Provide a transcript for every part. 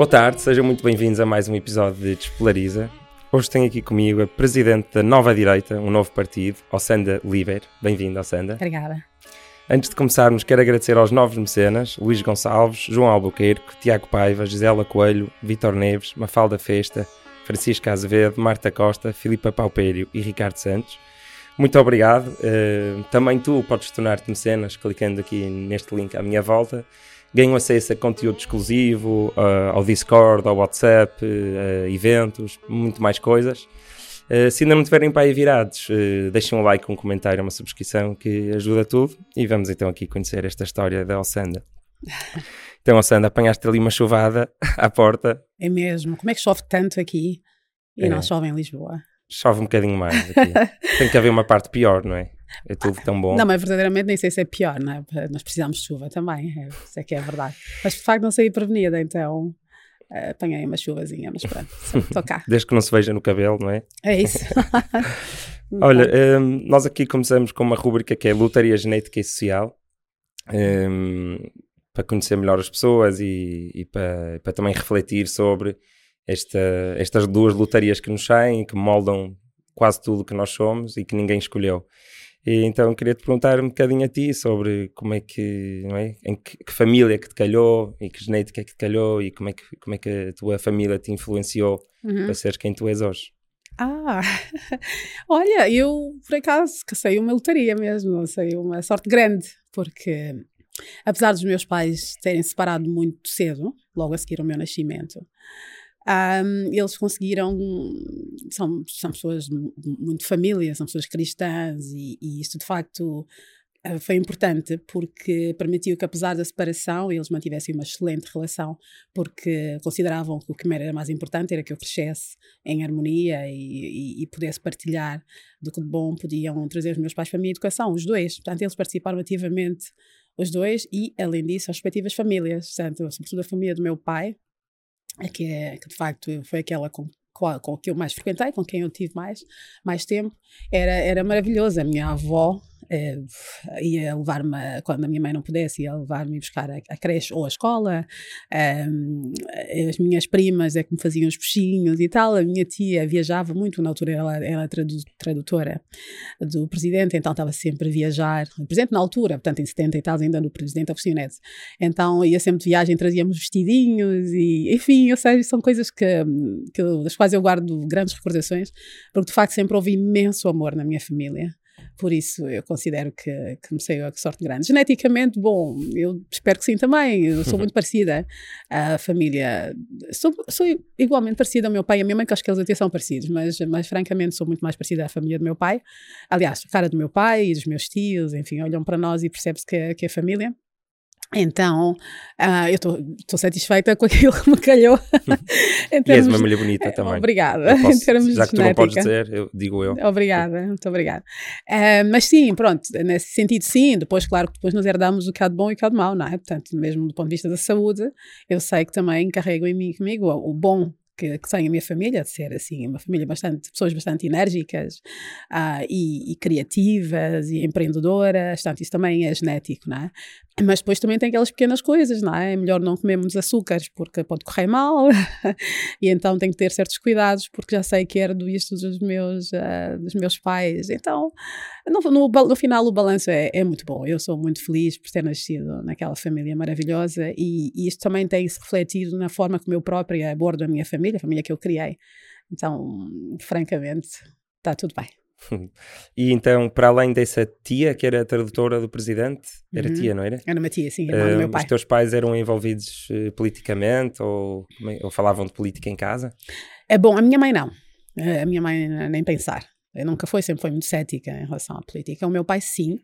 Boa tarde, sejam muito bem-vindos a mais um episódio de Despolariza. Hoje tenho aqui comigo a presidente da Nova Direita, um novo partido, Ossanda Liber. Bem-vinda, Ossanda. Obrigada. Antes de começarmos, quero agradecer aos novos mecenas, Luís Gonçalves, João Albuquerque, Tiago Paiva, Gisela Coelho, Vitor Neves, Mafalda Festa, Francisca Azevedo, Marta Costa, Filipa Paupério e Ricardo Santos. Muito obrigado. Uh, também tu podes tornar-te mecenas clicando aqui neste link à minha volta. Ganham acesso a conteúdo exclusivo, uh, ao Discord, ao WhatsApp, uh, eventos, muito mais coisas. se ainda não tiverem para aí virados, deixem um like, um comentário, uma subscrição que ajuda tudo. E vamos então aqui conhecer esta história da Alçanda. Então, Alçanda, apanhaste ali uma chuvada à porta. É mesmo. Como é que chove tanto aqui e é. não chove em Lisboa? chove um bocadinho mais aqui. Tem que haver uma parte pior, não é? É tudo tão bom. Não, mas verdadeiramente nem sei se é pior, não é? Nós precisamos de chuva também, é, isso é que é verdade. Mas de facto não saí prevenida, então uh, apanhei uma chuvazinha, mas pronto, estou cá. Desde que não se veja no cabelo, não é? É isso. Olha, um, nós aqui começamos com uma rubrica que é Lotaria Genética e Social. Um, para conhecer melhor as pessoas e, e para, para também refletir sobre esta, estas duas lotarias que nos saem e que moldam quase tudo que nós somos e que ninguém escolheu. E então queria te perguntar um bocadinho a ti sobre como é que, não é? Em que, que, família que te calhou e que genética que te calhou e como é que, como é que a tua família te influenciou uhum. para seres quem tu és hoje. Ah, olha, eu por acaso sei uma lotaria mesmo, sei uma sorte grande, porque apesar dos meus pais terem separado muito cedo, logo a seguir ao meu nascimento, um, eles conseguiram, são, são pessoas muito família, são pessoas cristãs e, e isso de facto ah, foi importante porque permitiu que, apesar da separação, eles mantivessem uma excelente relação, porque consideravam que o que era mais importante era que eu crescesse em harmonia e, e, e pudesse partilhar do que de bom podiam trazer os meus pais para a minha educação, os dois. Portanto, eles participaram ativamente, os dois, e, além disso, as respectivas famílias, portanto, sobretudo a família do meu pai, que, é, que de facto foi aquela com, com, com que eu mais frequentei, com quem eu tive mais, mais tempo, era, era maravilhosa. A minha avó uh, ia levar-me, quando a minha mãe não pudesse, ia levar-me buscar a, a, creche ou a escola. As minhas primas é que me faziam os peixinhos e tal. A minha tia viajava muito, na altura ela era tradutora do presidente, então estava sempre a viajar. O presidente na altura, portanto em 70 e tal, ainda no presidente oficionete. Então ia sempre de viagem, trazíamos vestidinhos e, enfim, ou seja, são coisas que, que, das quais eu guardo grandes recordações, porque de facto sempre houve imenso amor na minha família. Por isso, eu considero que, que me saiu a sorte grande. Geneticamente, bom, eu espero que sim também. Eu sou muito parecida à família. Sou, sou igualmente parecida ao meu pai e à minha mãe, que acho que eles até são parecidos, mas, mas francamente sou muito mais parecida à família do meu pai. Aliás, a cara do meu pai e dos meus tios, enfim, olham para nós e percebe-se que, é, que é família. Então, uh, eu estou satisfeita com aquilo que me calhou. e és uma mulher bonita também. Obrigada. Posso, em termos já que tu não podes dizer, eu digo eu. Obrigada, muito obrigada. Uh, mas sim, pronto, nesse sentido sim, depois, claro que depois nos herdamos o que há de bom e o que há de mau, não é? Portanto, mesmo do ponto de vista da saúde, eu sei que também carrego em mim comigo o bom que, que a minha família, de ser assim, uma família bastante, pessoas bastante enérgicas uh, e, e, criativas e empreendedoras, portanto, isso também é genético, não é? Mas depois também tem aquelas pequenas coisas, não é? É melhor não comer muitos açúcares porque pode correr mal e então tenho que ter certos cuidados porque já sei que herdo isto dos meus, uh, dos meus pais. Então, no, no, no final, o balanço é, é, muito bom. Eu sou muito feliz por ter nascido naquela família maravilhosa e, e isto também tem se refletido na forma como eu própria abordo a minha família, a família que eu criei. Então, francamente, está tudo bem. E então, para além dessa tia que era tradutora do presidente, era uhum. tia, não era? Era uma tia, sim, era uh, meu pai. Os teus pais eram envolvidos uh, politicamente ou, é, ou falavam de política em casa? É bom, a minha mãe não. Uh, a minha mãe nem pensar. Eu nunca foi, sempre foi muito cética em relação à política. O meu pai, sim.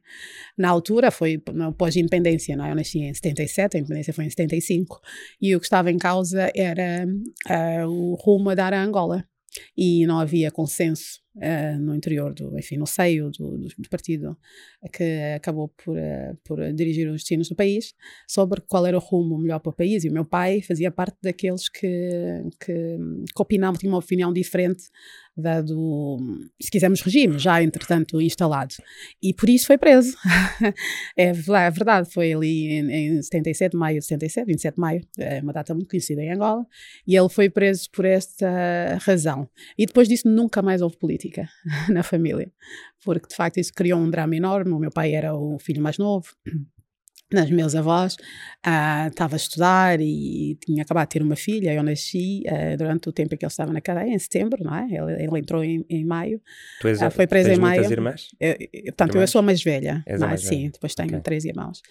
Na altura, foi pós-independência, não é? Eu nasci em 77, a independência foi em 75. E o que estava em causa era o rumo a dar a Angola. E não havia consenso uh, no interior do, enfim, no seio do, do, do partido que acabou por, uh, por dirigir os destinos do país, sobre qual era o rumo melhor para o país. E o meu pai fazia parte daqueles que, que, que opinavam, tinham uma opinião diferente dado, se quisermos, regime, já entretanto instalado. E por isso foi preso. é, é verdade, foi ali em, em 77, maio de 77, 27 de maio, é uma data muito conhecida em Angola, e ele foi preso por esta razão. E depois disso nunca mais houve política na família, porque de facto isso criou um drama enorme. O meu pai era o filho mais novo, nas meus avós, uh, estava a estudar e tinha acabado de ter uma filha. Eu nasci uh, durante o tempo em que ele estava na cadeia, em setembro, não é? Ele, ele entrou em, em, maio. Tu és, uh, foi preso em maio. irmãs? Eu, eu, portanto, irmãs? eu sou a mais velha. És mais sim, velha. depois tenho okay. três irmãos.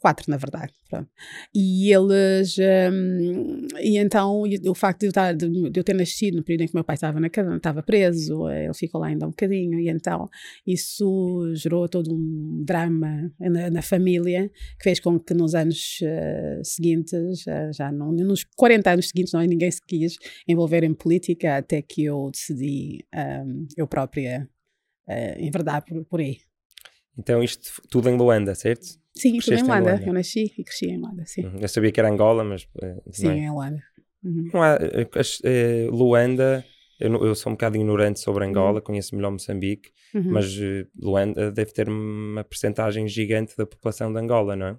quatro, na verdade. Pronto. E eles. Um, e então, o facto de eu, estar, de, de eu, ter nascido no período em que meu pai estava na cadeia, estava preso, ele ficou lá ainda um bocadinho, e então isso gerou todo um drama na, na família família, que fez com que nos anos uh, seguintes, uh, já não, nos 40 anos seguintes, não, é, ninguém se quis envolver em política até que eu decidi um, ehm, eu própria uh, enverdar por, por aí. Então isto tudo em Luanda, certo? Sim, tudo em Luanda. em Luanda. Eu nasci e cresci em Luanda, sim. Uhum. Eu sabia que era Angola, mas... sim, é? em Luanda. Uhum. Não há, Luanda eu, eu, sou um bocado ignorante sobre Angola, uhum. conheço melhor Moçambique, uhum. mas uh, Luanda deve ter uma percentagem gigante da população de Angola, não é?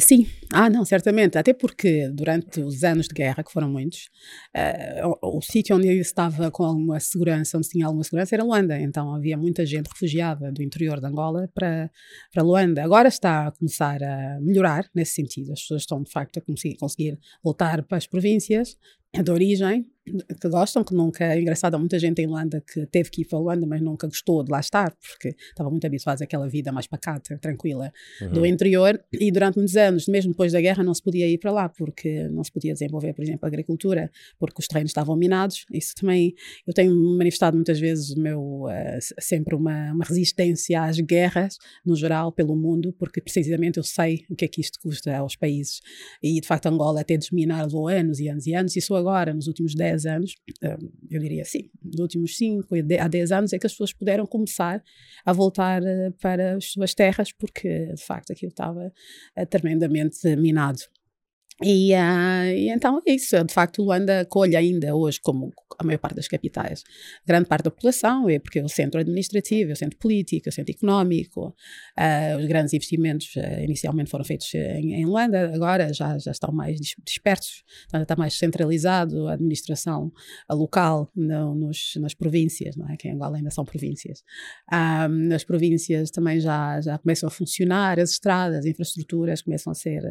Sim, ah não, certamente, até porque durante os anos de guerra, que foram muitos, uh, o, o sítio onde eu estava com alguma segurança, onde tinha alguma segurança, era Luanda, então havia muita gente refugiada do interior de Angola para, para Luanda. Agora está a começar a melhorar nesse sentido, as pessoas estão de facto a conseguir, conseguir voltar para as províncias, de origem, que gostam, que nunca. É engraçado, há muita gente em Luanda que teve que ir para Luanda, mas nunca gostou de lá estar, porque estava muito habituado àquela vida mais pacata, tranquila uhum. do interior. E durante muitos anos, mesmo depois da guerra, não se podia ir para lá, porque não se podia desenvolver, por exemplo, a agricultura, porque os terrenos estavam minados. Isso também. Eu tenho manifestado muitas vezes meu, uh, sempre uma, uma resistência às guerras, no geral, pelo mundo, porque precisamente eu sei o que é que isto custa aos países. E de facto, Angola até desminar levou anos e anos e anos, e só agora, nos últimos 10 anos, eu diria assim, nos últimos 5 a 10 anos, é que as pessoas puderam começar a voltar eh, para as suas terras, porque de facto aquilo estava eh, tremendamente minado. E, uh, e, então é isso. De facto, Luanda acolhe ainda hoje, como a maior parte das capitais, grande parte da população, é porque é o centro administrativo, é o centro político, é o centro económico. Uh, os grandes investimentos uh, inicialmente foram feitos em, em, Luanda, agora já, já estão mais dispersos, está mais centralizado a administração local no, nos, nas províncias, não é? que em Angola ainda são províncias. nas províncias também já, já começam a funcionar, as estradas, as infraestruturas começam a ser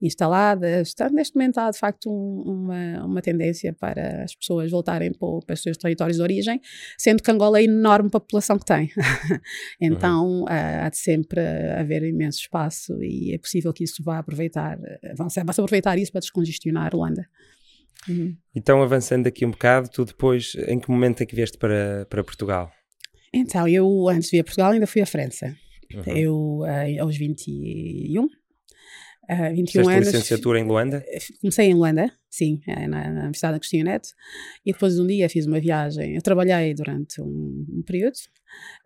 instaladas neste momento há de facto um, uma, uma tendência para as pessoas voltarem para, para os seus territórios de origem, sendo que Angola é enorme para a população que tem. então uhum. há de sempre haver imenso espaço e é possível que isso vá aproveitar, vão se aproveitar isso para descongestionar Luanda. Uhum. Então, avançando aqui um bocado, tu depois, em que momento é que vieste para, para Portugal? Então, eu antes de vir a Portugal ainda fui à França. Uhum. Eu, eh, aos 21, Uh, 21 Fizeste anos. licenciatura em Luanda? Comecei em Luanda, sim, eh, na, na Universidade da Cristina Neto. E depois um dia fiz uma viagem. Eu trabalhei durante um, um período,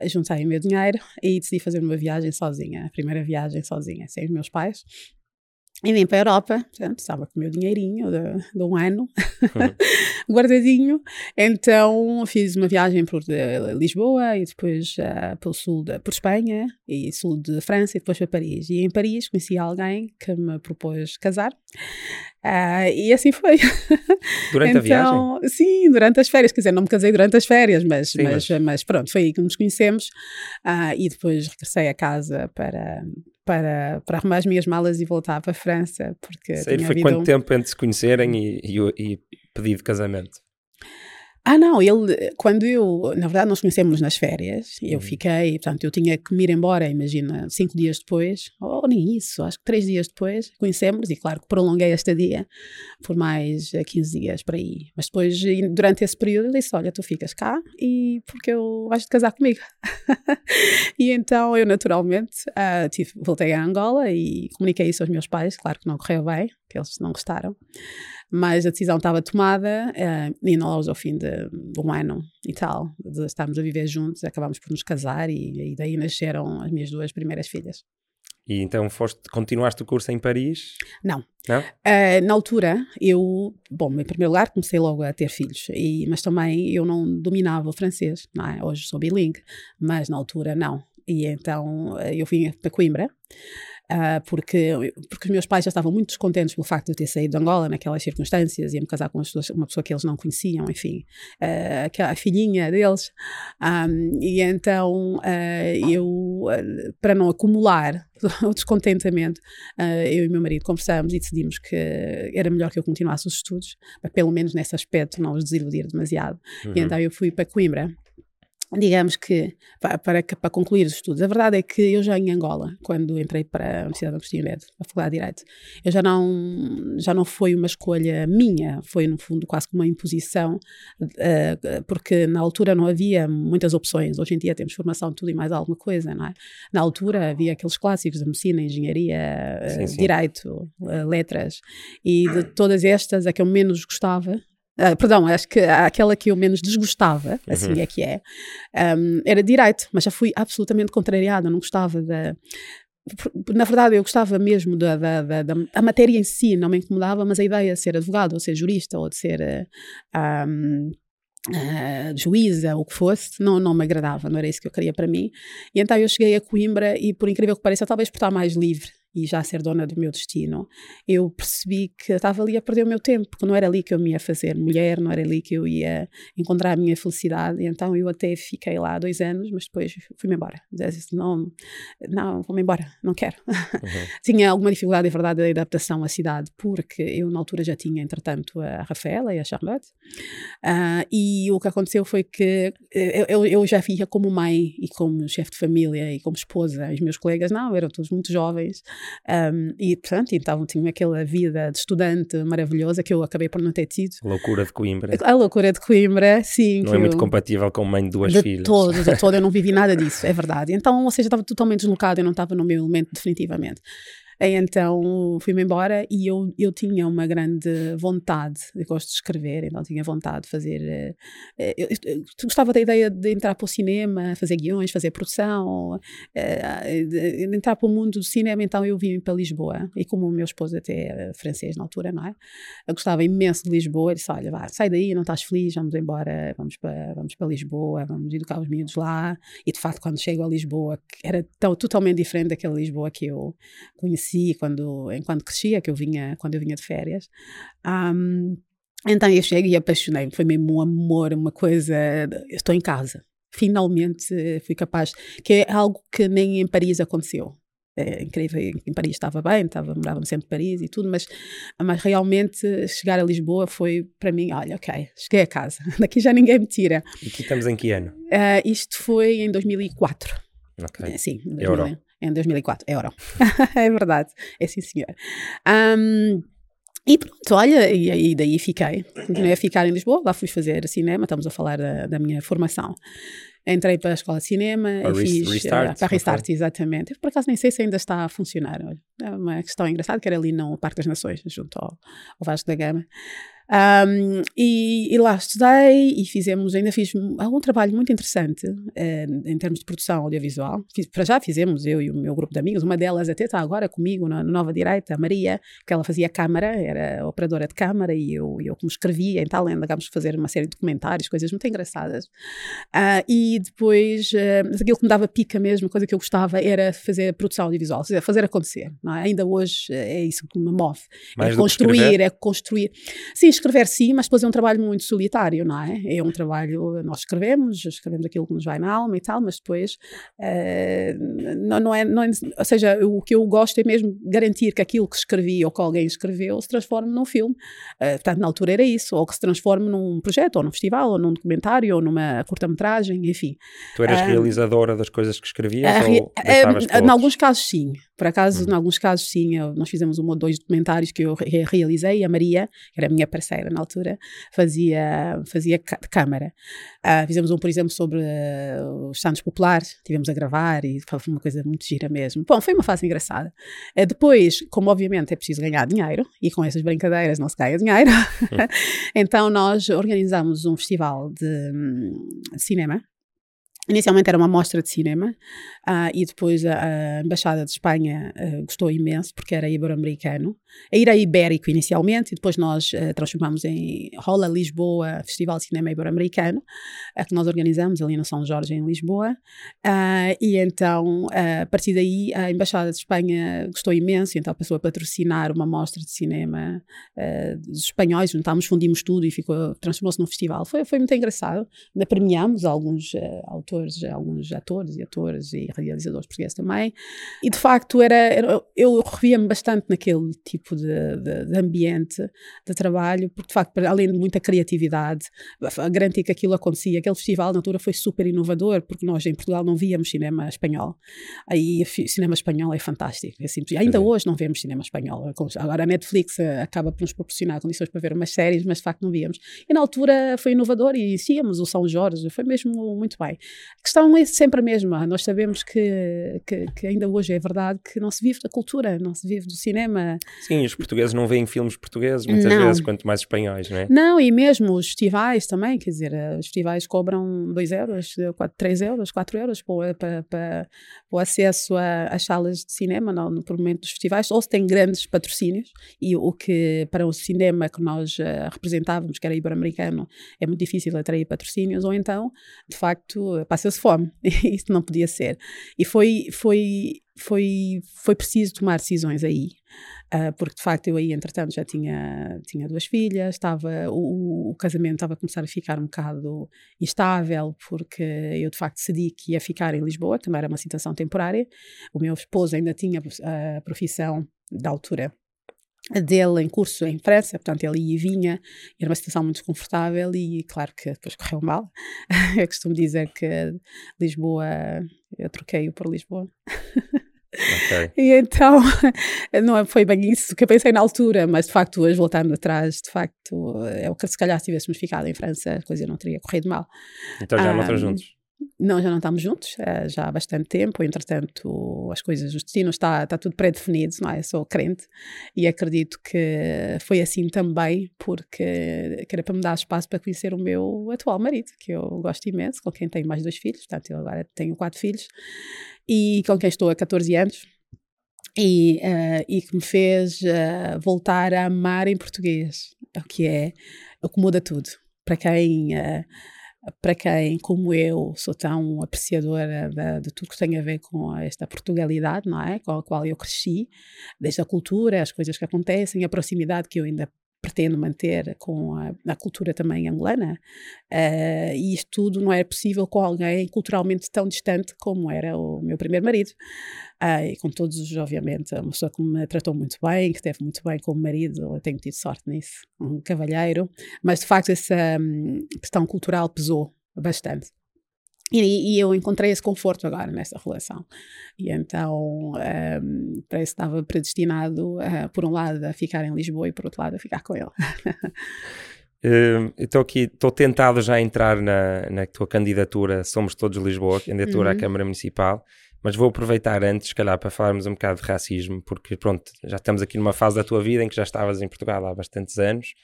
juntei o meu dinheiro e decidi fazer uma viagem sozinha. A primeira viagem sozinha, sem os meus pais. E vim para a Europa, portanto, estava com o meu dinheirinho de, de um ano uhum. guardadinho. Então fiz uma viagem por eh, Lisboa e depois uh, pelo sul, de, por Espanha e sul de França e depois para Paris. E em Paris conheci alguém que me propôs casar. Uh, e assim foi. Durante então, a viagem? Sim, durante as férias. Quer dizer, não me casei durante as férias, mas, sim, mas, mas... mas, pronto, foi aí que nos conhecemos. Uh, e depois regressei a casa para, para, para arrumar as minhas malas e voltar para a França. Porque Sei, foi quanto um... tempo entre se conhecerem e, e, e pedir de casamento? Ah, não, ele, quando eu, na verdade, nós conhecemos nas férias, eu uhum. fiquei, portanto, eu tinha que me ir embora, imagina, cinco dias depois, ou nem isso, acho que três dias depois, conhecemos, e claro que prolonguei esta dia por mais 15 eh, dias para aí. Mas depois, durante esse período, ele disse: Olha, tu ficas cá e porque eu vais te casar comigo. e então eu, naturalmente, uh, tive, voltei a Angola e comuniquei isso aos meus pais, claro que não correu bem, que eles não gostaram. Mas a decisão estava tomada uh, e nós, ao fim de, de, um ano e tal, de estarmos a viver juntos, acabámos por nos casar e, e daí nasceram as minhas duas primeiras filhas. E então foste, continuaste o curso em Paris? Não. Não? Uh, na altura, eu, bom, em primeiro lugar, comecei logo a ter filhos, e, mas também eu não dominava o francês, não é? Hoje sou bilingue, mas na altura não. E então eh, eu vim para Coimbra. Uh, porque, porque os meus pais já estavam muito descontentes pelo facto de eu ter saído de Angola naquelas circunstâncias, ia-me casar com uma pessoa, que eles não conheciam, enfim, uh, a filhinha deles. Um, e então uh, eu, para não acumular o descontentamento, eu e meu marido conversamos e decidimos que era melhor que eu continuasse os estudos, para pelo menos nesse aspecto não os desiludir demasiado. Uhum. E então eu fui para Coimbra digamos que, para, para, para, concluir os estudos, a verdade é que eu já em Angola, quando entrei para a Universidade de Agostinho Neto, a Faculdade de Direito, eu já não, já não foi uma escolha minha, foi no fundo quase como uma imposição, uh, porque na altura não havia muitas opções, hoje em dia temos formação de tudo e mais alguma coisa, não é? Na altura havia aqueles clássicos de medicina, engenharia, sim, sim. direito, uh, letras, e de todas estas a que eu menos gostava Uh, perdão, acho que aquela que eu menos desgostava, assim uhum. é que é, um, era direito, mas já fui absolutamente contrariada, não gostava da. Na verdade, eu gostava mesmo da, da, da, da matéria em si, não me incomodava, mas a ideia de ser advogado, ou ser jurista, ou de ser. Um, Uh, juíza, ou o que fosse, não, não me agradava, não era isso que eu queria para mim. E então eu cheguei a Coimbra e, por incrível que pareça, talvez por estar mais livre e já ser dona do meu destino, eu percebi que estava ali a perder o meu tempo, porque não era ali que eu me ia fazer mulher, não era ali que eu ia encontrar a minha felicidade. E então eu até fiquei lá dois anos, mas depois fui-me embora. Disse, não, não, vou-me embora, não quero. Uhum. tinha alguma dificuldade, é verdade, de adaptação à cidade, porque eu na altura já tinha, entretanto, a Rafaela e a Charlotte. Uh, e o que aconteceu foi que eu, eu, eu já via como mãe e como chefe de família e como esposa, os meus colegas, não, eram todos muito jovens. Um, e, portanto, então tinha aquela vida de estudante maravilhosa que eu acabei por não ter tido. Loucura de Coimbra. A loucura de Coimbra, sim. Não é muito eu, compatível com mãe de duas de filhas. Todo, de todo, eu não vivi nada disso, é verdade. Então, ou seja, estava totalmente deslocado, eu não estava no meu elemento definitivamente. Então fui-me embora e eu, eu tinha uma grande vontade, eu gosto de escrever, então tinha vontade de fazer. Uh, eu, eu, gostava da ideia de entrar para o cinema, fazer guiões, fazer produção, de entrar para o mundo do cinema, então eu vim para Lisboa. E como o meu esposo até era francês na altura, não é? Eu gostava imenso de Lisboa, ele disse: Olha, vá, sai daí, não estás feliz, vamos embora, vamos para, vamos para Lisboa, vamos educar os miúdos lá. E de facto, quando chego a Lisboa, era tão, totalmente diferente daquela Lisboa que eu conheci conheci quando, enquanto crescia, que eu vinha, quando eu vinha de férias. Um, então eu cheguei e apaixonei-me, foi mesmo um amor, uma coisa, estou em casa. Finalmente fui capaz, que é algo que nem em Paris aconteceu. É incrível, em Paris estava bem, estava, morava sempre em Paris e tudo, mas, mas realmente chegar a Lisboa foi para mim, olha, ok, cheguei a casa, daqui já ninguém me tira. E aqui estamos em que ano? Uh, isto foi em 2004. Ok. Sim, 2000, Euro em 2004. Euro. é verdade. É sim, senhor. Um, e pronto, olha, e, e daí fiquei. Continuei a ficar em Lisboa, lá fui fazer cinema, estamos a falar da, da minha formação. Entrei para a escola de cinema para fiz restart, uh, para Restart, exatamente. Por acaso nem sei se ainda está a funcionar. É uma questão engraçada que era ali no Parque das Nações, junto ao, ao Vasco da Gama. Um, e, e, lá estudei e fizemos, ainda fiz algum trabalho muito interessante em termos de produção audiovisual. Fiz, para já fizemos, eu e o meu grupo de amigos, uma delas até está agora comigo na, na Nova Direita, a Maria, que ela fazia câmara, era operadora de câmara e eu, eu como escrevia, então andámos a fazer uma série de documentários, coisas muito engraçadas. Uh, e depois, uh, aquilo que me dava pica mesmo, coisa que eu gostava era fazer produção audiovisual, fazer acontecer. É? Ainda hoje é isso que me move. Mais é construir, é construir. Sim, escrever sim, mas depois é um trabalho muito solitário, não é? É um trabalho, nós escrevemos, escrevemos aquilo que nos vai na alma e tal, mas depois uh, não, não, é, não é, ou seja, o que eu gosto é mesmo garantir que aquilo que escrevi ou que alguém escreveu se transforme num filme. Uh, portanto, na altura era isso, ou que se transforme num projeto, ou num festival, ou num documentário, ou numa curta-metragem, enfim. Tu eras uh, realizadora das coisas que escrevias? ou em alguns casos, sim. Por acaso, hum. em alguns casos, sim. Eu, nós fizemos um ou dois documentários que eu realizei, a Maria, que era a minha parceira terceira na altura, fazia, fazia câmara. Uh, fizemos um, por exemplo, sobre uh, os Santos Popular, tivemos a gravar e foi uma coisa muito gira mesmo. Bom, foi uma fase engraçada. Uh, depois, como obviamente é preciso ganhar dinheiro, e com essas brincadeiras não se ganha dinheiro, então nós organizamos um festival de um, cinema Inicialmente era uma mostra de cinema uh, e depois a, a Embaixada de Espanha uh, gostou imenso porque era ibero-americano. Era ibérico inicialmente e depois nós uh, transformamos em Rola Lisboa Festival de Cinema Ibero-Americano que nós organizamos ali no São Jorge em Lisboa e então a partir daí a Embaixada de Espanha gostou imenso e então passou a patrocinar uma mostra de cinema dos espanhóis, juntámos, fundimos tudo e ficou transformou-se num festival. Foi, foi muito engraçado. Ainda premiamos alguns autores atores, alguns atores e atores e realizadores portugueses também. E de facto era, era eu revia-me bastante naquele tipo de, de, de, ambiente de trabalho, porque de facto, além de muita criatividade, a garantia que aquilo acontecia, aquele festival na altura foi super inovador, porque nós em Portugal não víamos cinema espanhol. Aí cinema espanhol é fantástico, é simples. Ainda é. hoje não vemos cinema espanhol. Agora a Netflix eh, acaba por nos proporcionar condições para ver umas séries, mas de facto não víamos. E na altura foi inovador e íamos o São Jorge, foi mesmo muito bem. A questão é sempre a mesma. Nós sabemos que, que, que, ainda hoje é verdade que não se vive da cultura, não se vive do cinema. Sim, os portugueses não veem filmes portugueses muitas não. vezes, quanto mais espanhóis, não é? Não, e mesmo os festivais também, quer dizer, os festivais cobram 2 euros, 3 euros, 4 euros para, para, para, o acesso às salas de cinema, não, no, por momento dos festivais, ou se tem grandes patrocínios, e o que para o cinema que nós uh, representávamos, que era ibero-americano, é muito difícil atrair patrocínios, ou então, de facto, passa-se fome. Isso não podia ser. E foi, foi, foi, foi preciso tomar decisões aí. Uh, porque de facto eu aí entretanto já tinha, tinha duas filhas, estava, o, o, casamento estava a começar a ficar um bocado instável, porque eu de facto decidi que ia ficar em Lisboa, também era uma situação temporária. O meu esposo ainda tinha a profissão da altura dele em curso em França, portanto ele ia e vinha, era uma situação muito desconfortável e claro que depois correu mal. eu costumo dizer que Lisboa, eu troquei-o por Lisboa. Okay. E então, não foi bem isso que eu pensei na altura, mas de facto, hoje voltando atrás, de facto, é o que se calhar se tivéssemos ficado em França, a coisa não teria corrido mal. Então já um, não estão juntos? Não, já não estamos juntos, é, já há bastante tempo. Entretanto, as coisas, os destinos, está, está tudo pré-definido, não é? Sou crente e acredito que foi assim também, porque era para me dar espaço para conhecer o meu atual marido, que eu gosto imenso, com quem tenho mais dois filhos, portanto, eu agora tenho quatro filhos, e com quem estou há 14 anos. E, uh, e que me fez uh, voltar a amar em português, o que é o que muda tudo. Para quem. Uh, para quem, como eu, sou tão apreciadora de, de, tudo que tem a ver com esta Portugalidade, não é? Com a qual eu cresci, desde a cultura, as coisas que acontecem, a proximidade que eu ainda pretendo manter com a, a cultura também angolana, uh, e isto tudo não é possível com alguém culturalmente tão distante como era o meu primeiro marido. Uh, e com todos os, obviamente, uma pessoa que me tratou muito bem, que esteve muito bem como marido, eu tenho tido sorte nisso, um cavalheiro, mas de facto essa um, questão cultural pesou bastante. E, e, eu encontrei esse conforto agora nessa relação. E então um, parece que estava predestinado, uh, por um lado, a ficar em Lisboa e por outro lado, a ficar com ele. uh, estou aqui, estou tentado já a entrar na, na tua candidatura Somos Todos Lisboa, candidatura uhum. à Câmara Municipal, mas vou aproveitar antes, se calhar, para falarmos um bocado de racismo, porque pronto, já estamos aqui numa fase da tua vida em que já estavas em Portugal há bastantes anos.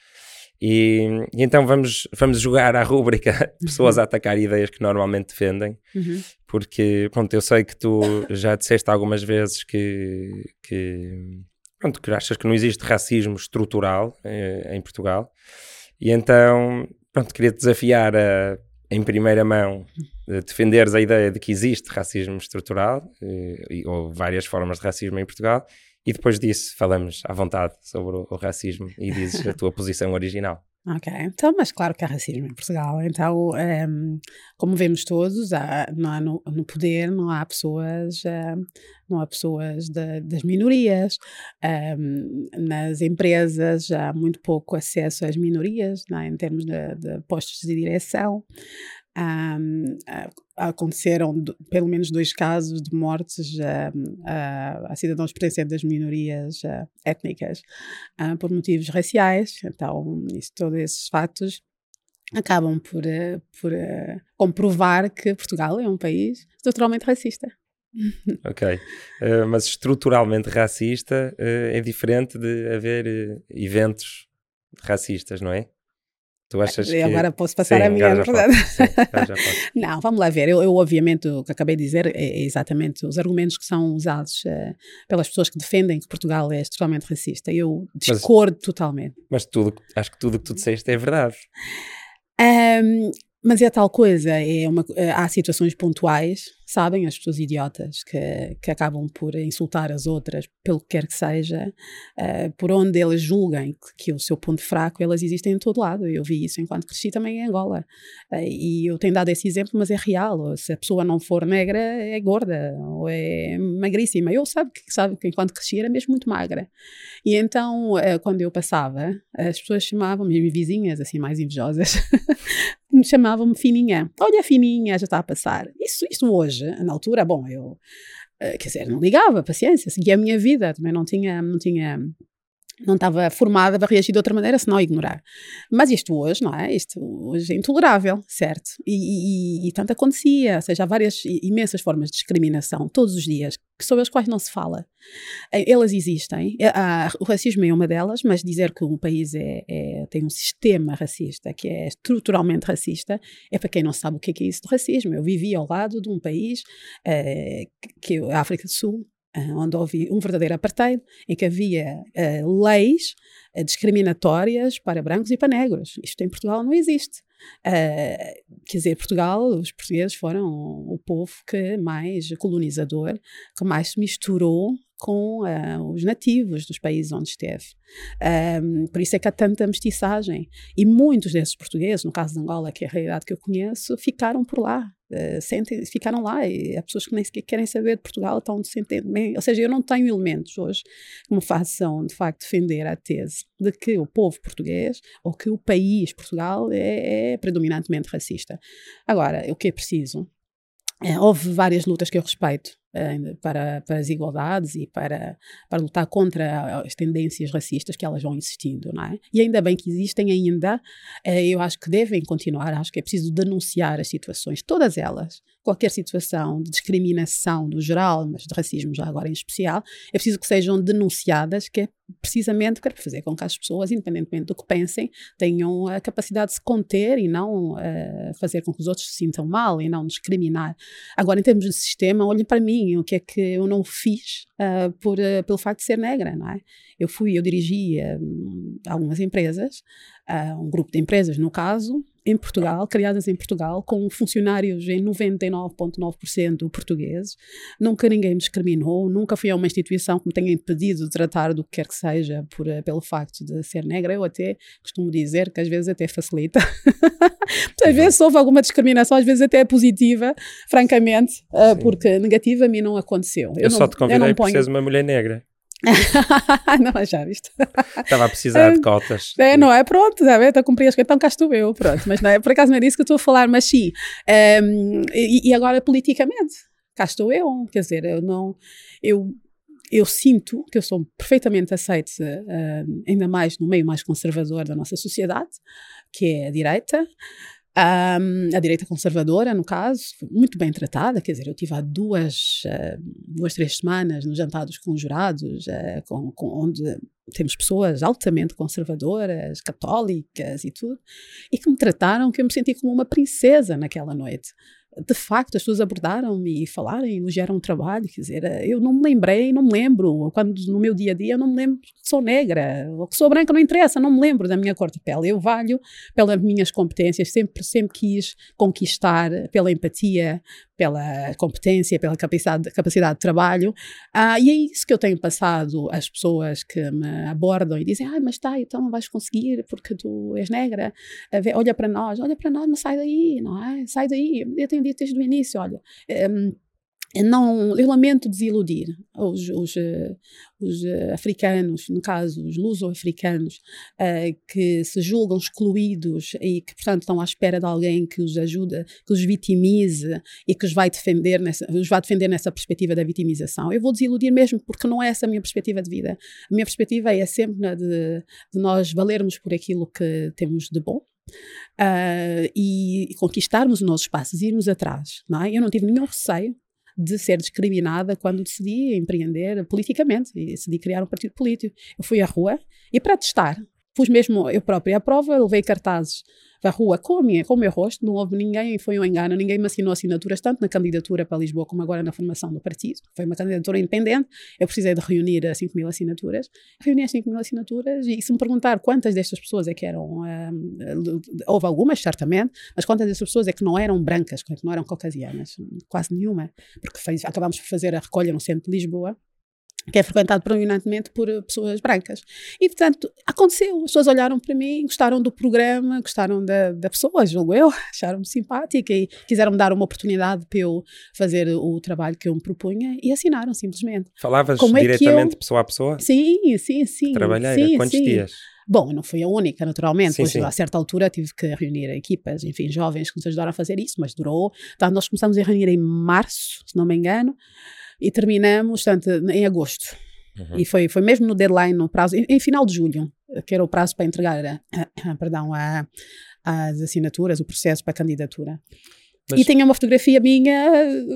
E, e, então vamos, vamos jogar à rúbrica pessoas a atacar ideias que normalmente defendem, uhum. porque pronto, eu sei que tu já disseste algumas vezes que, que, pronto, que achas que não existe racismo estrutural eh, em Portugal, e então pronto, queria te desafiar a, em primeira mão, a defenderes a ideia de que existe racismo estrutural, eh, ou várias formas de racismo em Portugal, e depois disso falamos à vontade sobre o, o racismo e dizes a tua posição original. Ok, então, mas claro que há racismo em Portugal. Então, um, ehm, como vemos todos, há, não há no, no, poder, não há pessoas, um, ehm, não há pessoas de, das minorias. Um, ehm, nas empresas há muito pouco acesso às minorias, é? em termos de, de postos de direção. Um, aconteceram pelo menos dois casos de mortes a cidadãos pertencentes das minorias étnicas por motivos raciais. Então, isso, todos esses fatos acabam por, uh, por uh, comprovar que Portugal é um país estruturalmente racista. ok, uh, mas estruturalmente racista é diferente de haver eventos racistas, não é? Tu achas que... Agora posso passar sim, a minha, verdade? não, vamos lá ver. Eu, eu, obviamente, o que acabei de dizer é exatamente os argumentos que são usados uh, pelas pessoas que defendem que Portugal é extremamente racista. Eu discordo mas, totalmente. Mas tudo, acho que tudo o que tu disseste é verdade. Um, mas é tal coisa, é uma, há situações pontuais sabem, as pessoas idiotas que, que acabam por insultar as outras, pelo que quer que seja, uh, por onde elas julguem que, que, o seu ponto fraco, elas existem em todo lado. Eu vi isso enquanto cresci também em Angola. Uh, e eu tenho dado esse exemplo, mas é real. Se a pessoa não for negra, é gorda ou é magríssima. Eu sabe que, sabe que enquanto cresci era mesmo muito magra. E então, uh, quando eu passava, as pessoas chamavam-me, vizinhas, assim, mais invejosas, me chamavam-me fininha. Olha, fininha, já está a passar. Isso, isso hoje na altura, bom, eu, uh, quer dizer, não ligava, paciência, seguia a minha vida, também não tinha, não tinha não estava formada para reagir de outra maneira, senão ignorar. Mas isto hoje, não é? Isto hoje é intolerável, certo? E, e, e tanto acontecia, ou seja, há várias imensas formas de discriminação, todos os dias, sobre as quais não se fala. Eh, elas existem. Eh, o racismo é uma delas, mas dizer que um país é, é, tem um sistema racista, que é estruturalmente racista, é para quem não sabe o que é, que é isso de racismo. Eu vivi ao lado de um país, é, que é a África do Sul, onde houve um verdadeiro apartheid, em que havia uh, leis uh, discriminatórias para brancos e para negros. Isto em Portugal não existe. Uh, quer dizer, Portugal, os portugueses foram o povo que mais colonizador, que mais se misturou com uh, os nativos dos países onde esteve. Um, por isso é que há tanta mestiçagem. E muitos desses portugueses, no caso de Angola, que é a realidade que eu conheço, ficaram por lá. Uh, sentem, ficaram lá e há pessoas que nem sequer querem saber de Portugal, estão sentindo bem. Ou seja, eu não tenho elementos hoje que me façam, de facto, defender a tese de que o povo português ou que o país Portugal é, é predominantemente racista. Agora, o que é preciso? É, houve várias lutas que eu respeito para, para as igualdades e para, para lutar contra as tendências racistas que elas vão existindo, não é? E ainda bem que existem ainda, eh, eu acho que devem continuar, acho que é preciso denunciar as situações, todas elas, qualquer situação de discriminação no geral, mas de racismo já agora em especial, é preciso que sejam denunciadas, que é precisamente para fazer com que as pessoas, independentemente do que pensem, tenham a capacidade de se conter e não uh, fazer com que os outros se sintam mal e não discriminar. Agora, em termos de sistema, olhem para mim, o que é que eu não fiz uh, por, uh, pelo facto de ser negra, não é? Eu fui, eu dirigi algumas empresas, um grupo de empresas, no caso, em Portugal, criadas em Portugal, com funcionários em 99,9% portugueses. Nunca ninguém me discriminou, nunca fui a uma instituição que me tenha impedido de tratar do que quer que seja por, eh, pelo facto de ser negra. Eu até costumo dizer que às vezes até facilita. às vezes houve alguma discriminação, às vezes até é positiva, francamente, uh, porque negativa a mim não aconteceu. Eu, eu não, só te convidei porque és uma mulher negra. não, já viste? Estava a precisar de cotas. É, não é? Pronto, já vê, a cumprir as coisas, então cá estou eu, pronto. Mas não é, por acaso não é disso que eu estou a falar, mas sim. Um, e, e, agora politicamente, cá estou eu, quer dizer, eu não, eu, eu sinto que eu sou perfeitamente aceite, ainda mais no meio mais conservador da nossa sociedade, que é a direita, um, a direita conservadora, no caso, muito bem tratada, quer dizer, eu tive há duas, uh, duas três semanas nos jantados com jurados, uh, com, com, onde temos pessoas altamente conservadoras, católicas e tudo, e que me trataram que eu me senti como uma princesa naquela noite de facto, as pessoas abordaram-me e falaram elogiaram o trabalho. Quer dizer, eu não me lembrei, não me lembro, quando no meu dia a dia, eu não me lembro que sou negra, ou que sou branca, não interessa, não me lembro da minha cor de pele. Eu valho pelas minhas competências, sempre, sempre quis conquistar pela empatia, pela competência, pela capacidade, capacidade de trabalho. Ah, e é isso que eu tenho passado às pessoas que me abordam e dizem: Ah, mas tá, então não vais conseguir porque tu és negra. Olha para nós, olha para nós, mas sai daí, não é? Sai daí. Eu tenho dito desde o início: olha. Um, não, eu lamento desiludir os, os, eh, os eh, africanos, no caso os luso-africanos, uh, que se julgam excluídos e que, portanto, estão à espera de alguém que os ajude, que os vitimize e que os vai defender nessa, os vai defender nessa perspectiva da vitimização. Eu vou desiludir mesmo porque não é essa a minha perspectiva de vida. A minha perspectiva é sempre na de, de nós valermos por aquilo que temos de bom, Uh, e, e, conquistarmos os nossos espaços, irmos atrás. Não é? Eu não tive nenhum receio de ser discriminada quando decidi empreender politicamente e decidi criar um partido político. Eu fui à rua e para testar, pus mesmo eu própria à prova, levei cartazes da rua com, a minha, com o meu rosto, não houve ninguém, foi um engano, ninguém me assinou assinaturas, tanto na candidatura para Lisboa como agora na formação do partido. Foi uma candidatura independente, eu precisei de reunir 5 mil assinaturas. Reuni as 5 mil assinaturas e se me perguntar quantas destas pessoas é que eram, uh, houve algumas, certamente, mas quantas destas pessoas é que não eram brancas, que não eram caucasianas? Quase nenhuma, porque fez, acabámos por fazer a recolha no centro de Lisboa que é frequentado predominantemente por eh, pessoas brancas. E, portanto, aconteceu. As pessoas olharam para mim, gostaram do programa, gostaram da, da pessoa, julgo eu, acharam-me simpática e quiseram-me dar uma oportunidade para eu fazer o trabalho que eu me propunha e assinaram simplesmente. Falavas Como diretamente é eu... pessoa a pessoa? Sim, sim, sim. Trabalheira, sim, quantos sim. dias? Bom, não fui a única, naturalmente, sim, pois sim. a certa altura tive que reunir equipas, enfim, jovens que nos ajudaram a fazer isso, mas durou. Então, nós começamos a reunir em março, se não me engano, e terminamos, portanto, em agosto. Uhum. E foi, foi mesmo no deadline, no prazo, em, em, final de julho, que era o prazo para entregar a, a perdão, a, as assinaturas, o processo para a candidatura. Mas... E tinha uma fotografia minha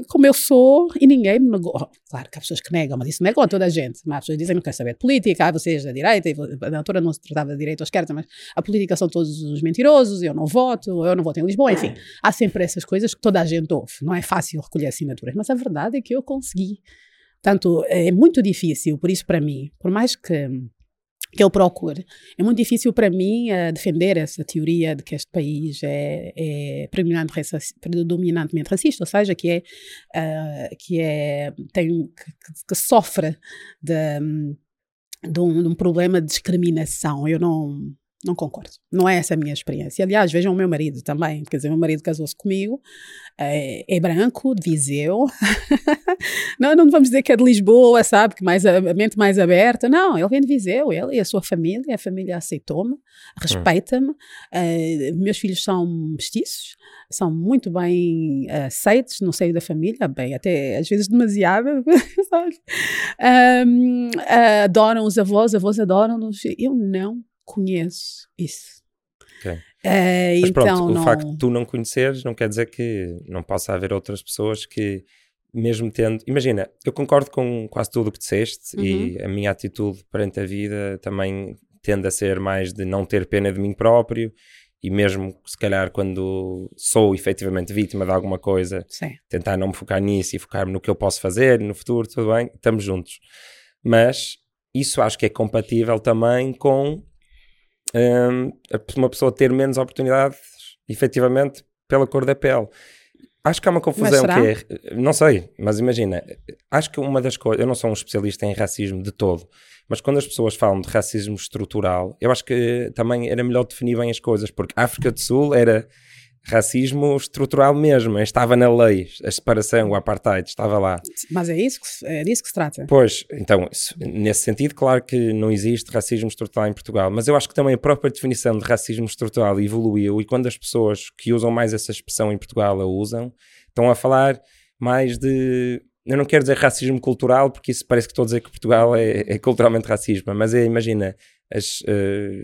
como eu sou e ninguém me negou. Oh, claro que há pessoas que negam, mas isso negam a toda a gente. Mas as pessoas dizem que não querem saber de política, ah, vocês da direita, e a altura não se tratava de direita ou esquerda, mas a política são todos os mentirosos, eu não voto, eu não voto em Lisboa, enfim. Há sempre essas coisas que toda a gente ouve. Não é fácil recolher assinaturas, mas a verdade é que eu consegui. Portanto, é muito difícil, por isso para mim, por mais que que eu procure. É muito difícil para mim uh, defender essa teoria de que este país é, é predominantemente racista, ou seja, que é, uh, que é tem, que, que sofre de, de, um, de um problema de discriminação. Eu não, não concordo. Não é essa a minha experiência. Aliás, vejam o meu marido também. Quer dizer, meu marido casou-se comigo, é, é, branco, de Viseu. não, não vamos dizer que é de Lisboa, sabe? Que mais, a mente mais aberta. Não, ele vem de Viseu, ele e a sua família. A família aceitou-me, respeita-me. Uh, meus filhos são mestiços, são muito bem aceitos no seio da família, bem, até às vezes demasiado. um, uh, adoram os avós, avós adoram-nos. Eu não conheço isso. Okay. Uh, Mas então, pronto, o não... facto de tu não conheceres não quer dizer que não possa haver outras pessoas que, mesmo tendo. Imagina, eu concordo com quase tudo o que disseste uhum. e a minha atitude perante a vida também tende a ser mais de não ter pena de mim próprio e mesmo se calhar quando sou efetivamente vítima de alguma coisa, Sim. tentar não me focar nisso e focar-me no que eu posso fazer no futuro, tudo bem, estamos juntos. Mas isso acho que é compatível também com um, uma pessoa ter menos oportunidades, efetivamente, pela cor da pele. Acho que há uma confusão que é. Não sei, mas imagina, acho que uma das coisas. Eu não sou um especialista em racismo de todo, mas quando as pessoas falam de racismo estrutural, eu acho que também era melhor definir bem as coisas, porque África do Sul era racismo estrutural mesmo, estava na lei, a separação, o apartheid, estava lá. Mas é isso que, é disso que se trata. Pois, então, nesse sentido, claro que não existe racismo estrutural em Portugal, mas eu acho que também a própria definição de racismo estrutural evoluiu e quando as pessoas que usam mais essa expressão em Portugal a usam, estão a falar mais de eu não quero dizer racismo cultural, porque isso parece que estou a dizer que Portugal é, é culturalmente racista, mas é, imagina, as, uh,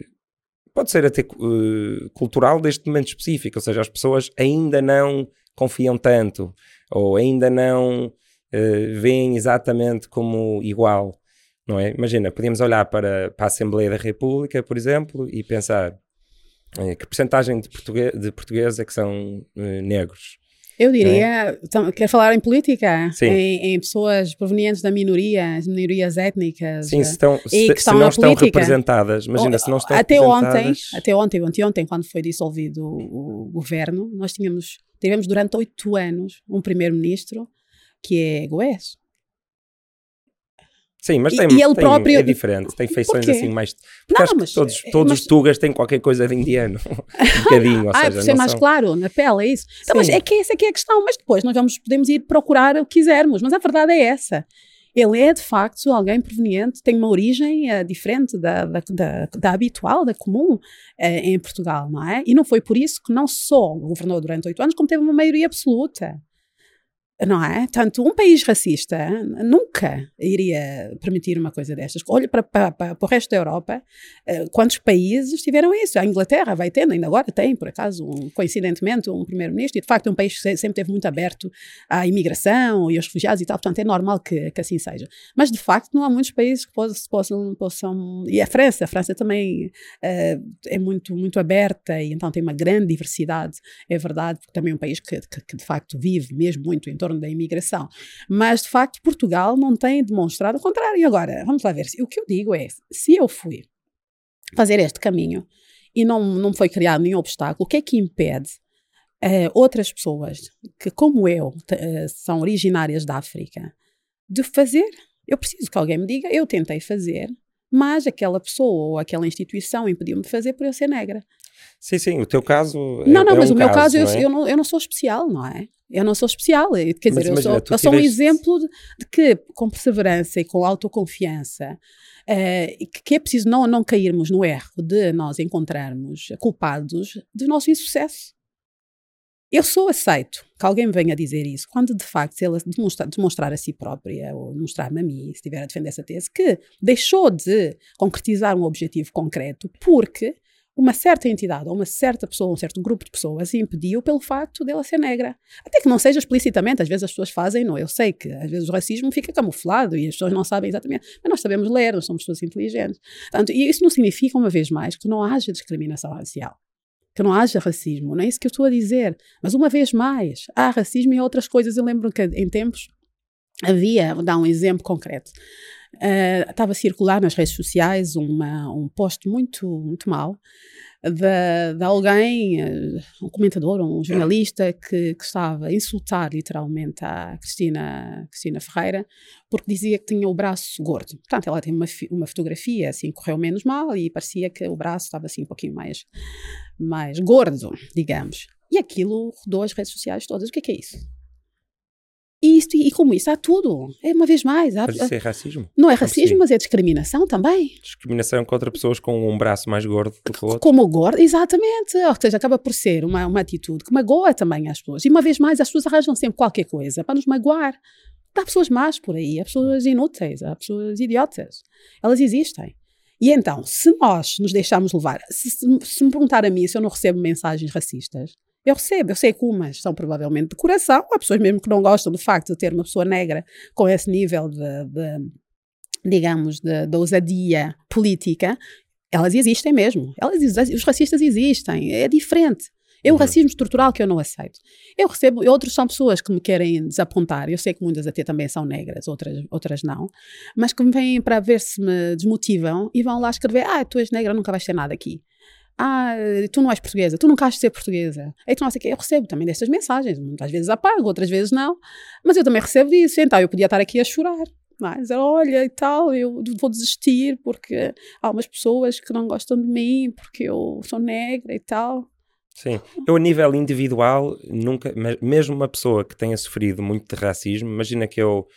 pode ser até uh, cultural deste momento específico, ou seja, as pessoas ainda não confiam tanto ou ainda não uh, veem exatamente como igual, não é? Imagina, podíamos olhar para, para a Assembleia da República, por exemplo, e pensar uh, que porcentagem de, portugueses é que são negros? Eu diria, é? quer falar em política? Em, em, pessoas provenientes da minoria, minorias étnicas. Sim, se, estão, se, se não estão política. representadas. Imagina, se não estão até representadas... Ontem, até ontem, ontem, ontem, quando foi dissolvido o, o governo, nós tínhamos, tivemos durante oito anos um primeiro-ministro que é Goés. Sim, mas tem, e ele tem- próprio- é diferente, tem feições Porquê? assim mais. Porque Não, acho mas- que todos, todos mas- os tugas têm qualquer coisa de indiano. um bocadinho, ou ah, seja, por ser mais são- claro na pele, é isso. Então, mas é que essa é que é a questão. Mas depois nós vamos, podemos ir procurar o que quisermos. Mas a verdade é essa. Ele é, de facto, alguém proveniente, tem uma origem eh, diferente da, da, da, da habitual, da comum eh, em Portugal, não é? E não foi por isso que não só governou durante oito anos, como teve uma maioria absoluta. Não é? Tanto um país racista nunca iria permitir uma coisa destas. Olha para, para, para, o resto da Europa, eh, quantos países tiveram isso? A Inglaterra vai tendo, ainda agora tem, por acaso, um, coincidentemente, um primeiro-ministro, e de facto é um país que se- sempre teve muito aberto à imigração e aos refugiados e tal, portanto é normal que, que assim seja. Mas de facto não há muitos países que possam, possam, e a França, a França também eh, é muito, muito aberta e então tem uma grande diversidade, é verdade, porque também é um país que, que, que de facto vive mesmo muito em torno da imigração. Mas de facto Portugal não tem demonstrado o contrário. E agora, vamos lá ver, o que eu digo é, se eu fui fazer este caminho e não, não foi criado nenhum obstáculo, o que é que impede eh, outras pessoas que, como eu, eh, são originárias da África, de fazer? Eu preciso que alguém me diga, eu tentei fazer, mas aquela pessoa ou aquela instituição impediu-me de fazer por eu ser negra. Sim, sim, o teu caso. é- não, não, é mas um o meu caso, eu, não é? eu, não, eu não sou especial, não é? Eu não sou especial. eh, Quer Mas dizer, eu sou, eu sou um exemplo de, de que, com perseverança e com autoconfiança, que, que é preciso não, não cairmos no erro de nós encontrarmos culpados do nosso insucesso. Eu sou aceito que alguém me venha dizer isso quando de facto ela demonstra, demonstrar a si própria ou mostrar-me a mim, se estiver a defender essa tese, que deixou de concretizar um objetivo concreto porque uma certa entidade ou uma certa pessoa, um certo grupo de pessoas impediu pelo facto dela ser negra. Até que não seja explicitamente, às vezes as pessoas fazem, não, eu sei que às vezes o racismo fica camuflado e as pessoas não sabem exatamente, mas nós sabemos ler, nós somos pessoas inteligentes. Portanto, e isso não significa, uma vez mais, que não haja discriminação racial. Que não haja racismo, não é isso que eu estou a dizer. Mas uma vez mais, há racismo e outras coisas. Eu lembro que em tempos havia, vou dar um exemplo concreto, uh, estava a circular nas redes sociais uma, um post muito, muito mau de, de alguém, uh, um comentador, um jornalista, que, que, estava a insultar literalmente a Cristina, Cristina Ferreira, porque dizia que tinha o braço gordo. Portanto, ela tem uma, uma fotografia, assim, correu menos mal e parecia que o braço estava assim um pouquinho mais, mais gordo, digamos. E aquilo rodou as redes sociais todas. O que é que é isso? E, isto, e como isso, há tudo. É uma vez mais. Há, Mas isso é racismo? Não é racismo, mas é discriminação também. Discriminação contra pessoas com um braço mais gordo do que o outro. Como gordo, exatamente. Ou seja, acaba por ser uma, uma atitude que magoa também as pessoas. E uma vez mais, as pessoas arranjam sempre qualquer coisa para nos magoar. Há pessoas más por aí, há pessoas inúteis, há pessoas idiotas. Elas existem. E então, se nós nos deixarmos levar, se, se me perguntar a mim se eu não recebo mensagens racistas, eu recebo, eu sei que umas são provavelmente de coração, há pessoas mesmo que não gostam do facto de ter uma pessoa negra com esse nível de, de digamos, de ousadia política, elas existem mesmo. Elas, os racistas existem, é diferente. É o uhum. racismo estrutural que eu não aceito. Eu recebo, outros são pessoas que me querem desapontar, eu sei que muitas até também são negras, outras, outras não, mas que me vêm para ver se me desmotivam e vão lá escrever: Ah, tu és negra, nunca vais ter nada aqui. Ah, tu não és portuguesa, tu nunca has de ser portuguesa. Aí tu não sei o que. Eu recebo também destas mensagens, muitas vezes apago, outras vezes não, mas eu também recebo disso. Então eu podia estar aqui a chorar. Mas olha e tal, eu vou desistir porque há umas pessoas que não gostam de mim porque eu sou negra e tal. Sim, eu a nível individual, nunca, mesmo uma pessoa que tenha sofrido muito de racismo, imagina que eu,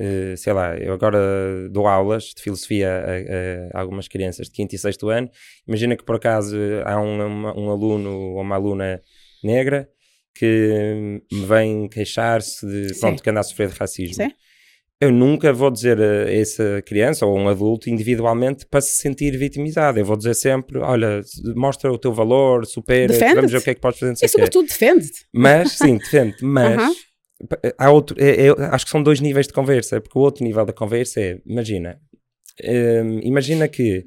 uh, sei lá, eu agora dou aulas de filosofia a, a, algumas crianças de 5 e 6 ano, imagina que por acaso há um, um aluno ou uma aluna negra que me vem queixar-se de, pronto, que anda a sofrer de racismo. Sim. Eu nunca vou dizer a essa criança ou um adulto individualmente para se sentir vitimizado. Eu vou dizer sempre: olha, mostra o teu valor, supera, vamos ver o que é que podes fazer. E sobretudo defende-te. Mas, sim, defende mas uh -huh. Há outro, é, é, acho que são dois níveis de conversa, porque o outro nível da conversa é: imagina, um, imagina que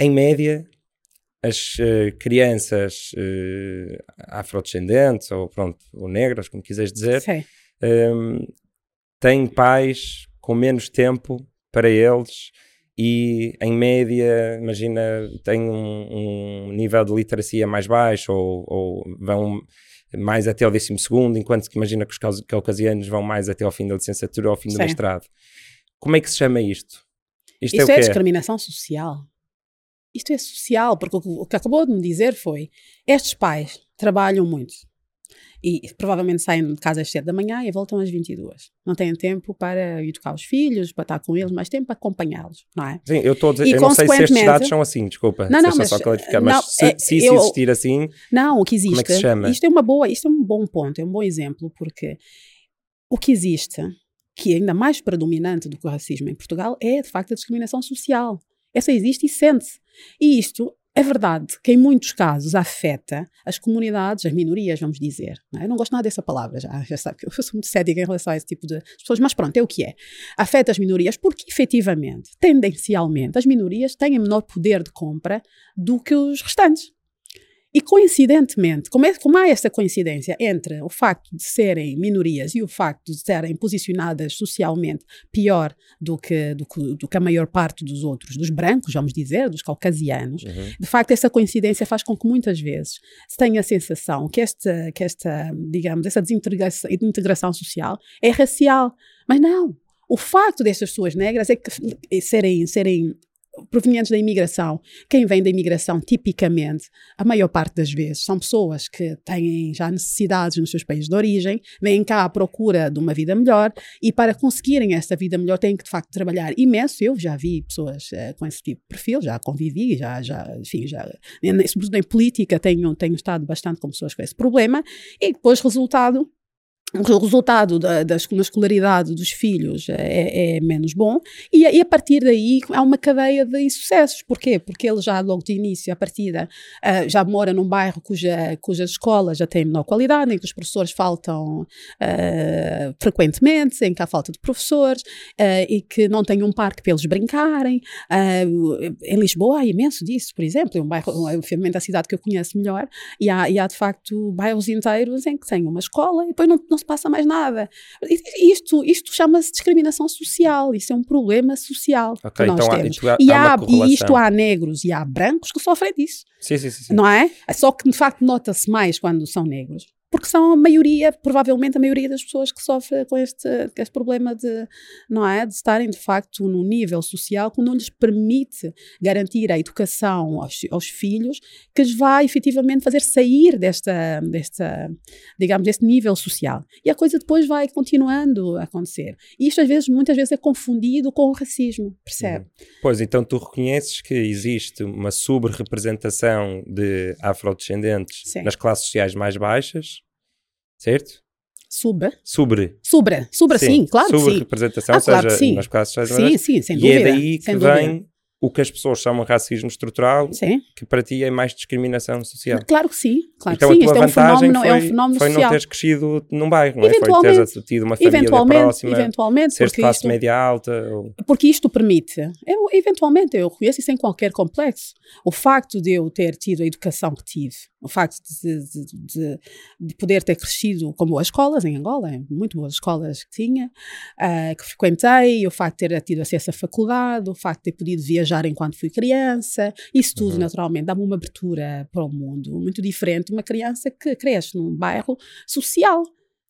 em média as uh, crianças uh, afrodescendentes ou pronto, ou negras, como quiseres dizer, um, têm pais com menos tempo para eles e, em média, imagina, têm um, um nível de literacia mais baixo ou, ou, vão mais até ao 12 enquanto que imagina que os caucasianos vão mais até ao fim da licenciatura ou ao fim do mestrado. Como é que se chama isto? Isto, Isto é, é, discriminação social. Isto é social, porque o que- o que acabou de me dizer foi: estes pais trabalham muito e provavelmente saem de casa às 7 da manhã e voltam às 22. Não têm tempo para educar os filhos, para estar com eles, mais tempo para acompanhá-los, não é? Sim, eu estou a dizer, E, eu não sei se estes dados são assim, desculpa. Não, não, mas, só clarificar, mas não, se, é, se isso eu- existir assim, Não, o que existe. Como é que se chama? Isto é uma boa, isto é um bom ponto, é um bom exemplo, porque o que existe, que é ainda mais predominante do que o racismo em Portugal, é de facto a discriminação social. Essa existe e sente-se. E isto é verdade que em muitos casos afeta as comunidades, as minorias, vamos dizer. não é? Eu não gosto nada dessa palavra, já, já sabe que eu sou muito cética em relação a esse tipo de pessoas, mas pronto, é o que é. Afeta as minorias porque, efetivamente, tendencialmente, as minorias têm menor poder de compra do que os restantes. E coincidentemente, como, é, como há essa coincidência entre o facto de serem minorias e o facto de serem posicionadas socialmente pior do que, do, que, do que a maior parte dos outros, dos brancos, vamos dizer, dos caucasianos, Uhum. de facto essa coincidência faz com que muitas vezes se tenha a sensação que esta, que esta digamos, essa desintegração, integração social é racial. Mas não. O facto destas pessoas negras é que serem, serem provenientes da imigração, quem vem da imigração, tipicamente, a maior parte das vezes, são pessoas que têm já necessidades nos seus países de origem, vêm cá à procura de uma vida melhor e para conseguirem esta vida melhor têm que, de facto, trabalhar imenso. Eu já vi pessoas eh, com esse tipo de perfil, já convivi, já, já enfim, já, sobretudo em política, tenho, tenho estado bastante com pessoas com esse problema e depois, resultado, o resultado da, da escolaridade dos filhos é, é menos bom e, e a partir daí há uma cadeia de insucessos. Porquê? Porque ele já logo de início, a partida, ah, já mora num bairro cuja, cujas escolas já têm menor qualidade, em que os professores faltam ah, frequentemente, em que há falta de professores ah, e que não tem um parque para eles brincarem. Em Lisboa há imenso disso, por exemplo, é um bairro, é obviamente a cidade que eu conheço melhor, e há, e há de facto bairros inteiros em que tem uma escola e depois não, não se passa mais nada. Isto, isto chama-se discriminação social, isso é um problema social Ok, que nós então temos. há, e, há há, e isto há negros e há brancos que sofrem disso, Sim, sim, sim. sim. não é? Só que de facto nota-se mais quando são negros. Porque são a maioria, provavelmente a maioria das pessoas que sofrem com este, este problema de, não é? De estarem de facto num nível social que não lhes permite garantir a educação aos, aos filhos que lhes vai efetivamente fazer sair desta, desta, digamos, deste nível social. E a coisa depois vai continuando a acontecer. E isto às vezes, muitas vezes é confundido com o racismo, percebe? Pois, então tu reconheces que existe uma sobre-representação de afrodescendentes Sim. nas classes sociais mais baixas, certo? Sub, Sobre. Subra, subra sim, claro que sim. Sobre-representação, Ah, ou seja, claro que sim. nas classes sociais Sim, sim, sem E dúvida. é daí que sem dúvida. O que as pessoas chamam de racismo estrutural, Sim, que para ti é mais discriminação social. claro que sim, claro então que sim. Isto é um vantagem fenómeno, foi, é um fenómeno foi não social. teres crescido num bairro, não é? Foi teres tido uma família Eventualmente, próxima, eventualmente, seres de classe isto, média alta. Ou... porque isto permite, eu, eventualmente, eu reconheço isso sem qualquer complexo. O facto de eu ter tido a educação que tive, o facto de, de, de, de poder ter crescido com boas escolas em Angola, muito boas escolas que tinha, ah, que frequentei, o facto de ter tido acesso à faculdade, o facto de ter podido viajar enquanto fui criança, isso tudo, Uhum. naturalmente, dá-me uma abertura para o mundo muito diferente de uma criança que cresce num bairro social.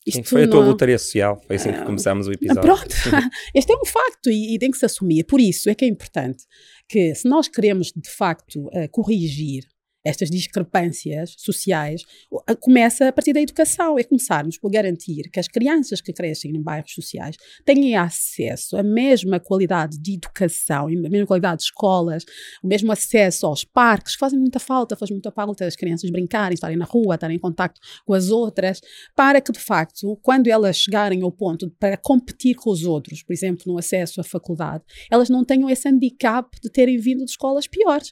Sim, foi a tua não- lotaria social, foi assim que Ah, começámos o ah, episódio. Pronto, este é um facto e, e tem que se assumir. Por isso é que é importante que, se nós queremos de facto eh, corrigir estas discrepâncias sociais, começa a partir da educação. É começarmos por garantir que as crianças que crescem em bairros sociais tenham acesso à mesma qualidade de educação, a mesma qualidade de escolas, o mesmo acesso aos parques, que fazem muita falta, faz muita falta as crianças brincarem, estarem na rua, estarem em contacto com as outras, para que, de facto, quando elas chegarem ao ponto para competir com os outros, por exemplo, no acesso à faculdade, elas não tenham esse handicap de terem vindo de escolas piores.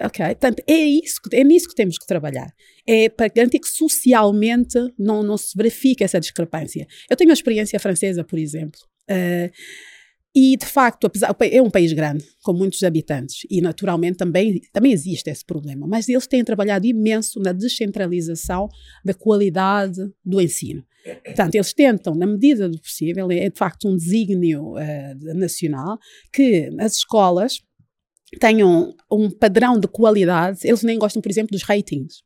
Ok? Portanto, é, isso é nisso que temos que trabalhar. É para garantir que socialmente não, não se verifique essa discrepância. Eu tenho a experiência francesa, por exemplo. eh, e, de facto, apesar, é um país grande, com muitos habitantes, e naturalmente também, também existe esse problema, mas eles têm trabalhado imenso na descentralização da qualidade do ensino. Portanto, eles tentam, na medida do possível, é de facto um desígnio eh, nacional, que as escolas tenham um padrão de qualidade, eles nem gostam, por exemplo, dos ratings.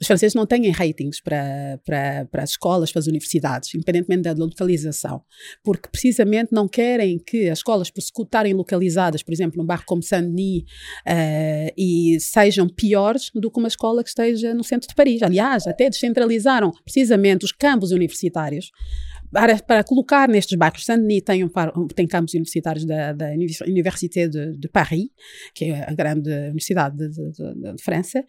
Os franceses não têm ratings para, para, para as escolas, para as universidades, independentemente da localização, porque precisamente não querem que as escolas, por estarem localizadas, por exemplo, num bairro como Saint-Denis, uh, e sejam piores do que uma escola que esteja no centro de Paris. Aliás, até descentralizaram precisamente os campos universitários para, para colocar nestes bairros, Saint-Denis tem, um, tem campos universitários da, da Université de, de, Paris, que é a grande universidade de, de, de França,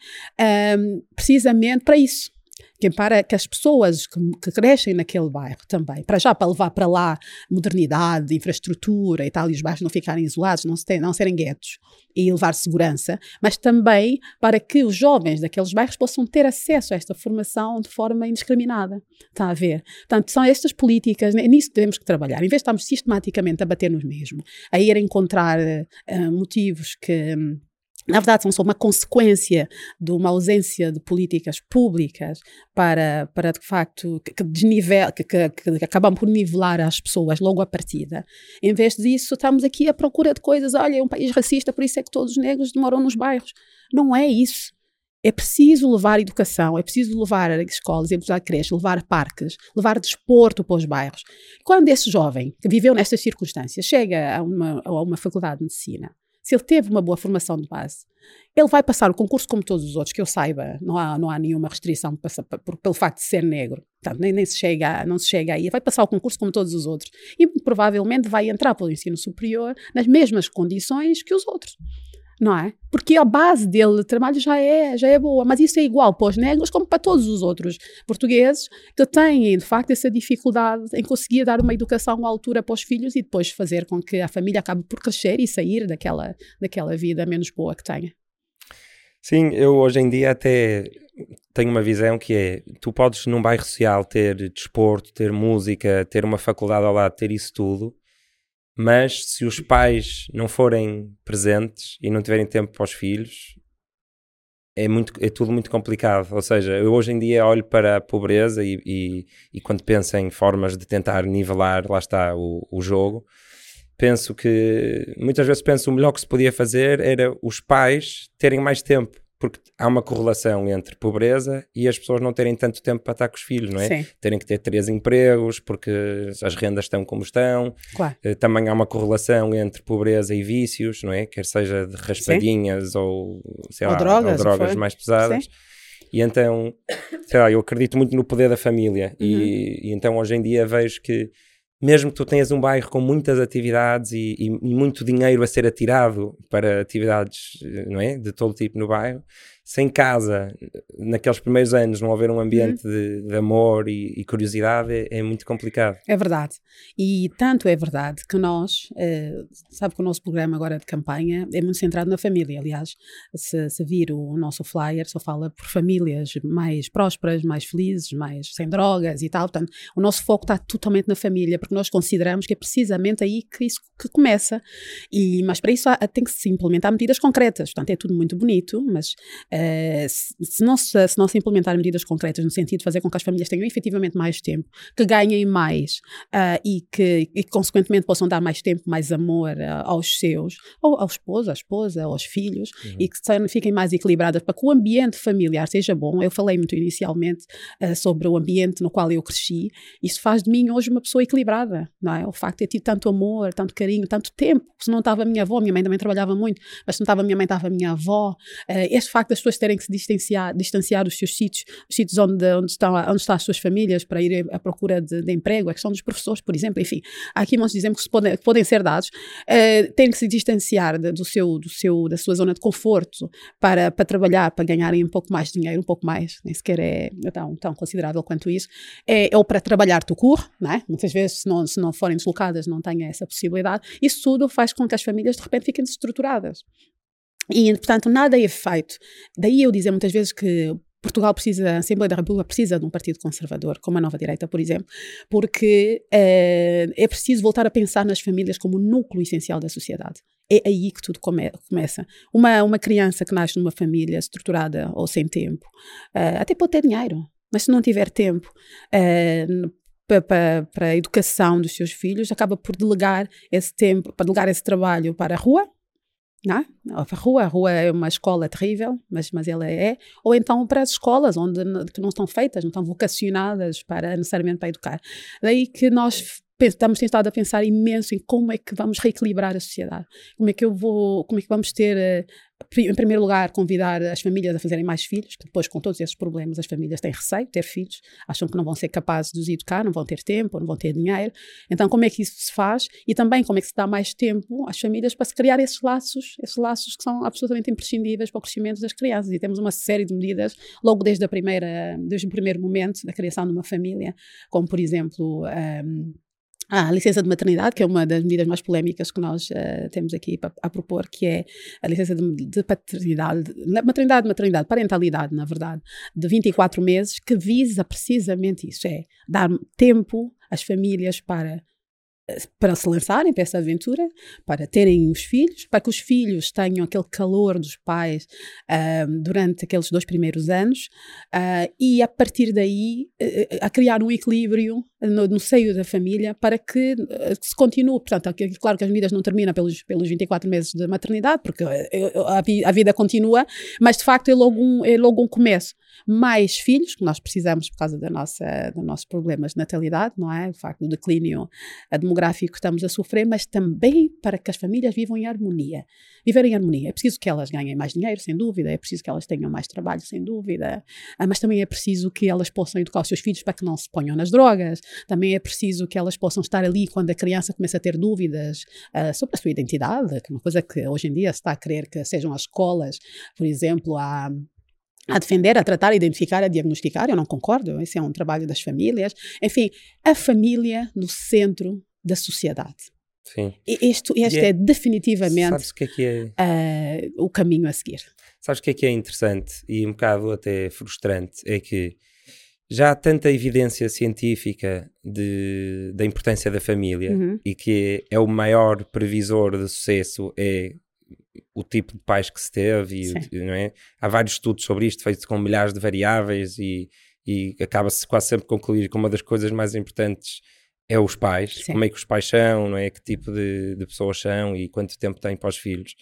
um, precisamente para isso que para que as pessoas que, que, crescem naquele bairro também, para já para levar para lá modernidade, infraestrutura e tal, e os bairros não ficarem isolados, não, se tem, não serem guetos e levar segurança, mas também para que os jovens daqueles bairros possam ter acesso a esta formação de forma indiscriminada. Está a ver? Portanto, são estas políticas, é nisso que temos que trabalhar. Em vez de estarmos sistematicamente a bater nos mesmos, a ir encontrar uh, motivos que. Um, na verdade, são só uma consequência de uma ausência de políticas públicas para, para de facto, que, desnivel, que, que, que acabam por nivelar as pessoas logo à partida. Em vez disso, estamos aqui à procura de coisas. Olha, é um país racista, por isso é que todos os negros demoram nos bairros. Não é isso. É preciso levar educação, é preciso levar escolas, é preciso creches, levar parques, levar desporto para os bairros. Quando esse jovem que viveu nestas circunstâncias chega a uma, a uma faculdade de medicina, se ele teve uma boa formação de base, ele vai passar o concurso como todos os outros, que eu saiba, não há, não há nenhuma restrição por, pelo facto de ser negro. Portanto, nem, nem se chega, não se chega aí. Vai passar o concurso como todos os outros. E provavelmente vai entrar pelo ensino superior nas mesmas condições que os outros não é? Porque a base dele de trabalho já é, já é boa, mas isso é igual para os negros como para todos os outros portugueses que têm, de facto, essa dificuldade em conseguir dar uma educação à altura para os filhos e depois fazer com que a família acabe por crescer e sair daquela, daquela vida menos boa que tenha. Sim, eu hoje em dia até tenho uma visão que é, tu podes num bairro social ter desporto, ter música, ter uma faculdade ao lado, ter isso tudo, mas se os pais não forem presentes e não tiverem tempo para os filhos, é, muito, é tudo muito complicado. Ou seja, eu hoje em dia olho para a pobreza e, e, e quando penso em formas de tentar nivelar, lá está o, o jogo, penso que muitas vezes penso o melhor que se podia fazer era os pais terem mais tempo porque há uma correlação entre pobreza e as pessoas não terem tanto tempo para estar com os filhos, não é? Sim. Terem que ter três empregos porque as rendas estão como estão. Claro. Uh, também há uma correlação entre pobreza e vícios, não é? Quer seja de raspadinhas Sim. ou, sei ou lá, drogas, ou drogas mais pesadas. Sim. E então, sei lá, eu acredito muito no poder da família uhum. e, e então hoje em dia vejo que mesmo que tu tenhas um bairro com muitas atividades e, e, e, muito dinheiro a ser atirado para atividades não é, de todo tipo no bairro, sem casa, naqueles primeiros anos, não haver um ambiente uhum. de, de, amor e, e curiosidade é, é, muito complicado. É verdade. E tanto é verdade que nós, uh, sabe que o nosso programa agora de campanha é muito centrado na família. Aliás, se, se vir o nosso flyer, só fala por famílias mais prósperas, mais felizes, mais sem drogas e tal. Portanto, o nosso foco está totalmente na família, porque nós consideramos que é precisamente aí que isso que começa. E, mas para isso há, tem que se implementar medidas concretas. Portanto, é tudo muito bonito, mas eh, se, não se, se, não se implementar medidas concretas no sentido de fazer com que as famílias tenham efetivamente mais tempo, que ganhem mais uh, e, que, e consequentemente possam dar mais tempo, mais amor uh, aos seus, ou ao esposo, à esposa, aos filhos, uhum. e que fiquem mais equilibradas para que o ambiente familiar seja bom. Eu falei muito inicialmente sobre o ambiente no qual eu cresci, isso faz de mim hoje uma pessoa equilibrada, não é? O facto de ter tido tanto amor, tanto carinho, tanto tempo, se não estava a minha avó, minha mãe também trabalhava muito, mas se não estava a minha mãe, estava a minha avó, este facto das pessoas terem que se distanciar, distanciar dos seus sítios, os sítios onde, onde, estão, onde estão as suas famílias para ir à procura de, de emprego, a questão dos professores, por exemplo, enfim, há aqui muitos exemplos que podem, que podem ser dados, uh, têm que se distanciar de, do seu, do seu, da sua zona de conforto para, para trabalhar, para ganharem um pouco mais de dinheiro, um pouco mais, nem sequer é tão, tão considerável quanto isso, é, ou para trabalhar tucur, não é? muitas vezes se não, se não forem deslocadas não têm essa possibilidade, isso tudo faz com que as famílias de repente fiquem desestruturadas. E, portanto, nada é feito. Daí eu dizer muitas vezes que Portugal precisa, a Assembleia da República precisa de um partido conservador, como a Nova Direita, por exemplo, porque é, é preciso voltar a pensar nas famílias como o núcleo essencial da sociedade. É aí que tudo come, começa. Uma, uma criança que nasce numa família estruturada ou sem tempo, uh, até pode ter dinheiro, mas se não tiver tempo uh, para, para a educação dos seus filhos, acaba por delegar esse tempo, para delegar esse trabalho para a rua, não é? A rua, a rua é uma escola terrível, mas, mas ela é. Ou então para as escolas, onde que não estão feitas, não estão vocacionadas para necessariamente para educar. Daí que nós estamos tentado a pensar imenso em como é que vamos reequilibrar a sociedade. Como é que eu vou, como é que vamos ter, eh, em primeiro lugar, convidar as famílias a fazerem mais filhos, que depois com todos esses problemas as famílias têm receio de ter filhos, acham que não vão ser capazes de os educar, não vão ter tempo, não vão ter dinheiro. Então como é que isso se faz? E também como é que se dá mais tempo às famílias para se criar esses laços, esses laços que são absolutamente imprescindíveis para o crescimento das crianças. E temos uma série de medidas logo desde a primeira, desde o primeiro momento da criação de uma família, como por exemplo, um, ah, a licença de maternidade, que é uma das medidas mais polémicas que nós uh, temos aqui a, a, propor, que é a licença de, de paternidade, maternidade, maternidade, parentalidade, na verdade, de 24 meses, que visa precisamente isso, é dar tempo às famílias para para se lançarem para essa aventura, para terem os filhos, para que os filhos tenham aquele calor dos pais uh, durante aqueles dois primeiros anos uh, e a partir daí uh, a criar um equilíbrio no, no, seio da família para que se continue. Portanto, claro que as medidas não terminam pelos, pelos 24 meses de maternidade, porque a, a vida continua, mas de facto é logo um, é logo um começo mais filhos, que nós precisamos por causa da nossa, dos nossos problemas de natalidade, não é? O facto do declínio demográfico que estamos a sofrer, mas também para que as famílias vivam em harmonia. Viver em harmonia. É preciso que elas ganhem mais dinheiro, sem dúvida, é preciso que elas tenham mais trabalho, sem dúvida, ah, mas também é preciso que elas possam educar os seus filhos para que não se ponham nas drogas, também é preciso que elas possam estar ali quando a criança começa a ter dúvidas uh, sobre a sua identidade, que é uma coisa que hoje em dia se está a querer que sejam as escolas, por exemplo, a a defender, a tratar, a identificar, a diagnosticar. Eu não concordo, esse é um trabalho das famílias. Enfim, a família no centro da sociedade. Sim. E isto, este é, é, definitivamente o, que é que é? Uh, o caminho a seguir. Sabes o que é que é interessante e um bocado até frustrante? É que já há tanta evidência científica de, da importância da família uhum. e que é, é o maior previsor de sucesso é o tipo de pais que se teve, e, não é? Há vários estudos sobre isto, feitos com milhares de variáveis, e, e acaba-se quase sempre concluir que uma das coisas mais importantes é os pais, Sim. como é que os pais são, não é? Que tipo de, de pessoas são e quanto tempo têm para os filhos.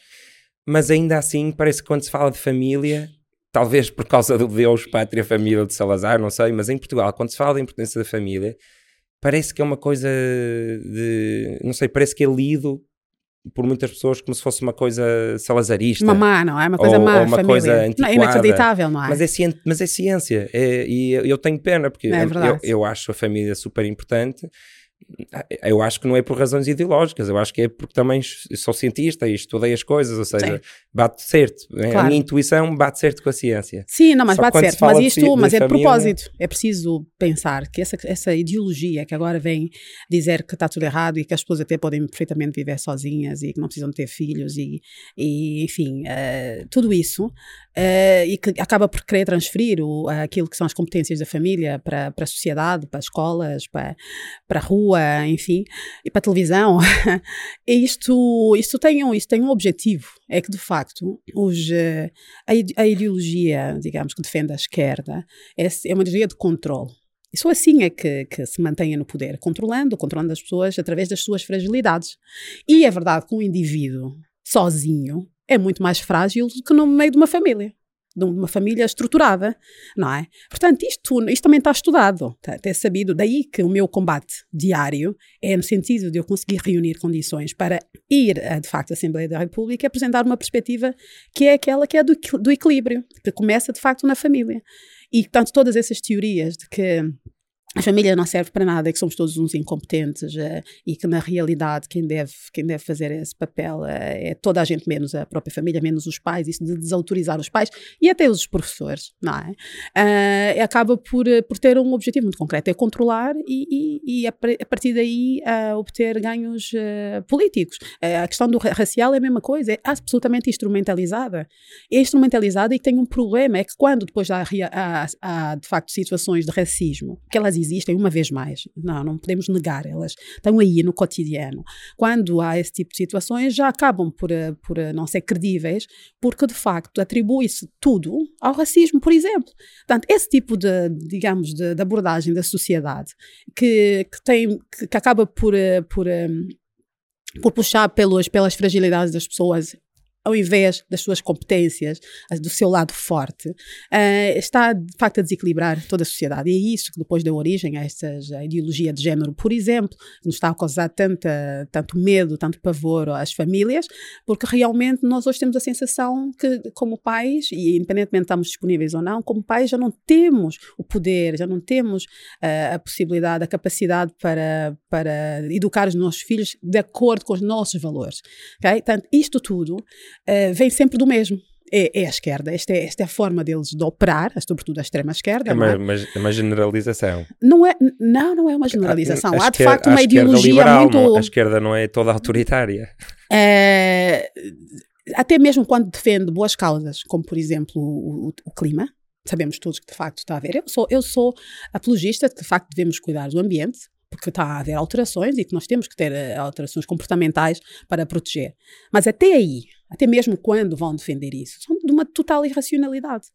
Mas ainda assim, parece que quando se fala de família, talvez por causa do Deus, pátria, família de Salazar, não sei, mas em Portugal, quando se fala da importância da família, parece que é uma coisa de. Não sei, parece que é lido por muitas pessoas como se fosse uma coisa salazarista. Uma má, não é? Uma coisa ou, má, ou uma família. coisa antiquada. Não, inacreditável, não é? Mas é, ciência, mas é ciência. É, e eu tenho pena, porque é eu, eu, acho a família super importante eu acho que não é por razões ideológicas, eu acho que é porque também sou cientista e estudei as coisas, ou seja, Sim. bate certo. Claro. A minha intuição bate certo com a ciência. Sim, não, mas Só bate certo. Mas isto, de, mas de é de família... propósito. É preciso pensar que essa, essa ideologia que agora vem dizer que está tudo errado e que as pessoas até podem perfeitamente viver sozinhas e que não precisam ter filhos e, e enfim, uh, tudo isso, uh, e que acaba por querer transferir o, aquilo que são as competências da família para, para a sociedade, para as escolas, para, para a rua rua, enfim, e para a televisão. e isto, isto, tem um, isto tem um objetivo, é que de facto os, eh, a, ideologia, digamos, que defende a esquerda é, é uma ideologia de controle. E só assim é que, que, se mantenha no poder, controlando, controlando as pessoas através das suas fragilidades. E é verdade que um indivíduo sozinho é muito mais frágil do que no meio de uma família de uma família estruturada, não é? Portanto, isto, isto também está estudado, está, é sabido. Daí que o meu combate diário é no sentido de eu conseguir reunir condições para ir, de facto, à Assembleia da República e apresentar uma perspectiva que é aquela que é do, do equilíbrio, que começa, de facto, na família. E, portanto, todas essas teorias de que a família não serve para nada, que somos todos uns incompetentes uh, e que na realidade quem deve, quem deve fazer esse papel uh, é toda a gente menos a própria família, menos os pais, isso de desautorizar os pais e até os professores, não é? Uh, acaba por, por ter um objetivo muito concreto, é controlar e, e, e a, a, partir daí obter ganhos políticos. a questão do racial é a mesma coisa, é absolutamente instrumentalizada. É instrumentalizada e tem um problema, é que quando depois há, há, há de facto situações de racismo, que elas existem uma vez mais. Não, não podemos negar, elas estão aí no cotidiano. Quando há esse tipo de situações, já acabam por, eh, por eh, não ser credíveis, porque de facto atribui-se tudo ao racismo, por exemplo. Portanto, esse tipo de, digamos, de, de abordagem da sociedade que, que, tem, que, que acaba por, eh, por, por puxar pelos, pelas fragilidades das pessoas ao invés das suas competências, do seu lado forte, uh, está de facto a desequilibrar toda a sociedade. E é isso que depois deu origem a esta ideologia de género, por exemplo, que nos está a causar tanta, tanto medo, tanto pavor às famílias, porque realmente nós hoje temos a sensação que, como pais, e independentemente de estamos disponíveis ou não, como pais já não temos o poder, já não temos uh, a possibilidade, a capacidade para, para educar os nossos filhos de acordo com os nossos valores. Okay? Portanto, isto tudo uh, vem sempre do mesmo. É, é, a esquerda. Esta é, esta é a forma deles de operar, sobretudo a extrema-esquerda. É uma, é? Uma, uma, generalização. Não, é, não, não é uma generalização. Há, de facto uma ideologia liberal, muito. Não, a esquerda não é toda autoritária. É, até mesmo quando defende boas causas, como por exemplo o, o, o clima, sabemos todos que de facto está a haver. Eu sou, eu sou apologista de que de facto devemos cuidar do ambiente, porque está a haver alterações e que nós temos que ter eh, alterações comportamentais para proteger. Mas até aí, até mesmo quando vão defender isso, são de uma total irracionalidade.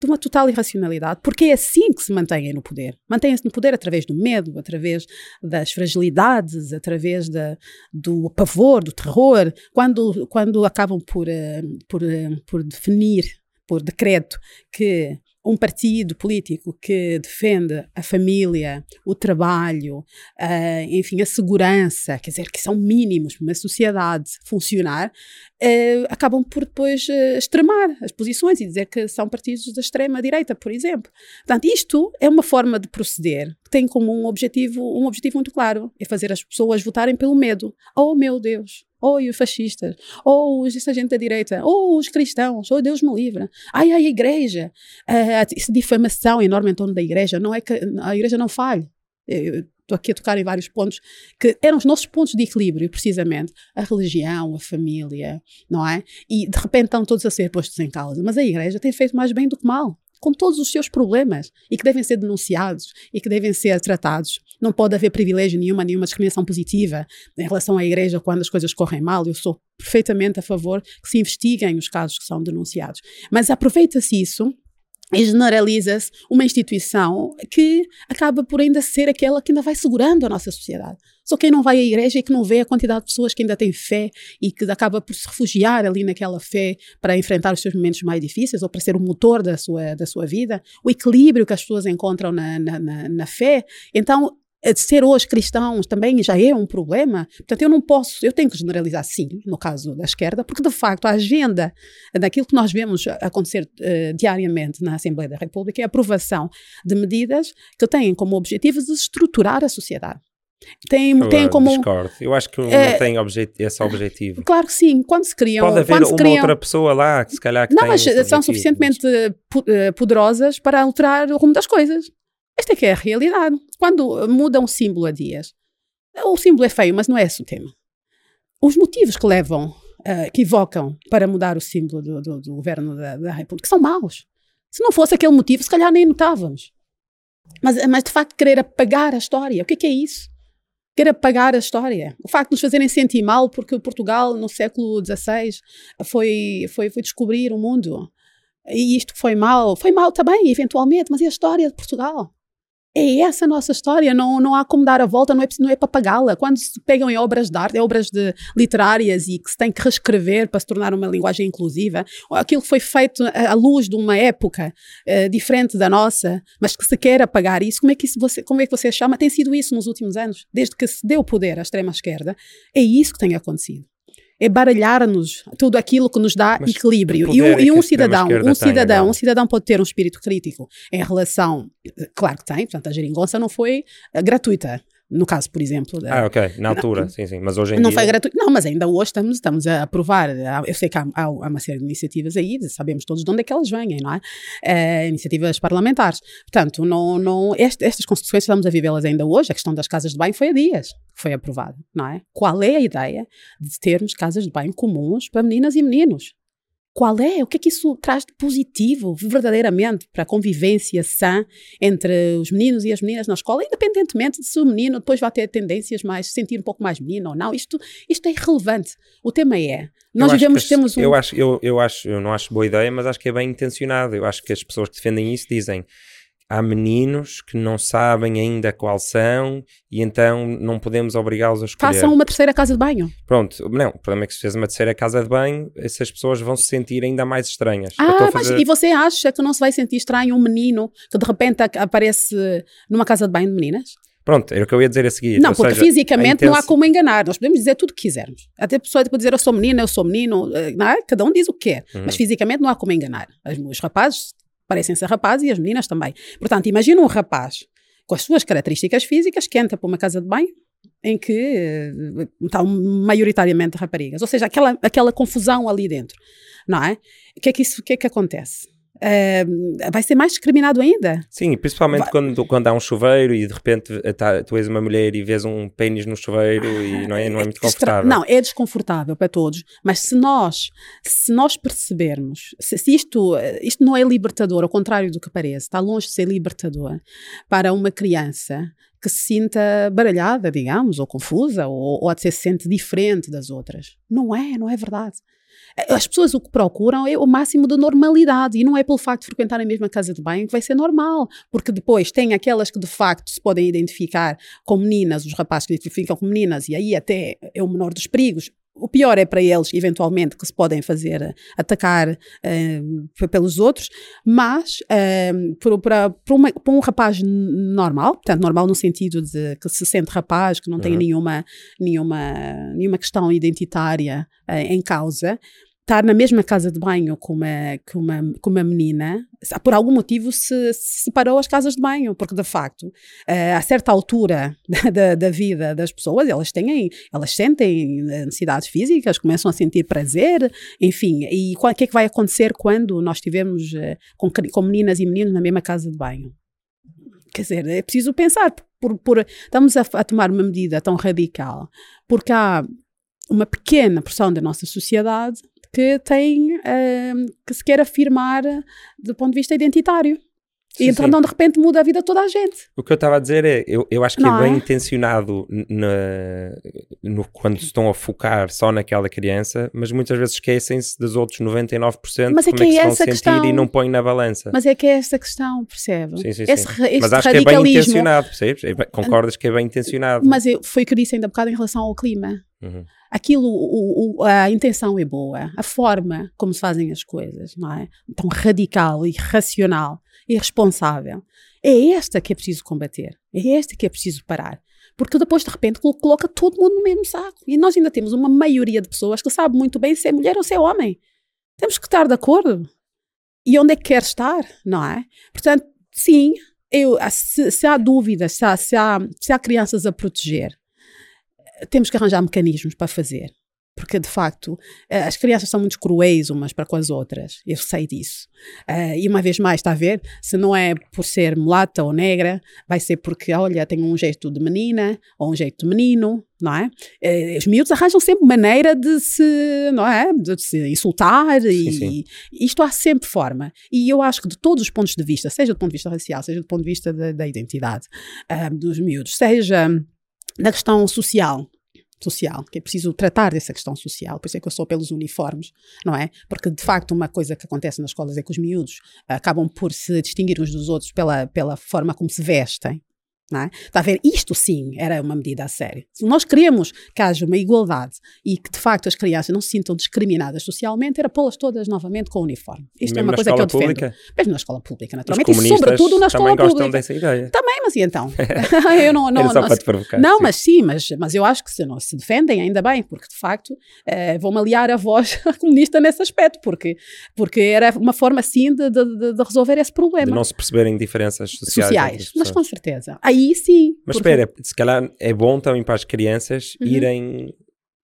De uma total irracionalidade, porque é assim que se mantêm no poder. Mantêm-se no poder através do medo, através das fragilidades, através da, do pavor, do terror, quando, quando acabam por, uh, por, uh, por definir por decreto que um partido político que defende a família, o trabalho, uh, enfim, a segurança, quer dizer, que são mínimos para uma sociedade funcionar, uh, acabam por depois uh, extremar as posições e dizer que são partidos da extrema-direita, por exemplo. Portanto, isto é uma forma de proceder tem como um objetivo, um objetivo muito claro, é fazer as pessoas votarem pelo medo. Oh, meu Deus! ou os fascistas, ou os essa gente da direita, ou os cristãos, ou Deus me livra. Ai, ai, a igreja. Uh, essa difamação enorme em torno da igreja, não é que a igreja não falhe. Estou aqui a tocar em vários pontos que eram os nossos pontos de equilíbrio, precisamente. A religião, a família, não é? E de repente estão todos a ser postos em causa. Mas a igreja tem feito mais bem do que mal com todos os seus problemas e que devem ser denunciados e que devem ser tratados. Não pode haver privilégio nenhuma, nenhuma discriminação positiva em relação à igreja quando as coisas correm mal. Eu sou perfeitamente a favor que se investiguem os casos que são denunciados. Mas aproveita-se isso e generaliza-se uma instituição que acaba por ainda ser aquela que ainda vai segurando a nossa sociedade. Só quem não vai à igreja e que não vê a quantidade de pessoas que ainda têm fé e que acaba por se refugiar ali naquela fé para enfrentar os seus momentos mais difíceis ou para ser o motor da sua, da sua vida, o equilíbrio que as pessoas encontram na, na, na, na fé. Então, de ser hoje cristãos também já é um problema. Portanto, eu não posso, eu tenho que generalizar sim, no caso da esquerda, porque de facto a agenda daquilo que nós vemos acontecer uh, diariamente na Assembleia da República é a aprovação de medidas que têm como objetivo desestruturar a sociedade. Tem, eu tem como. Discordo. Eu acho que é, não tem objet esse objetivo. Claro que sim. Quando se criam. Pode haver uma criam... outra pessoa lá que se calhar. Que não, mas são suficientemente mas... Eh, poderosas para alterar o rumo das coisas. Esta é que é a realidade. Quando muda um símbolo a dias, o símbolo é feio, mas não é esse o tema. Os motivos que levam, uh, que evocam para mudar o símbolo do, do, do governo da, da, República são maus. Se não fosse aquele motivo, se calhar nem notávamos. Mas, mas de facto, querer apagar a história, o que é, que é isso? Querer apagar a história. O facto de nos fazerem sentir mal porque Portugal, no século XVI, foi, foi, foi descobrir o mundo. E isto foi mal. Foi mal também, eventualmente, mas é a história de Portugal? É essa a nossa história, não, não há como dar a volta, não é, não é para pagá-la. Quando se pegam em obras de arte, obras de, literárias e que se tem que reescrever para se tornar uma linguagem inclusiva, aquilo que foi feito à luz de uma época uh, diferente da nossa, mas que se quer apagar isso, como é que, isso você, como é que você chama? Tem sido isso nos últimos anos, desde que se deu poder à extrema-esquerda, é isso que tem acontecido é baralhar-nos tudo aquilo que nos dá Mas equilíbrio. E um, e um cidadão, um cidadão, tem, um cidadão pode ter um espírito crítico em relação, claro que tem, portanto a geringonça não foi uh, gratuita no caso, por exemplo. Da, ah, ok, na altura, não, sim, sim, mas hoje em não dia... foi gratuito, não, mas ainda hoje estamos, estamos a aprovar, eu sei que há, há, uma série de iniciativas aí, sabemos todos de onde é que elas vêm, não é? é iniciativas parlamentares. Portanto, não, não, este, estas consequências estamos a vivê-las ainda hoje, a questão das casas de banho foi há dias que foi aprovada, não é? Qual é a ideia de termos casas de banho comuns para meninas e meninos? Qual é? O que é que isso traz de positivo, verdadeiramente, para a convivência sã entre os meninos e as meninas na escola, independentemente de se o menino depois vai ter tendências mais, se sentir um pouco mais menino ou não. Isto, isto é irrelevante. O tema é, nós vivemos, que, temos um... Eu acho, eu, eu acho, eu não acho boa ideia, mas acho que é bem intencionado. Eu acho que as pessoas que defendem isso dizem há meninos que não sabem ainda qual são e então não podemos obrigá-los a escolher. Façam uma terceira casa de banho. Pronto, não, o problema é que se fez uma terceira casa de banho, essas pessoas vão se sentir ainda mais estranhas. Ah, a mas fazer- e você acha que não se vai sentir estranho um menino que de repente aparece numa casa de banho de meninas? Pronto, era o que eu ia dizer a seguir. Não, ou porque seja, fisicamente a não há como enganar. Nós podemos dizer tudo o que quisermos. Até a pessoa pode dizer eu sou menina, eu sou menino, eh, não é? cada um diz o que quer. Uhum. Mas fisicamente não há como enganar. As- Os rapazes parecem ser rapazes e as meninas também. Portanto, imagina um rapaz com as suas características físicas que entra para uma casa de banho em que eh, estão maioritariamente raparigas. Ou seja, aquela, aquela confusão ali dentro. Não é? O que é que, isso, que, é que acontece? Eh, vai ser mais discriminado ainda. Sim, principalmente quando, quando há um chuveiro e de repente tá- tu és uma mulher e vês um pênis no chuveiro e não é, não é muito Estra- confortável. Não, é desconfortável para todos, mas se nós, se nós percebermos, se, se isto, isto não é libertador, ao contrário do que parece, está longe de ser libertador para uma criança que se sinta baralhada, digamos, ou confusa, ou, ou até se sente diferente das outras. Não é, não é verdade. Eh, As pessoas o que procuram é o máximo de normalidade e não é pelo facto de frequentar a mesma casa de banho que vai ser normal, porque depois tem aquelas que de facto se podem identificar com meninas, os rapazes que identificam com meninas, e aí até é o menor dos perigos. O pior é para eles, eventualmente, que se podem fazer eh, atacar eh, p- pelos outros, mas eh, por- para, para, uma- para um rapaz normal, portanto, normal no sentido de que se sente rapaz, que não tem Uhum. nenhuma, nenhuma, nenhuma questão identitária eh, em causa, estar na mesma casa de banho com uma, com uma, com uma menina, por algum motivo se, se separou as casas de banho, porque de facto, eh, a certa altura da, da, da vida das pessoas, elas têm, elas sentem eh, necessidades físicas, começam a sentir prazer, enfim, e o que é que vai acontecer quando nós estivermos eh, com, com meninas e meninos na mesma casa de banho? Quer dizer, é preciso pensar, por, por, estamos a, a tomar uma medida tão radical, porque há uma pequena porção da nossa sociedade que tem, eh, que se quer afirmar do ponto de vista identitário. Sim, e então, sim. de repente, muda a vida de toda a gente. O que eu estava a dizer é, eu, eu acho que Não é bem é? intencionado na- no, quando se estão a focar só naquela criança, mas muitas vezes esquecem-se dos outros 99% Mas é como é que que se é vão essa sentir questão. e não põem na balança. Mas é que é essa questão, percebe? Sim, sim, Esse, sim. este Mas acho que é bem intencionado, percebes? É concordas que é bem intencionado? mas eu, foi o que eu disse ainda há bocado em relação ao clima. Uhum. Aquilo, o- o- a intenção é boa, a forma como se fazem as coisas, não é? Tão radical, irracional, irresponsável. É esta que é preciso combater. É esta que é preciso parar. Porque depois, de repente, colo- coloca todo mundo no mesmo saco. E nós ainda temos uma maioria de pessoas que sabe muito bem se é mulher ou se é homem. Temos que estar de acordo. E onde é que quer estar, não é? Portanto, sim, eu, se, se há dúvidas, se há, se, há, se há crianças a proteger, temos que arranjar mecanismos para fazer. Porque, de facto, eh, as crianças são muito cruéis umas para com as outras. Eu sei disso. Eh, e uma vez mais, está a ver? Se não é por ser mulata ou negra, vai ser porque, olha, tem um jeito de menina ou um jeito de menino, não é? Eh, os miúdos arranjam sempre maneira de se, não é? De se insultar e sim. isto há sempre forma. E eu acho que de todos os pontos de vista, seja do ponto de vista racial, seja do ponto de vista da, da identidade ah, dos miúdos, seja da questão social, social, que é preciso tratar dessa questão social, por isso é que eu sou pelos uniformes, não é? Porque de facto uma coisa que acontece nas escolas é que os miúdos acabam por se distinguir uns dos outros pela, pela forma como se vestem. Não é? Está a ver? Isto sim era uma medida a sério. Se nós queremos que haja uma igualdade e que de facto as crianças não se sintam discriminadas socialmente, era pô-las todas novamente com o uniforme. Isto é Mesmo uma na coisa que eu defendo. pública, Mesmo na escola pública, naturalmente, e sobretudo na também escola gostam pública. dessa ideia. Também, mas e então? eu não, não, Era só não- para te provocar. não, sim. mas sim, mas, mas eu acho que se não se defendem, ainda bem, porque de facto eh, vão-me aliar a voz comunista nesse aspecto, porque, porque era uma forma sim de, de- de- de resolver esse De problema. não se perceberem diferenças sociais. sociais, as mas com certeza. Aí sim. Mas porque- espera, se calhar é bom também para as crianças Uhum. irem,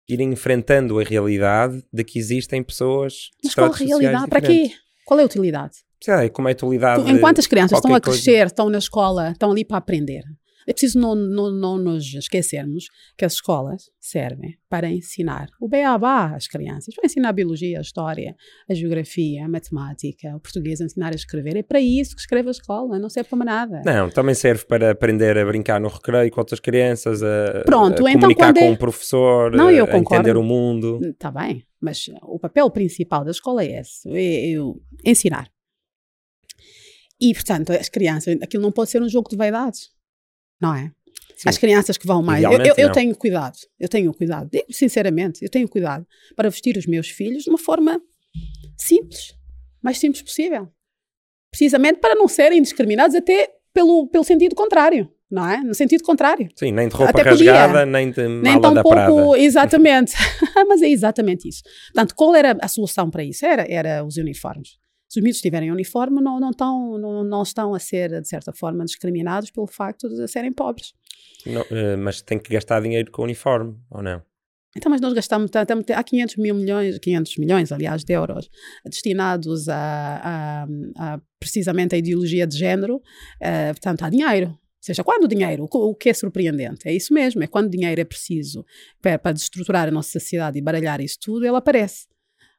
irem enfrentando a realidade de que existem pessoas de Mas qual a realidade? Para quê? Qual é a utilidade? Sei lá, como é a atualidade. Enquanto as crianças estão a qualquer coisa. crescer, estão na escola, estão ali para aprender. É preciso não, não, não nos esquecermos que as escolas servem para ensinar o beabá às crianças. Para ensinar a biologia, a história, a geografia, a matemática, o português, a ensinar a escrever. É para isso que escreve a escola, não serve para nada. Não, também serve para aprender a brincar no recreio com outras crianças, a, Pronto, a então comunicar quando com é- um professor, Não, eu a concordo. entender o mundo. Está bem, mas o papel principal da escola é esse, é, é o ensinar. E, portanto, as crianças, aquilo não pode ser um jogo de vaidades, não é? Sim. As crianças que vão mais. Eu, eu- eu tenho cuidado, eu tenho cuidado, digo sinceramente, eu tenho cuidado para vestir os meus filhos de uma forma simples, mais simples possível. Precisamente para não serem discriminados até pelo, pelo sentido contrário, não é? No sentido contrário. Sim, nem de roupa Até podia. rasgada, nem de Nem mala tão da pouco, Prada. exatamente. Mas é exatamente isso. Portanto, qual era a solução para isso? Era, era os uniformes. Se os miúdos tiverem uniforme, não, não, estão, não, não estão a ser, de certa forma, discriminados pelo facto de serem pobres. Não, eh, mas tem que gastar dinheiro com o uniforme, ou não? Então, mas nós gastamos, tamo- há 500 mil milhões, 500 milhões, aliás, de euros destinados a, a- a, precisamente a ideologia de género, eh, portanto, há dinheiro. Ou seja, quando o dinheiro, o que- o que é surpreendente, é isso mesmo, é quando o dinheiro é preciso para, para destruturar a nossa sociedade e baralhar isso tudo, ele aparece.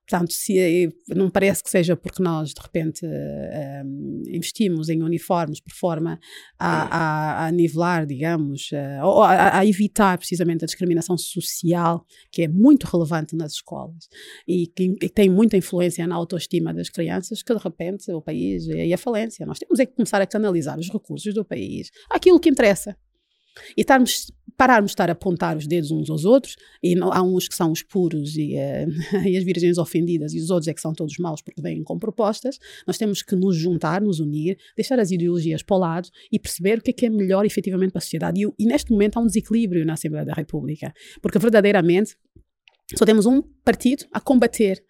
Portanto, se, eh, não parece que seja porque nós, de repente, eh, eh, investimos em uniformes por forma a, a- a nivelar, digamos, eh, ou a, evitar precisamente a discriminação social, que é muito relevante nas escolas e que, e tem muita influência na autoestima das crianças, que de repente o país é aí a falência. Nós temos é que começar a canalizar os recursos do país àquilo que interessa. E estarmos, pararmos de estar a apontar os dedos uns aos outros, e não- há uns que são os puros e, eh, e as virgens ofendidas, e os outros é que são todos maus porque vêm com propostas. Nós temos que nos juntar, nos unir, deixar as ideologias para o lado e perceber o que é que é melhor efetivamente para a sociedade. E, e neste momento há um desequilíbrio na Assembleia da República, porque verdadeiramente só temos um partido a combater.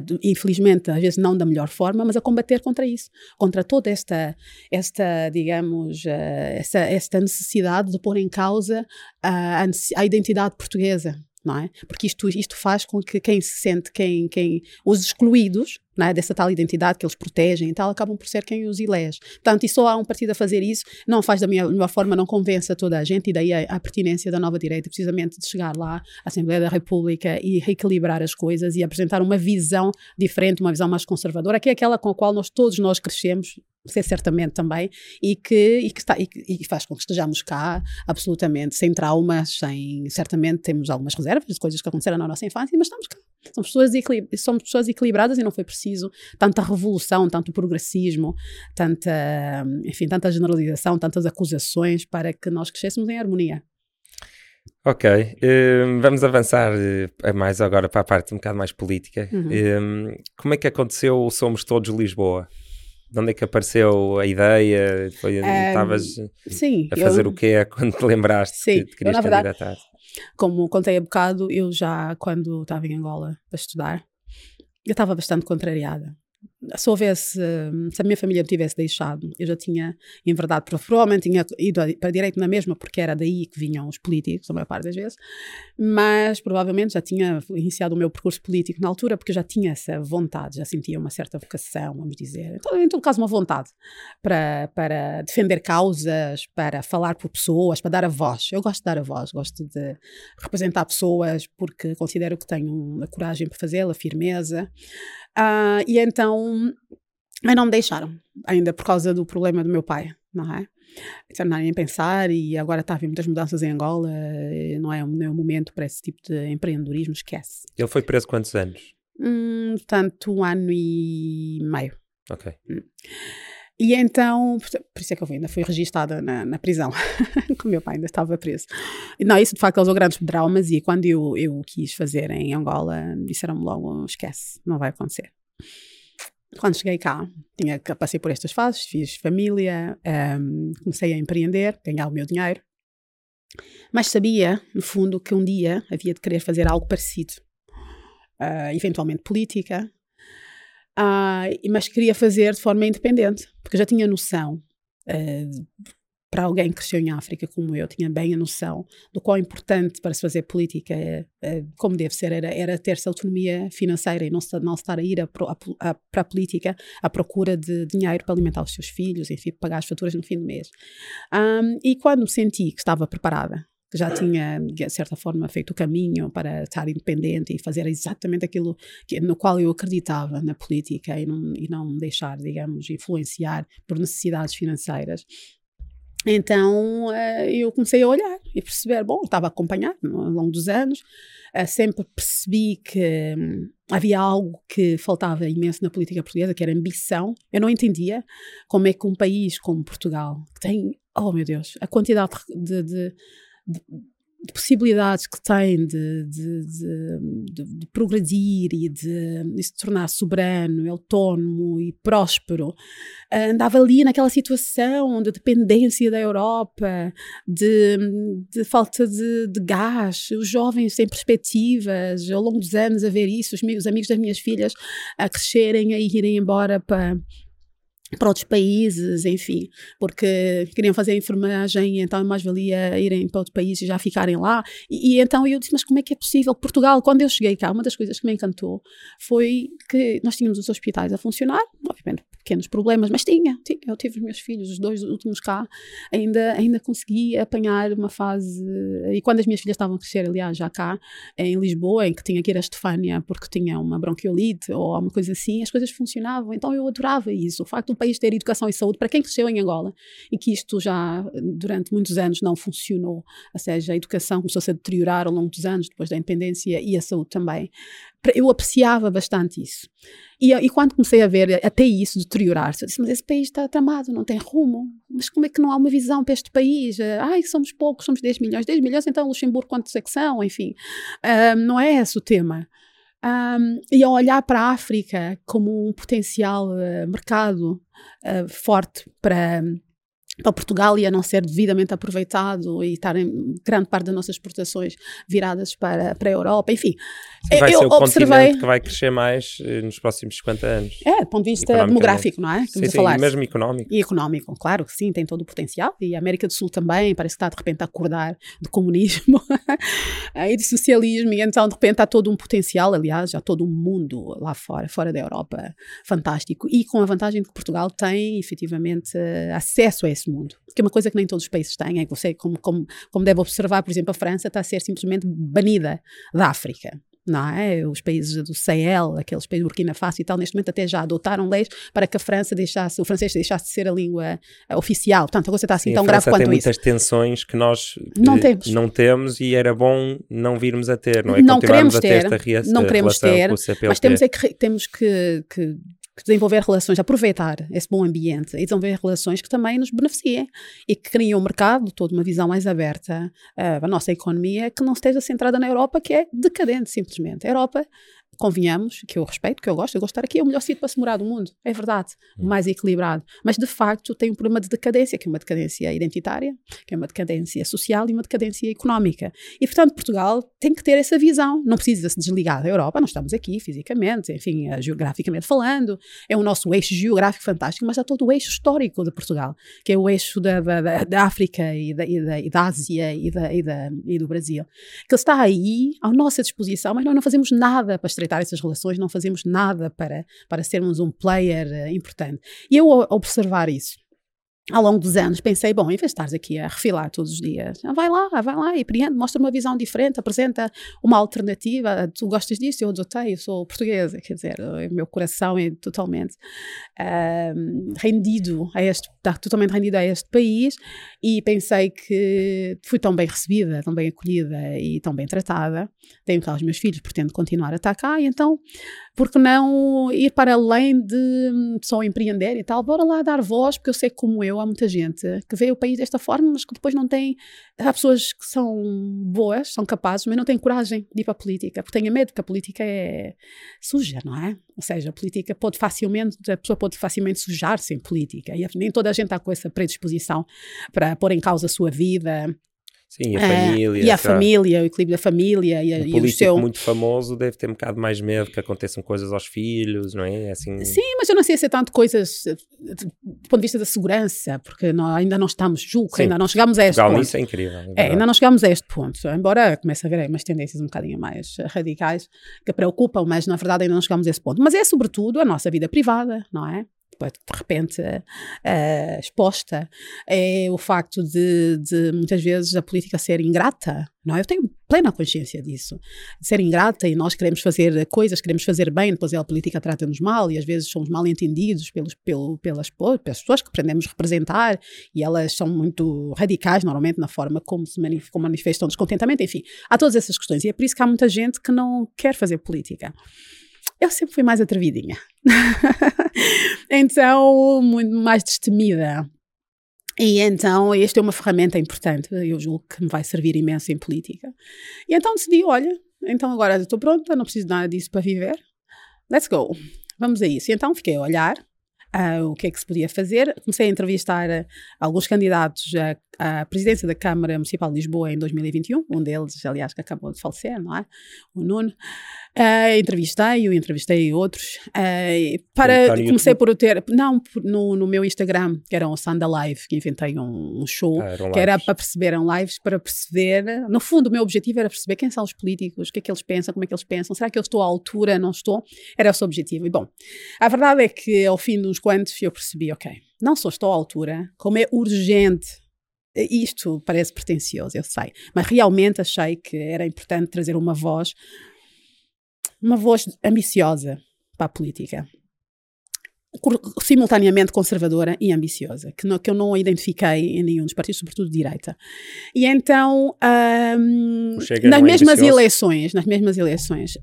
Do- infelizmente, às vezes não da melhor forma, mas a combater contra isso, contra toda esta, esta digamos, eh, esta, esta necessidade de pôr em causa a, a identidade portuguesa, não é? Porque isto, isto faz com que quem se sente, quem, quem os excluídos, é? dessa tal identidade que eles protegem e tal, acabam por ser quem os elege. Portanto, e só há um partido a fazer isso, não faz da melhor forma, não convence a toda a gente, e daí a, a pertinência da nova direita, precisamente de chegar lá, à Assembleia da República, e reequilibrar as coisas e apresentar uma visão diferente, uma visão mais conservadora, que é aquela com a qual nós todos nós crescemos, você certamente também, e que, e que, está, e, que- e faz com que estejamos cá absolutamente sem traumas, sem, certamente temos algumas reservas de coisas que aconteceram na nossa infância, mas estamos cá. Somos pessoas, somos pessoas equilibradas e não foi preciso tanta revolução, tanto progressismo, tanta, enfim, tanta generalização, tantas acusações para que nós crescêssemos em harmonia. Ok, hum, vamos avançar eh, mais agora para a parte um bocado mais política. Uhum. Hum, como é que aconteceu o Somos Todos Lisboa? De onde é que apareceu a ideia? Foi, Estavas Sim, a fazer eu- o quê quando te lembraste Sim, que te querias eu, na verdade, candidatar? como contei há bocado, eu já, quando estava em Angola para estudar, eu estava bastante contrariada. Se houvesse, se a minha família me tivesse deixado, eu já tinha, em verdade, pro- provavelmente tinha ido para direito na mesma, porque era daí que vinham os políticos, a maior parte das vezes, mas provavelmente já tinha iniciado o meu percurso político na altura, porque já tinha essa vontade, já sentia uma certa vocação, vamos dizer. Então, em todo caso, uma vontade para, para defender causas, para falar por pessoas, para dar a voz. Eu gosto de dar a voz, gosto de representar pessoas porque considero que tenho a coragem para fazê-lo, a firmeza. Ah, e então, mas não me deixaram, ainda por causa do problema do meu pai, não é? Tornarem em pensar e agora está a haver muitas mudanças em Angola, eh, não é, o- não é o momento para esse tipo de empreendedorismo, esquece. Ele foi preso quantos anos? Hum, portanto, um ano e meio. Ok. E então, por isso é que eu ainda fui registada na, na prisão, que o meu pai ainda estava preso. Não, isso de facto causou grandes traumas e quando eu, eu quis fazer em Angola, disseram-me logo, esquece, não vai acontecer. Quando cheguei cá, tinha, passei por estas fases, fiz família, ehm, comecei a empreender, ganhar o meu dinheiro, mas sabia, no fundo, que um dia havia de querer fazer algo parecido. Ah, eventualmente política, e- mas queria fazer de forma independente, porque já tinha noção, eh, para alguém que cresceu em África como eu, tinha bem a noção do quão importante para se fazer política, eh, como deve ser, era, era ter-se autonomia financeira e não, não estar a ir para a política à procura de dinheiro para alimentar os seus filhos, enfim, pagar as faturas no fim do mês. Ahm, e quando senti que estava preparada, que já tinha, de certa forma, feito o caminho para estar independente e fazer exatamente aquilo que- no qual eu acreditava na política e não, e não deixar, digamos, influenciar por necessidades financeiras. Então uh, eu comecei a olhar e perceber, bom, estava a acompanhar ao longo dos anos, uh, sempre percebi que um, havia algo que faltava imenso na política portuguesa, que era ambição. Eu não entendia como é que um país como Portugal, que tem, oh meu Deus, a quantidade de, de, de de possibilidades que tem de, de, de, de progredir e de, se tornar soberano, autónomo e próspero, andava ali naquela situação de dependência da Europa, de, falta de, gás, os jovens sem perspectivas, ao longo dos anos a ver isso, os, os amigos das minhas filhas a crescerem, a irem embora para para outros países, enfim, porque queriam fazer enfermagem, então é mais valia irem para outro país e já ficarem lá. E, e, então eu disse, mas como é que é possível? Portugal, quando eu cheguei cá, uma das coisas que me encantou foi que nós tínhamos os hospitais a funcionar, obviamente pequenos problemas, mas tinha, tinha. Eu tive os meus filhos, os dois últimos cá, ainda, ainda consegui apanhar uma fase. E quando as minhas filhas estavam a crescer, aliás, já cá, em Lisboa, em que tinha que ir a Estefânia porque tinha uma bronquiolite ou alguma coisa assim, as coisas funcionavam. Então eu adorava isso. O facto país ter educação e saúde, para quem cresceu em Angola, e que isto já durante muitos anos não funcionou, ou seja, a educação começou-se a deteriorar ao longo dos anos, depois da independência, e a saúde também eu apreciava bastante isso. E, e, quando comecei a ver até isso deteriorar-se, eu disse: Mas esse país está tramado, não tem rumo. Mas como é que não há uma visão para este país? Ai, somos poucos, somos 10 milhões. 10 milhões, então Luxemburgo, quantos é que são? Enfim, não é esse o tema. Um, e a olhar para a África como um potencial uh, mercado uh, forte para para Portugal ia não ser devidamente aproveitado e estar em grande parte das nossas exportações viradas para, para a Europa, enfim. Sim, vai eu ser o observei... que vai crescer mais eh, nos próximos 50 anos. É, do ponto de vista demográfico, não é? Sim, sim, falar. e mesmo económico. E económico, claro que sim, tem todo o potencial. E a América do Sul também parece que está de repente a acordar do comunismo e de socialismo, e então de repente há todo um potencial, aliás, há todo um mundo lá fora, fora da Europa, fantástico. E com a vantagem de que Portugal tem efetivamente acesso a esse mundo. Que é uma coisa que nem todos os países têm. É que você, como, como, como deve observar, por exemplo, a França está a ser simplesmente banida da África não é? Os países do Sahel, aqueles países do Burkina Faso e tal, neste momento até já adotaram leis para que a França deixasse, o francês deixasse de ser a língua uh, oficial. Portanto, a coisa está assim Sim, tão grave quanto tem isso. muitas tensões que nós não, temos. não temos e era bom não virmos a ter, não é? Não queremos ter, ter não queremos ter, mas temos, é que, temos que, que desenvolver relações, aproveitar esse bom ambiente e desenvolver relações que também nos beneficiem e que criem um mercado, toda uma visão mais aberta uh, a nossa economia que não esteja centrada na Europa, que é decadente simplesmente. A Europa convenhamos, que eu respeito, que eu gosto, eu gosto de estar aqui, é o melhor sítio para se morar do mundo, é verdade, o mais equilibrado. Mas de facto tem um problema de decadência, que é uma decadência identitária, que é uma decadência social e uma decadência económica. E portanto Portugal tem que ter essa visão, não precisa se desligar da Europa, nós estamos aqui fisicamente, enfim, eh, geograficamente falando, é o nosso eixo geográfico fantástico, mas há todo o eixo histórico de Portugal, que é o eixo da, da, da África e da, e, da, e da Ásia e, da, e, da, e do Brasil, que está aí à nossa disposição, mas nós não fazemos nada para estreitar estreitar essas relações, não fazemos nada para, para sermos um player uh, importante. E eu, ao observar isso, ao longo dos anos pensei, bom, em vez de estares aqui a refilar todos os dias, vai lá, vai lá e prende, mostra uma visão diferente, apresenta uma alternativa, tu gostas disso, eu adotei, eu sou portuguesa, quer dizer, o meu coração é totalmente uh, rendido a este, está totalmente rendido a este país e pensei que fui tão bem recebida, tão bem acolhida e tão bem tratada, tenho cá os meus filhos, pretendo continuar a estar cá e então porque não ir para além de hum, só empreender e tal? Bora lá dar voz, porque eu sei que, como eu, há muita gente que vê o país desta forma, mas que depois não tem. Há pessoas que são boas, são capazes, mas não têm coragem de ir para a política, porque têm medo, porque a política é suja, não é? Ou seja, a política pode facilmente, a pessoa pode facilmente sujar-se em política, e nem toda a gente está com essa predisposição para pôr em causa a sua vida, Sim, a família. Uh, e a família, o equilíbrio da família. E, um e político o seu... muito famoso deve ter um bocado mais medo que aconteçam coisas aos filhos, não é? Assim... Sim, mas eu não sei se é tanto coisas do ponto de vista da segurança, porque nós ainda não estamos, julgo, Sim, ainda não chegamos a este ponto. isso é incrível. É, é, ainda não chegamos a este ponto, embora comece a haver umas tendências um bocadinho mais radicais que preocupam, mas na verdade ainda não chegamos a esse ponto. Mas é sobretudo a nossa vida privada, não é? De repente uh, exposta, é o facto de, de, muitas vezes a política ser ingrata. Não, é? eu tenho plena consciência disso, de ser ingrata e nós queremos fazer coisas, queremos fazer bem, depois a política trata-nos mal e às vezes somos mal entendidos pelos, pelo, pelas, pelas pessoas que pretendemos representar e elas são muito radicais normalmente na forma como se manif como manifestam descontentamento, enfim, há todas essas questões e é por isso que há muita gente que não quer fazer política eu sempre fui mais atrevidinha. então, muito mais destemida. E então, esta é uma ferramenta importante, eu julgo que me vai servir imenso em política. E então decidi: olha, então agora estou pronta, não preciso de nada disso para viver. Let's go. Vamos a isso. E então fiquei a olhar uh, o que é que se podia fazer. Comecei a entrevistar uh, alguns candidatos à, à, presidência da Câmara Municipal de Lisboa em 2021, um deles, aliás, que acabou de falecer, não é? O Nuno. Uh, entrevistei-o, entrevistei outros. Uh, para, comecei por ter, não, no, no meu Instagram, que era um Sanda Live, que inventei um, um show, ah, que lives. era para perceber, eram lives, para perceber, no fundo o meu objetivo era perceber quem são os políticos, o que é que eles pensam, como é que eles pensam, será que eu estou à altura, não estou? Era esse o objetivo. E bom, a verdade é que ao fim de uns quantos eu percebi, ok, não só estou à altura, como é urgente isto parece pretencioso, eu sei, mas realmente achei que era importante trazer uma voz uma voz ambiciosa para a política. Simultaneamente conservadora e ambiciosa, que, que eu não identifiquei em nenhum dos partidos, sobretudo de direita. E então, um, nas mesmas ambicioso. eleições, nas mesmas eleições,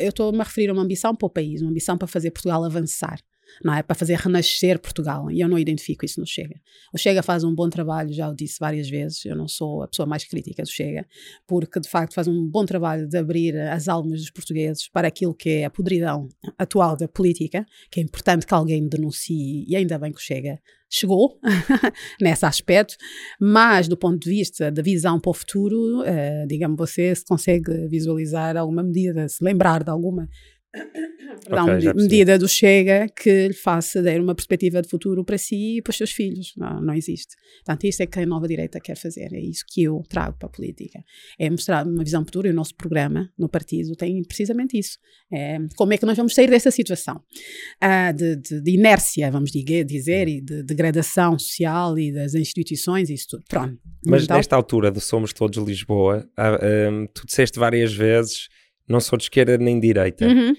eu estou-me a referir a uma ambição para o país, uma ambição para fazer Portugal avançar não é? Para fazer renascer Portugal. E eu não identifico isso no Chega. O Chega faz um bom trabalho, já o disse várias vezes, eu não sou a pessoa mais crítica do Chega, porque de facto faz um bom trabalho de abrir as almas dos portugueses para aquilo que é a podridão atual da política, que é importante que alguém denuncie, e ainda bem que o Chega chegou nesse aspecto, mas do ponto de vista da visão para o futuro, uh, digamos, você se consegue visualizar alguma medida, se lembrar de alguma Perdão, okay, medida do Chega que lhe faça dar uma perspectiva de futuro para si e para os seus filhos. Não, não existe. Portanto, isso é que a nova direita quer fazer. É isso que eu trago para a política. É mostrar uma visão futura e o nosso programa no partido tem precisamente isso. É, como é que nós vamos sair dessa situação uh, de, de, de, inércia, vamos dizer, e de degradação social e das instituições e isso tudo. Pronto. Mas então, nesta altura de Somos Todos Lisboa, uh, um, tu disseste várias vezes não sou de esquerda nem de direita. Uhum.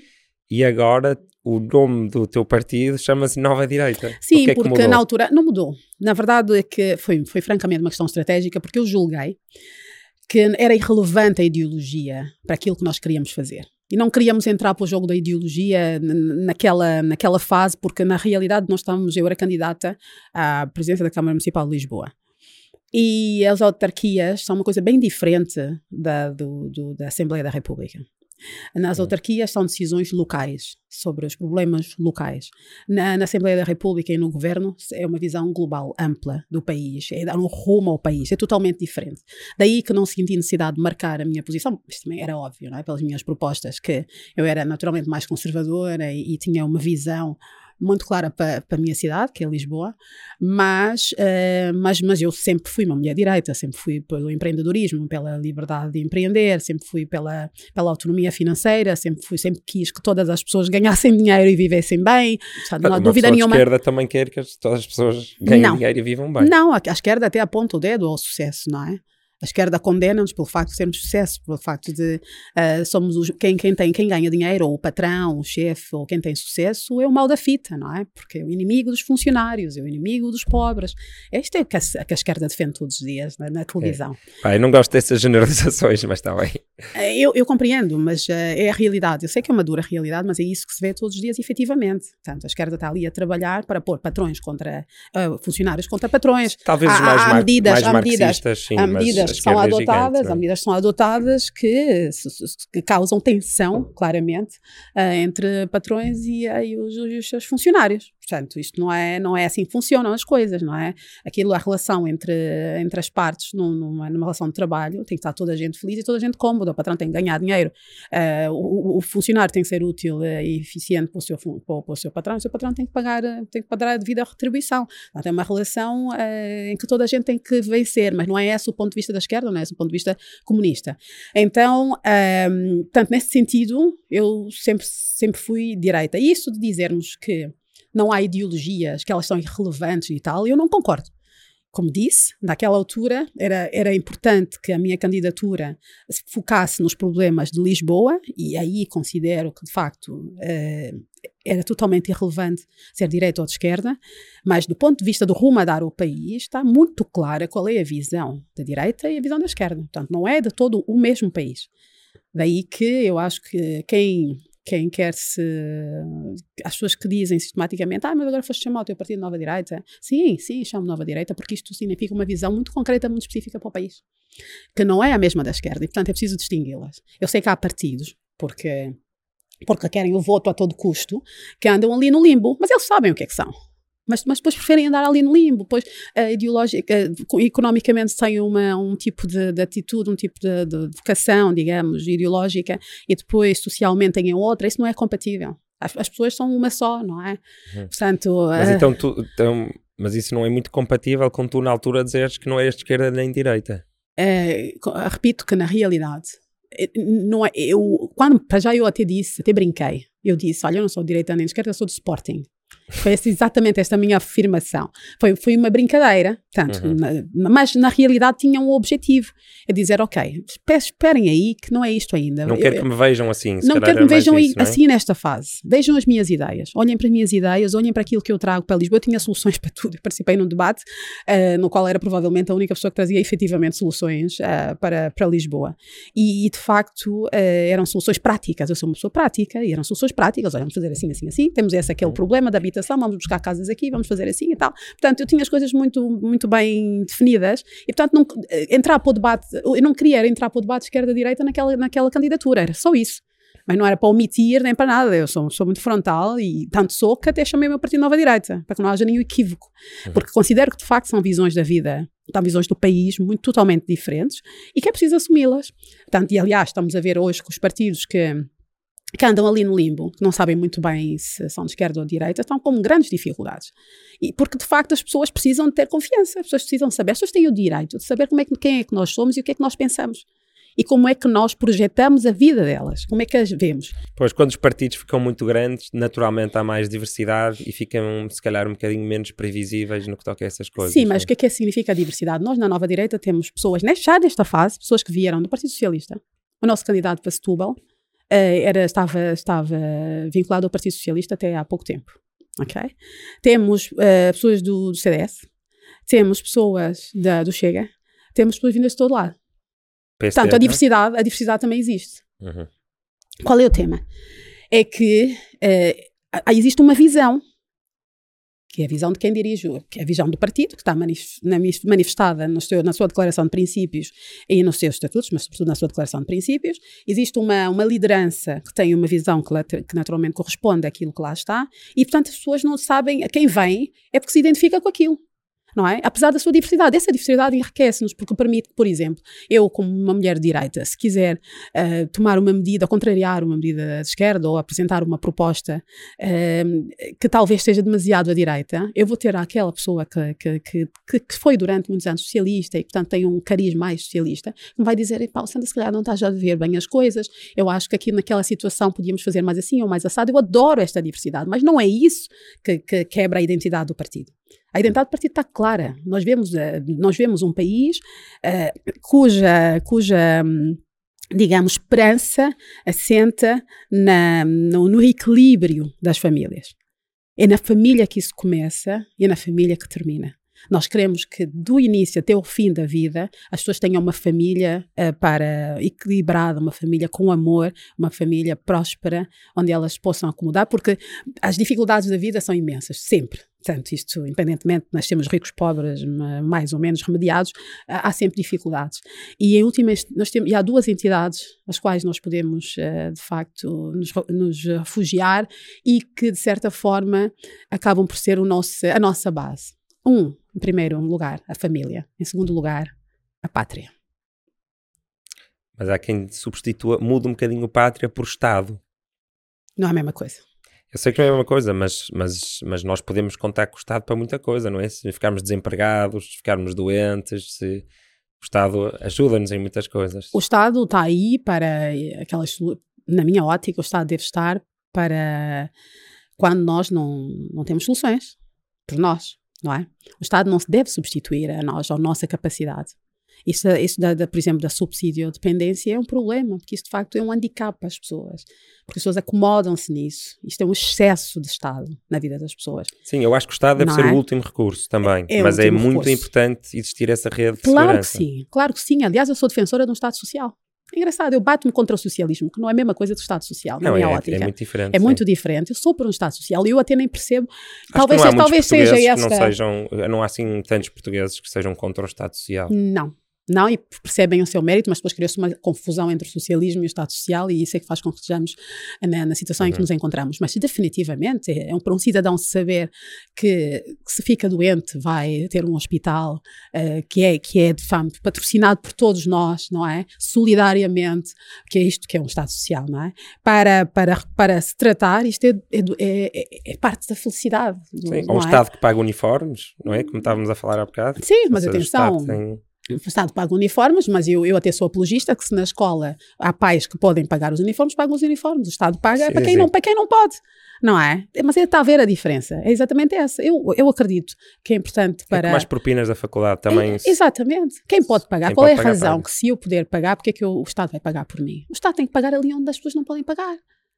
E agora o nome do teu partido chama-se Nova Direita. Sim, é porque na altura não mudou. Na verdade é que foi, foi francamente uma questão estratégica, porque eu julguei que era irrelevante a ideologia para aquilo que nós queríamos fazer. E não queríamos entrar para o jogo da ideologia naquela, naquela fase, porque na realidade nós estávamos, eu era candidata à presidência da Câmara Municipal de Lisboa. E as autarquias são uma coisa bem diferente da, do, do, da Assembleia da República. Nas autarquias são decisões locais, sobre os problemas locais. Na, na, Assembleia da República e no governo é uma visão global, ampla do país, é dar um rumo ao país, é totalmente diferente. Daí que não senti necessidade de marcar a minha posição, isto também era óbvio, não é? pelas minhas propostas, que eu era naturalmente mais conservadora e, e tinha uma visão muito clara para, para a minha cidade, que é Lisboa, mas, uh, mas, mas eu sempre fui uma mulher direita, sempre fui pelo empreendedorismo, pela liberdade de empreender, sempre fui pela, pela autonomia financeira, sempre fui, sempre quis que todas as pessoas ganhassem dinheiro e vivessem bem. Portanto, não há dúvida nenhuma. A esquerda também quer que todas as pessoas ganhem não. dinheiro e vivam bem. Não, a, a esquerda até aponta o dedo ao sucesso, não é? A esquerda condena-nos pelo facto de sermos sucesso, pelo facto de uh, somos os, quem, quem, tem, quem ganha dinheiro, ou o patrão, o chefe, ou quem tem sucesso, é o mal da fita, não é? Porque é o inimigo dos funcionários, é o inimigo dos pobres. Isto é o que a, que a esquerda defende todos os dias na, na televisão. É. Pai, não gosto dessas generalizações, mas está bem. Eh, eu, eu compreendo, mas uh, é a realidade. Eu sei que é uma dura realidade, mas é isso que se vê todos os dias, efetivamente. Portanto, a esquerda está ali a trabalhar para pôr patrões contra uh, funcionários contra patrões. Talvez há, mais, há medidas, mais há medidas, sim, há medidas que são adotadas, gigante, há medidas que são adotadas que, que causam tensão, claramente, uh, entre patrões e, e os, os, seus funcionários. Portanto, isto não é, não é assim que funcionam as coisas, não é? Aquilo, a relação entre, entre as partes numa, numa relação de trabalho tem que estar toda a gente feliz e toda a gente cómoda. O patrão tem que ganhar dinheiro, uh, o, o, funcionário tem que ser útil e eficiente para o seu, para, para o seu patrão, o seu patrão tem que pagar, tem que pagar a devida retribuição. Portanto, é uma relação uh, em que toda a gente tem que vencer, mas não é esse o ponto de vista da esquerda, não é esse o ponto de vista comunista. Então, um, ehm, tanto nesse sentido, eu sempre, sempre fui direita. E isso de dizermos que não há ideologias, que elas são irrelevantes e tal, eu não concordo. Como disse, naquela altura era, era importante que a minha candidatura se focasse nos problemas de Lisboa, e aí considero que, de facto, eh, era totalmente irrelevante ser direita ou de esquerda, mas do ponto de vista do rumo a dar ao país, está muito clara qual é a visão da direita e a visão da esquerda. Portanto, não é de todo o mesmo país. Daí que eu acho que quem quem quer se. As pessoas que dizem sistematicamente, ah, mas agora foste chamar o teu partido nova direita. Sim, sim, chamo nova direita, porque isto significa uma visão muito concreta, muito específica para o país, que não é a mesma da esquerda, e portanto é preciso distingui-las. Eu sei que há partidos, porque, porque querem o voto a todo custo, que andam ali no limbo, mas eles sabem o que é que são mas, mas depois preferem andar ali no limbo, depois uh, ideológica, uh, economicamente têm uma, um tipo de, de atitude, um tipo de, de, vocação, digamos, ideológica, e depois socialmente têm outra, isso não é compatível. As, as pessoas são uma só, não é? Uhum. Portanto, mas, uh, então, tu, então, mas isso não é muito compatível com tu na altura dizeres que não és de esquerda nem de direita? repito que na realidade, não é, eu, quando, para já eu até disse, até brinquei, eu disse, olha, eu não sou de direita nem de esquerda, eu sou do Sporting. Foi exatamente esta minha afirmação. Foi, foi uma brincadeira, tanto, uhum. na, mas na realidade tinha um objetivo. É dizer, ok, esperem aí que não é isto ainda. Não quero que me vejam assim. não quero que me vejam isso, é? assim nesta fase. Vejam as minhas ideias. Olhem para as minhas ideias, olhem para aquilo que eu trago para Lisboa. Eu tinha soluções para tudo. Eu participei num debate uh, no qual era provavelmente a única pessoa que trazia efetivamente soluções uh, para, para Lisboa. E, e de facto uh, eram soluções práticas. Eu sou uma pessoa prática e eram soluções práticas. Olha, vamos fazer assim, assim, assim. Temos esse aquele uhum. problema da habitação, vamos buscar casas aqui, vamos fazer assim e tal. Portanto, eu tinha as coisas muito, muito bem definidas e, portanto, não, eh, entrar para o debate, eu não queria entrar para o debate esquerda-direita naquela, naquela candidatura, era só isso. Mas não era para omitir nem para nada. Eu sou, sou muito frontal e tanto sou que até chamei o meu partido Nova Direita, para que não haja nenhum equívoco. Uhum. Porque considero que de facto são visões da vida, são visões do país muito totalmente diferentes e que é preciso assumi-las. Portanto, e aliás, estamos a ver hoje com os partidos que que andam ali no limbo, que não sabem muito bem se são de esquerda ou de direita, estão com grandes dificuldades. E porque, de facto, as pessoas precisam de ter confiança, as pessoas precisam saber, as pessoas têm o direito de saber como é que, quem é que nós somos e o que é que nós pensamos. E como é que nós projetamos a vida delas, como é que as vemos. Pois, quando os partidos ficam muito grandes, naturalmente há mais diversidade e ficam, se calhar, um bocadinho menos previsíveis no que toca a essas coisas. Sim, mas o que é que significa a diversidade? Nós, na Nova Direita, temos pessoas, já nesta fase, pessoas que vieram do Partido Socialista, o nosso candidato para Setúbal, era, estava, estava vinculado ao Partido Socialista até há pouco tempo. Okay? Temos uh, pessoas do, do, CDS, temos pessoas da, do Chega, temos pessoas vindas de todo lado. PSD, Portanto, a diversidade, a diversidade também existe. Uhum. Qual é o tema? É que uh, existe uma visão que é a visão de quem dirige, que é a visão do partido, que está manifestada seu, na sua declaração de princípios e nos seus estatutos, mas sobretudo na sua declaração de princípios. Existe uma, uma liderança que tem uma visão que, que naturalmente corresponde àquilo que lá está, e portanto as pessoas não sabem a quem vem, é porque se identifica com aquilo não é? Apesar da sua diversidade. Essa diversidade enriquece-nos, porque permite, por exemplo, eu, como uma mulher de direita, se quiser uh, tomar uma medida, contrariar uma medida de esquerda, ou apresentar uma proposta uh, que talvez seja demasiado à direita, eu vou ter aquela pessoa que, que, que, que, foi durante muitos anos socialista e, portanto, tem um cariz mais socialista, que me vai dizer, pá, Sandra, se calhar não estás a ver bem as coisas, eu acho que aqui naquela situação podíamos fazer mais assim ou mais assado. Eu adoro esta diversidade, mas não é isso que, que quebra a identidade do partido. A identidade do partido está clara. Nós vemos, uh, nós vemos um país uh, cuja, cuja um, digamos, esperança assenta na, no, no, equilíbrio das famílias. É na família que isso começa e é na família que termina. Nós queremos que do início até o fim da vida as pessoas tenham uma família uh, para equilibrada, uma família com amor, uma família próspera, onde elas possam acomodar, porque as dificuldades da vida são imensas, sempre. Portanto, isto, independentemente de nós sermos ricos, pobres, mais ou menos remediados, há sempre dificuldades. E em última, nós temos, e há duas entidades às quais nós podemos, eh, de facto, nos, nos refugiar e que, de certa forma, acabam por ser o nosso, a nossa base. Um, em primeiro lugar, a família. Em segundo lugar, a pátria. Mas há quem substitua, muda um bocadinho pátria por Estado. Não é a mesma coisa. Eu sei que não é a mesma coisa, mas, mas, mas nós podemos contar com o Estado para muita coisa, não é? Se ficarmos desempregados, se ficarmos doentes, se o Estado ajuda-nos em muitas coisas. O Estado está aí para aquelas. Na minha ótica, o Estado deve estar para quando nós não, não temos soluções por nós, não é? O Estado não se deve substituir a nós, à nossa capacidade. Isso, isso da, da, por exemplo, da subsídio dependência é um problema, porque isso de facto é um handicap para as pessoas. Porque as pessoas acomodam-se nisso. Isto é um excesso de Estado na vida das pessoas. Sim, eu acho que o Estado deve Não ser é? o último recurso também. É- é mas é muito recurso. importante existir essa rede de Claro que segurança. sim, claro que sim. Aliás, eu sou defensora de um Estado social. É engraçado, eu bato-me contra o socialismo, que não é a mesma coisa do Estado social, Não, minha é, ótica. é muito diferente. É sim. muito diferente. Eu sou por um Estado social e eu até nem percebo. Acho talvez que não há seja, talvez seja que esta. não sejam, não há assim tantos portugueses que sejam contra o Estado Social. Não. Não, e percebem o seu mérito, mas depois criou-se uma confusão entre o socialismo e o Estado Social, e isso é que faz com que estejamos na, na situação em que Uhum. nos encontramos. Mas definitivamente é, é um, para um cidadão saber que, que se fica doente vai ter um hospital eh, que, é, que é de fato patrocinado por todos nós, não é? Solidariamente, que é isto que é um Estado Social, não é? Para, para, para se tratar, isto é, é, é- é- é parte da felicidade. do- Sim, não Ou um é? Estado que paga uniformes, não é? Como estávamos a falar há bocado. Sim, mas atenção, Estado tem- o Estado paga uniformes, mas eu, eu até sou apologista que se na escola há pais que podem pagar os uniformes, pagam os uniformes. O Estado paga Sim, para, quem sim. não, para quem não pode, não é? Mas é, está a ver a diferença. É exatamente essa. Eu, eu acredito que é importante É para... como as propinas da faculdade também. É, exatamente. Quem pode pagar? Quem Qual pode é a pagar, razão paga. que se eu puder pagar, porque é que eu- o Estado vai pagar por mim? O Estado tem que pagar ali onde as pessoas não podem pagar.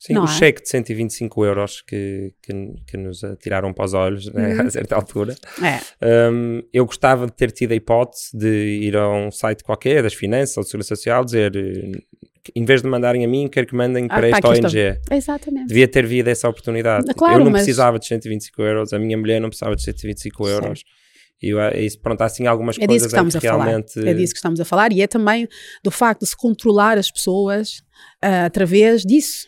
Sim, não o é? cheque de 125 euros que, que, que nos atiraram para os olhos né, Uhum. a certa altura. É. Um, eu gostava de ter tido a hipótese de ir a um site qualquer das finanças ou da Segurança Social dizer eh, em vez de mandarem a mim, quero que mandem Ah, para esta ONG. Exatamente. Devia ter havido essa oportunidade. Claro, eu não mas- precisava de 125 euros, a minha mulher não precisava de 125 euros. E é isso, pronto, há assim algumas É coisas que estamos a que falar. realmente. É disso que estamos a falar e é também do facto de se controlar as pessoas ah, através disso.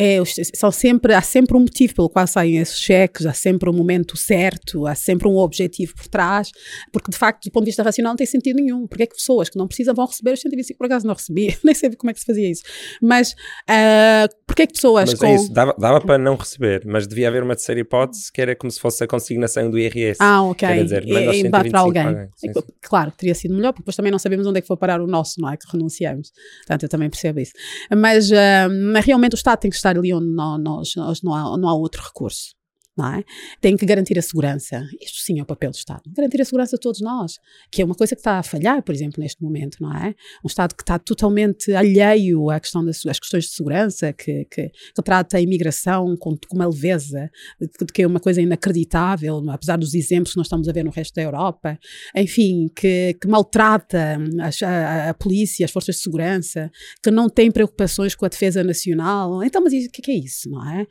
É, são sempre, há sempre um motivo pelo qual saem esses cheques, há sempre um momento certo, há sempre um objetivo por trás, porque de facto, do ponto de vista racional, não tem sentido nenhum. Porque é que pessoas que não precisam vão receber os 125? Por acaso não recebi, nem sei como é que se fazia isso. Mas ah, porque é que pessoas Mas com. é isso, dava, dava para não receber, mas devia haver uma terceira hipótese que era como se fosse a consignação do IRS. Ah, ok. Quer dizer, manda e, dá 125 para alguém. alguém. Sim, sim. Claro, teria sido melhor, porque depois também não sabemos onde é que foi parar o nosso, não é? Que renunciamos. Portanto, eu também percebo isso. Mas, ah, mas realmente o Estado tem que estar ali onde não, nós, nós não, há, não há outro recurso. Não é? Tem que garantir a segurança. Isto sim é o papel do Estado. Garantir a segurança a todos nós, que é uma coisa que está a falhar, por exemplo, neste momento, não é? Um Estado que está totalmente alheio à questão das às questões de segurança, que, que, que trata a imigração com, com uma leveza, de, de que é uma coisa inacreditável, apesar dos exemplos que nós estamos a ver no resto da Europa. Enfim, que, que maltrata as- a, a polícia, as forças de segurança, que não tem preocupações com a defesa nacional. Então, mas o que é que é isso, não é?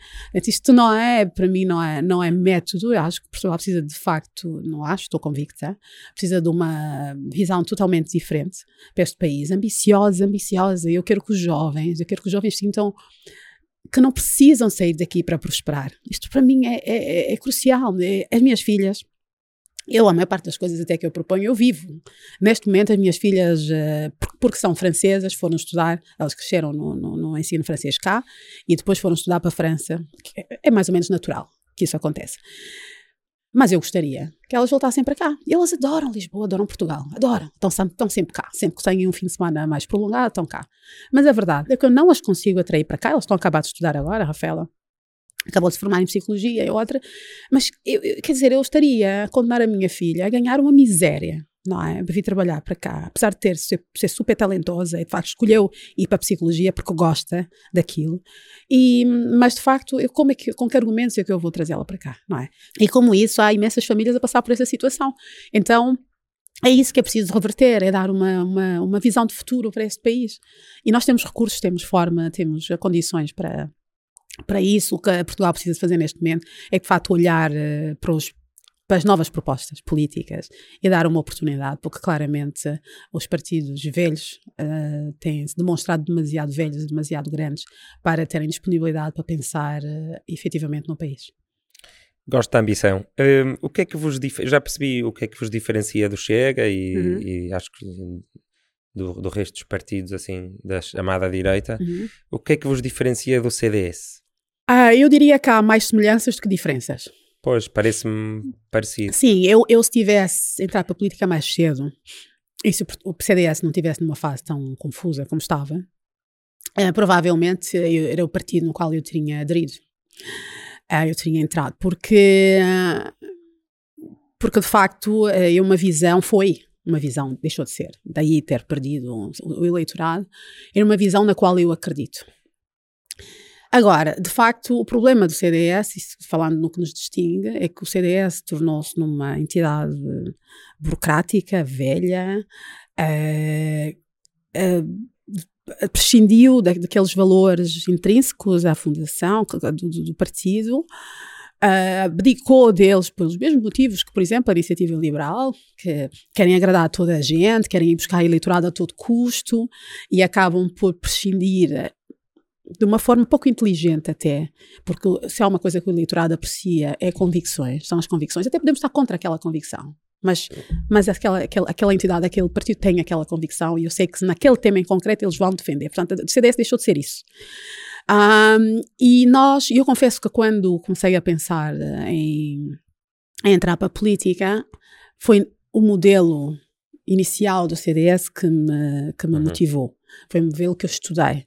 Isto não é, para mim, não é, não é método. Eu acho que Portugal precisa de facto, não acho, estou convicta, precisa de uma visão totalmente diferente para este país, ambiciosa, ambiciosa. Eu quero que os jovens, eu quero que os jovens sintam que não precisam sair daqui para prosperar. Isto para mim é, é- é crucial. É- As minhas filhas, eu, a maior parte das coisas até que eu proponho, eu vivo. Neste momento, as minhas filhas, eh, por- porque são francesas, foram estudar, elas cresceram no, no- no ensino francês cá, e depois foram estudar para a França, é- é mais ou menos natural que isso aconteça. Mas eu gostaria que elas voltassem para cá. E elas adoram Lisboa, adoram Portugal, adoram. Estão, estão sempre cá. Sempre que têm um fim de semana mais prolongado, estão cá. Mas a verdade é que eu não as consigo atrair para cá. Elas estão a acabar de estudar agora, Rafaela acabou de se formar em psicologia e outra. Mas, eu- eu- quer dizer, eu estaria a condenar a minha filha a ganhar uma miséria. Não é? Vir trabalhar para cá, apesar de ter, ser, ser super talentosa e de facto escolheu ir para a psicologia porque gosta daquilo. E, mas de facto, eu, como é que, com que argumentos é que eu vou trazê-la para cá, não é? E como isso, há imensas famílias a passar por essa situação. Então, é isso que é preciso reverter, é dar uma, uma, uma visão de futuro para este país. E nós temos recursos, temos forma, temos condições para, para isso. O que Portugal precisa fazer neste momento é, de facto, olhar eh, para, os, para as novas propostas políticas e dar uma oportunidade, porque claramente os partidos velhos eh, têm-se demonstrado demasiado velhos e demasiado grandes para terem disponibilidade para pensar eh, efetivamente no país. Gosto da ambição. Hum, o que é que vos já percebi o que é que vos diferencia do Chega e, Uhum. e acho que do, do resto dos partidos assim da chamada direita. Uhum. O que é que vos diferencia do CDS? Ah, eu diria que há mais semelhanças do que diferenças. Pois, parece-me parecido. Sim, eu, eu se tivesse entrado para a política mais cedo, e se o CDS não tivesse numa fase tão confusa como estava, eh, provavelmente eu- era o partido no qual eu teria aderido. uh, eu teria entrado, porque, porque de facto uh, uma visão foi uma visão, deixou de ser, daí ter perdido o, o eleitorado, era uma visão na qual eu acredito. Agora, de facto, o problema do CDS, falando no que nos distingue, é que o CDS tornou-se numa entidade burocrática, velha, uh, uh, prescindiu da, daqueles valores intrínsecos à fundação do, do, do partido, uh, abdicou deles pelos mesmos motivos que, por exemplo, a iniciativa liberal, que querem agradar a toda a gente, querem ir buscar eleitorado a todo custo e acabam por prescindir de uma forma pouco inteligente até, porque se há uma coisa que o eleitorado aprecia é convicções, são as convicções. Até podemos estar contra aquela convicção, mas, mas aquela, aquela, aquela entidade, aquele partido tem aquela convicção e eu sei que naquele tema em concreto eles vão defender. Portanto, o CDS deixou de ser isso. Um, e nós, eu confesso que quando comecei a pensar em, em entrar para a política, foi o modelo inicial do CDS que me, que me uhum. motivou. Foi o modelo que eu estudei.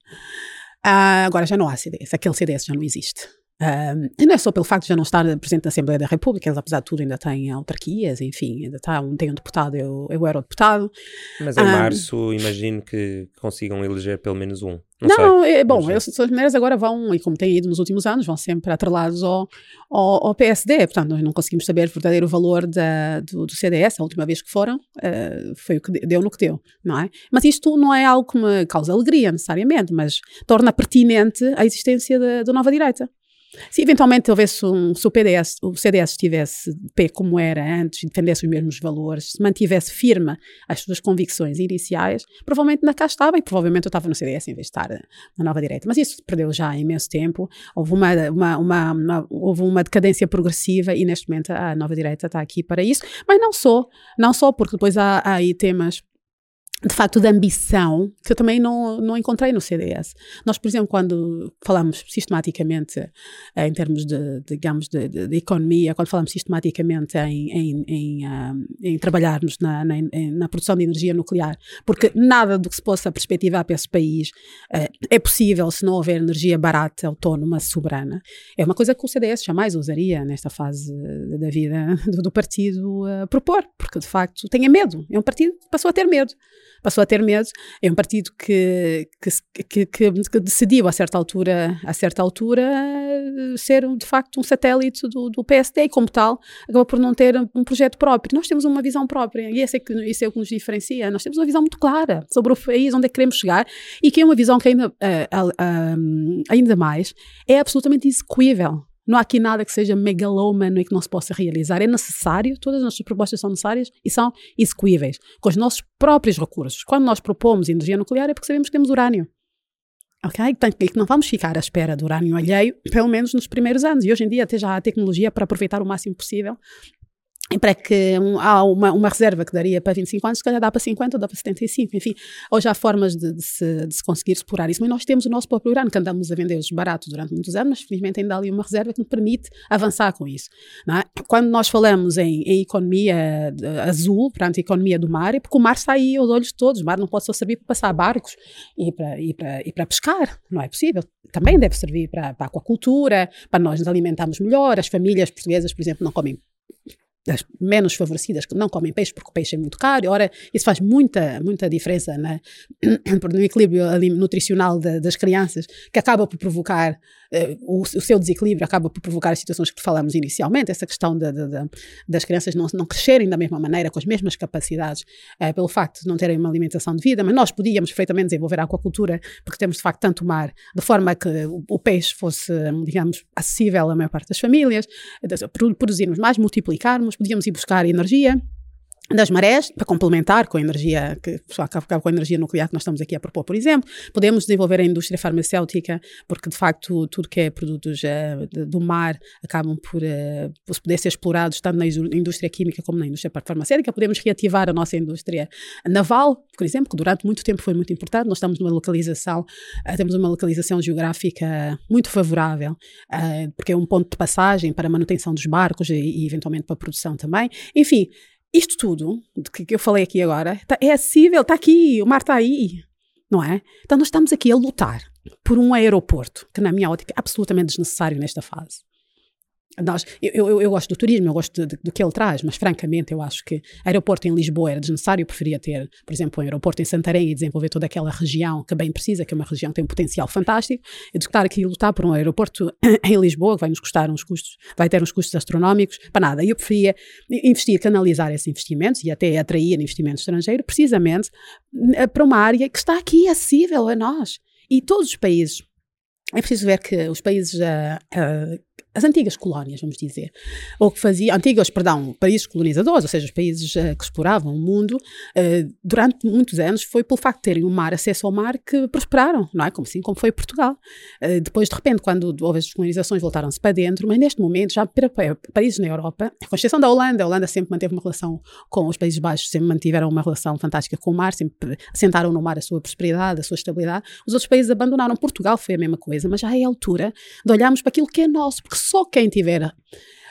Uh, agora já não há CDS, aquele CDS já não existe. Um, e não é só pelo facto de já não estar presente na Assembleia da República, eles apesar de tudo ainda têm autarquias, enfim, ainda tá, um, tem um deputado, eu, eu era o deputado. Mas em um, março imagino que consigam eleger pelo menos um. Não, não é, bom, as maneiras agora vão, e como têm ido nos últimos anos, vão sempre atrelados ao, ao, ao, PSD, portanto nós não conseguimos saber o verdadeiro valor da, do, do, CDS, a última vez que foram, uh, foi o que deu no que deu, não é? Mas isto não é algo que me causa alegria necessariamente, mas torna pertinente a existência da nova direita. Se eventualmente houvesse um, se o, PDS, o CDS estivesse pé como era antes defendesse os mesmos valores, se mantivesse firme as suas convicções iniciais, provavelmente na cá estava e provavelmente eu estava no CDS em vez de estar na nova direita. Mas isso perdeu já imenso tempo. Houve uma, uma, uma, uma, houve uma decadência progressiva e neste momento a nova direita está aqui para isso. Mas não só, não só porque depois há, há aí temas de facto, de ambição que eu também não, não encontrei no CDS. Nós, por exemplo, quando falamos sistematicamente eh, em termos de, digamos, de, de, de, economia, quando falamos sistematicamente em, em, em, um, em trabalharmos na, na, na, produção de energia nuclear, porque nada do que se possa perspectivar para esse país uh, é possível se não houver energia barata, autónoma, soberana, é uma coisa que o CDS jamais usaria nesta fase da vida do, do partido uh, propor, porque de facto tem medo. É um partido que passou a ter medo passou a ter medo. É um partido que, que, que, que decidiu a certa altura, a certa altura, ser de facto um satélite do, do PSD e como tal acabou por não ter um projeto próprio. Nós temos uma visão própria e esse é que, isso é o que nos diferencia. Nós temos uma visão muito clara sobre o país, onde é que queremos chegar e que é uma visão que ainda, uh, uh, uh, ainda mais é absolutamente execuível. Não há aqui nada que seja megalómano e que não se possa realizar. É necessário, todas as nossas propostas são necessárias e são execuíveis, com os nossos próprios recursos. Quando nós propomos energia nuclear é porque sabemos que temos urânio. Ok? Portanto, que não vamos ficar à espera do urânio alheio, pelo menos nos primeiros anos. E hoje em dia até já há tecnologia para aproveitar o máximo possível para que um, há uma, uma reserva que daria para 25 anos, se calhar dá para 50 ou dá para 75, enfim. Hoje há formas de, de, se, de se conseguir explorar isso, mas nós temos o nosso próprio urânio, que andamos a vender-os baratos durante muitos anos, mas felizmente ainda há ali uma reserva que nos permite avançar com isso. É? Quando nós falamos em, em economia azul, portanto, economia do mar, é porque o mar está aí aos olhos de todos, o mar não pode só servir para passar barcos e para, e para, e para pescar, não é possível. Também deve servir para, para a aquacultura, para nós nos alimentarmos melhor, as famílias portuguesas, por exemplo, não comem as menos favorecidas que não comem peixe porque o peixe é muito caro. Ora, isso faz muita, muita diferença no equilíbrio nutricional de, das crianças, que acaba por provocar o, o, seu desequilíbrio, acaba por provocar as situações que falamos inicialmente, essa questão de, de, das crianças não, não crescerem da mesma maneira, com as mesmas capacidades, uh, pelo facto de não terem uma alimentação de vida, mas nós podíamos perfeitamente desenvolver a aquacultura, porque temos de facto tanto mar, de forma que o, o peixe fosse, digamos, acessível à maior parte das famílias, produzirmos mais, multiplicarmos, podíamos ir buscar energia das marés, para complementar com a energia, que acaba com a energia nuclear que nós estamos aqui a propor, por exemplo. Podemos desenvolver a indústria farmacêutica, porque de facto tudo que é produtos uh, do mar acabam por, uh, poder ser explorados tanto na indústria química como na indústria farmacêutica. Podemos reativar a nossa indústria naval, por exemplo, que durante muito tempo foi muito importante. Nós estamos numa localização, uh, temos uma localização geográfica muito favorável, porque é um ponto de passagem para a manutenção dos barcos e, e eventualmente para a produção também. Enfim, isto tudo que eu falei aqui agora tá, é acessível, está aqui, o mar está aí, não é? Então nós estamos aqui a lutar por um aeroporto que, na minha ótica, é absolutamente desnecessário nesta fase. Nós, eu, eu, eu, gosto do turismo, eu gosto do que ele traz, mas francamente eu acho que aeroporto em Lisboa era desnecessário, eu preferia ter, por exemplo, um aeroporto em Santarém e desenvolver toda aquela região que bem precisa, que é uma região que tem um potencial fantástico, e de estar aqui a lutar por um aeroporto em Lisboa, que vai nos custar uns custos, vai ter uns custos astronómicos, para nada. E eu preferia investir, canalizar esses investimentos e até atrair investimento estrangeiro, precisamente eh, para uma área que está aqui acessível a nós. E todos os países é preciso ver que os países uh, uh, as antigas colónias, vamos dizer, ou que faziam, antigos, perdão, países colonizadores, ou seja, os países uh, que exploravam o mundo, durante muitos anos foi pelo facto de terem o mar, acesso ao mar, que prosperaram, não é? Como assim, como foi Portugal. Depois, de repente, quando houve as colonizações, voltaram-se para dentro, mas neste momento, já para países na Europa, com exceção da Holanda, a Holanda sempre manteve uma relação com os Países Baixos, sempre mantiveram uma relação fantástica com o mar, sempre assentaram no mar a sua prosperidade, a sua estabilidade. Os outros países abandonaram. Portugal foi a mesma coisa, mas já é a altura de olharmos para aquilo que é nosso, porque só quem tiver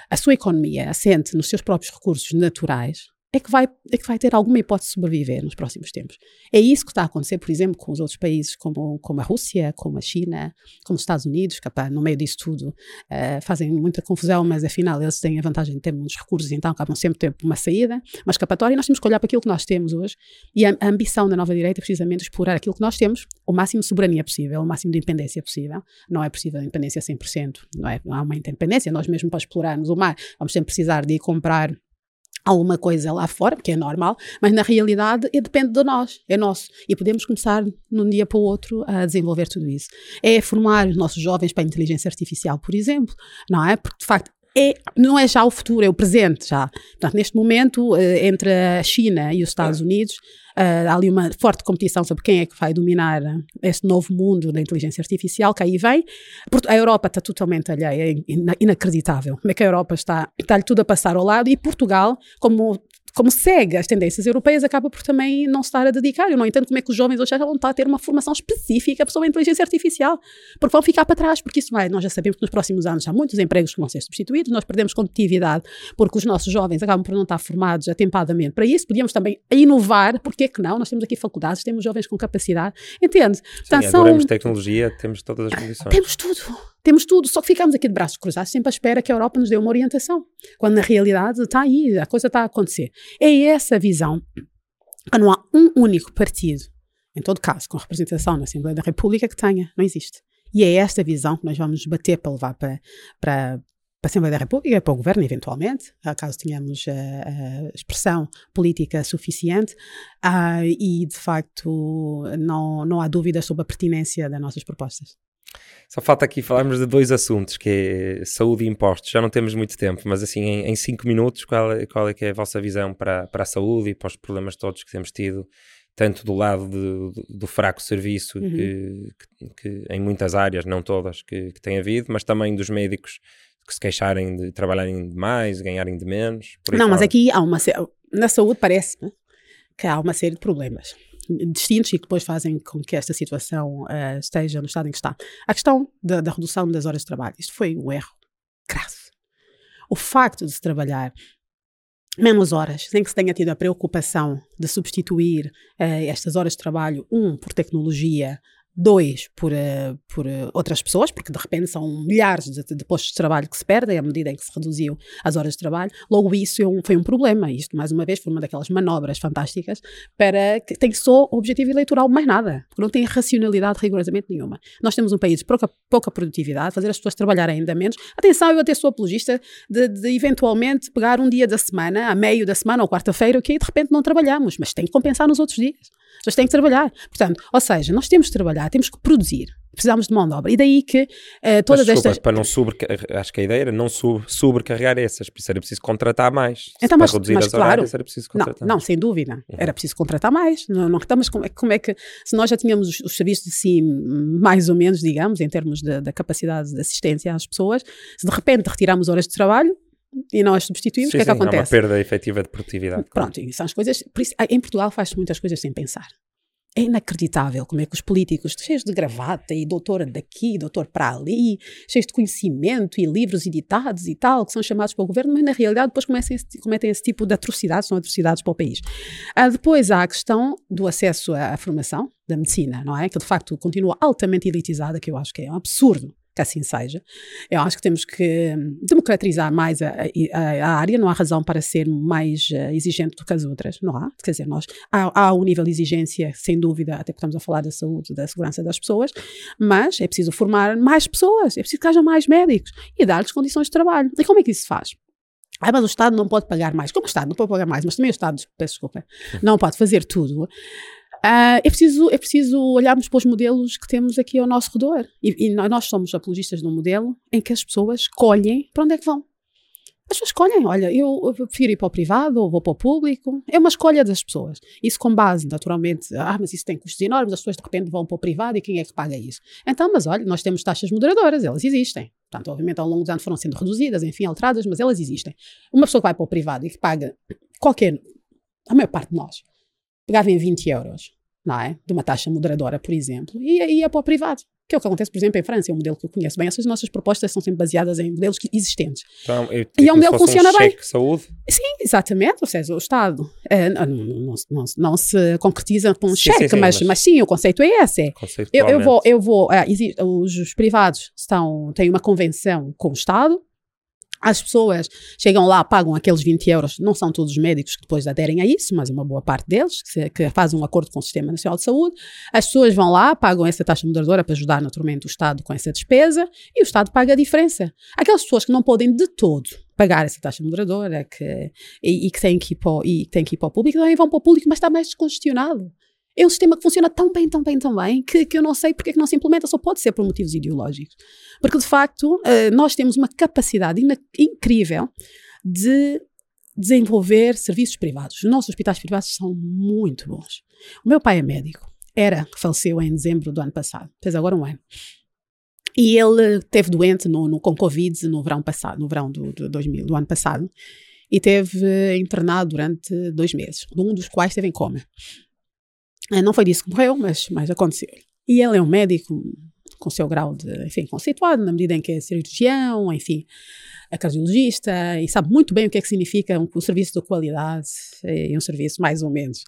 a sua economia assente nos seus próprios recursos naturais é que vai, é que vai ter alguma hipótese de sobreviver nos próximos tempos. É isso que está a acontecer, por exemplo, com os outros países como, como a Rússia, como a China, como os Estados Unidos, que no meio disso tudo uh, fazem muita confusão, mas afinal eles têm a vantagem de ter muitos recursos, então acabam sempre ter uma saída, uma escapatória, e nós temos que olhar para aquilo que nós temos hoje, e a, a ambição da nova direita é precisamente explorar aquilo que nós temos, o máximo de soberania possível, o máximo de independência possível. Não é possível a independência 100%, não, é, não há uma independência, nós mesmo para explorarmos o mar, vamos sempre precisar de ir comprar alguma coisa lá fora, porque é normal, mas na realidade é, depende de nós, é nosso. E podemos começar de um dia para o outro a desenvolver tudo isso. É formar os nossos jovens para a inteligência artificial, por exemplo, não é? Porque de facto é, não é já o futuro, é o presente já. Portanto, neste momento, eh, entre a China e os Estados Unidos, Uh, há ali uma forte competição sobre quem é que vai dominar este novo mundo da inteligência artificial que aí vem. A Europa está totalmente alheia, é inacreditável. Como é que a Europa está, está-lhe tudo a passar ao lado e Portugal, como como segue as tendências europeias, acaba por também não estar a dedicar. Eu não entendo como é que os jovens hoje já vão estar a ter uma formação específica sobre a inteligência artificial, porque vão ficar para trás, porque isso vai, nós já sabemos que nos próximos anos há muitos empregos que vão ser substituídos, nós perdemos competitividade porque os nossos jovens acabam por não estar formados atempadamente para isso, podíamos também inovar, porque é que não? Nós temos aqui faculdades, temos jovens com capacidade, entende? Sim, Portanto, adoramos tecnologia, temos todas as condições. Temos tudo. Temos tudo, só que ficamos aqui de braços cruzados, sempre à espera que a Europa nos dê uma orientação, quando na realidade está aí, a coisa está a acontecer. É essa visão que não há um único partido, em todo caso, com representação na Assembleia da República, que tenha, não existe. E é esta visão que nós vamos bater para levar para, para, para a Assembleia da República e para o Governo, eventualmente, caso tenhamos a, a expressão política suficiente, uh, e de facto não, não há dúvidas sobre a pertinência das nossas propostas. Só falta aqui falarmos de dois assuntos, que é saúde e impostos. Já não temos muito tempo, mas assim, em, em cinco minutos, qual, é, qual é que é a vossa visão para, para a saúde e para os problemas todos que temos tido, tanto do lado de, do fraco serviço uhum. que, que, que, em muitas áreas, não todas, que, que tem havido, mas também dos médicos que se queixarem de trabalharem demais, ganharem de menos. Não, mas aqui há uma... Na saúde parece que há uma série de problemas distintos e que depois fazem com que esta situação uh, esteja no estado em que está. A questão da, da, redução das horas de trabalho, isto foi um erro crasso. O facto de se trabalhar menos horas, sem que se tenha tido a preocupação de substituir uh, estas horas de trabalho, um, por tecnologia, dois por, uh, por uh, outras pessoas, porque de repente são milhares de, de, postos de trabalho que se perdem à medida em que se reduziu as horas de trabalho. Logo, isso é foi um problema. Isto, mais uma vez, foi uma daquelas manobras fantásticas para que tem só objetivo eleitoral, mais nada, porque não tem racionalidade rigorosamente nenhuma. Nós temos um país de pouca, pouca produtividade, fazer as pessoas trabalharem ainda menos. Atenção, eu até sou apologista de, de eventualmente pegar um dia da semana, a meio da semana ou quarta-feira, ok, de repente não trabalhamos, mas tem que compensar nos outros dias. As pessoas têm que trabalhar. Portanto, ou seja, nós temos que trabalhar, temos que produzir. Precisamos de mão de obra. E daí que uh, todas Mas, destas. para não sobrecarregar, acho que a ideia era não sobrecarregar essas, por isso era preciso contratar mais. Então, para mas, reduzir mas as claro, horárias era preciso contratar não, mais. Não, sem dúvida. Uhum. Era preciso contratar mais. Não, não estamos, como, é, como é que, se nós já tínhamos os, os serviços assim, mais ou menos, digamos, em termos da capacidade de assistência às pessoas, se de repente retiramos horas de trabalho, e nós substituímos, o que é que acontece? Há uma perda efetiva de produtividade. Pronto, e são as coisas. Isso, em Portugal faz-se muitas coisas sem pensar. É inacreditável como é que os políticos, cheios de gravata e doutora daqui, doutor para ali, cheios de conhecimento e livros editados e tal, que são chamados para o governo, mas na realidade depois cometem, cometem esse tipo de atrocidades, são atrocidades para o país. Ah, depois há a questão do acesso à formação da medicina, não é? Que de facto continua altamente elitizada, que eu acho que é um absurdo que assim seja. Eu acho que temos que democratizar mais a, a, a área, não há razão para ser mais uh, exigente do que as outras, não há. Quer dizer, nós, há, há um nível de exigência, sem dúvida, até porque estamos a falar da saúde, da segurança das pessoas, mas é preciso formar mais pessoas, é preciso que haja mais médicos e dar-lhes condições de trabalho. E como é que isso se faz? Ah, mas o Estado não pode pagar mais. Como o Estado não pode pagar mais, mas também o Estado, peço desculpa, não pode fazer tudo. Uh, é, preciso, é preciso olharmos para os modelos que temos aqui ao nosso redor. E, e nós somos apologistas de um modelo em que as pessoas escolhem para onde é que vão. As pessoas escolhem, olha, eu, eu prefiro ir para o privado ou vou para o público. É uma escolha das pessoas. Isso com base, naturalmente, ah, mas isso tem custos enormes, as pessoas de repente vão para o privado e quem é que paga isso? Então, mas olha, nós temos taxas moderadoras, elas existem. Portanto, obviamente, ao longo dos anos foram sendo reduzidas, enfim, alteradas, mas elas existem. Uma pessoa que vai para o privado e que paga qualquer, a maior parte de nós, pegava em 20 euros, não é? De uma taxa moderadora, por exemplo, e ia para o privado. Que é o que acontece, por exemplo, em França, é um modelo que eu conheço bem. Essas nossas propostas são sempre baseadas em modelos existentes. Então, eu, e é um modelo que funciona um bem. saúde? Sim, exatamente. Ou seja, o Estado é, não, não, não, não, se concretiza com um sim, cheque, sim, sim, mas, mas, mas, sim, o conceito é esse. Eu, eu, vou, eu vou, é, existe, os, os privados estão, têm uma convenção com o Estado, as pessoas chegam lá, pagam aqueles 20 euros, não são todos os médicos que depois aderem a isso, mas uma boa parte deles, que, que fazem um acordo com o Sistema Nacional de Saúde. As pessoas vão lá, pagam essa taxa moderadora para ajudar naturalmente o Estado com essa despesa e o Estado paga a diferença. Aquelas pessoas que não podem de todo pagar essa taxa moderadora que, e, e que têm que, ir para, e têm que ir para o público, também vão para o público, mas está mais descongestionado é um sistema que funciona tão bem, tão bem, tão bem, que, que eu não sei porque é que não se implementa, só pode ser por motivos ideológicos. Porque, de facto, uh, nós temos uma capacidade incrível de desenvolver serviços privados. Os nossos hospitais privados são muito bons. O meu pai é médico. Era, faleceu em dezembro do ano passado. Fez agora um ano. E ele teve doente no, no, com Covid no verão passado, no verão do, do, 2000, do ano passado, e teve internado durante dois meses, um dos quais esteve em coma. É, não foi disso que morreu, mas, mas aconteceu. E ele é um médico com seu grau de, enfim, conceituado, na medida em que é cirurgião, enfim, é cardiologista, e sabe muito bem o que é que significa um, um serviço de qualidade e um serviço mais ou menos.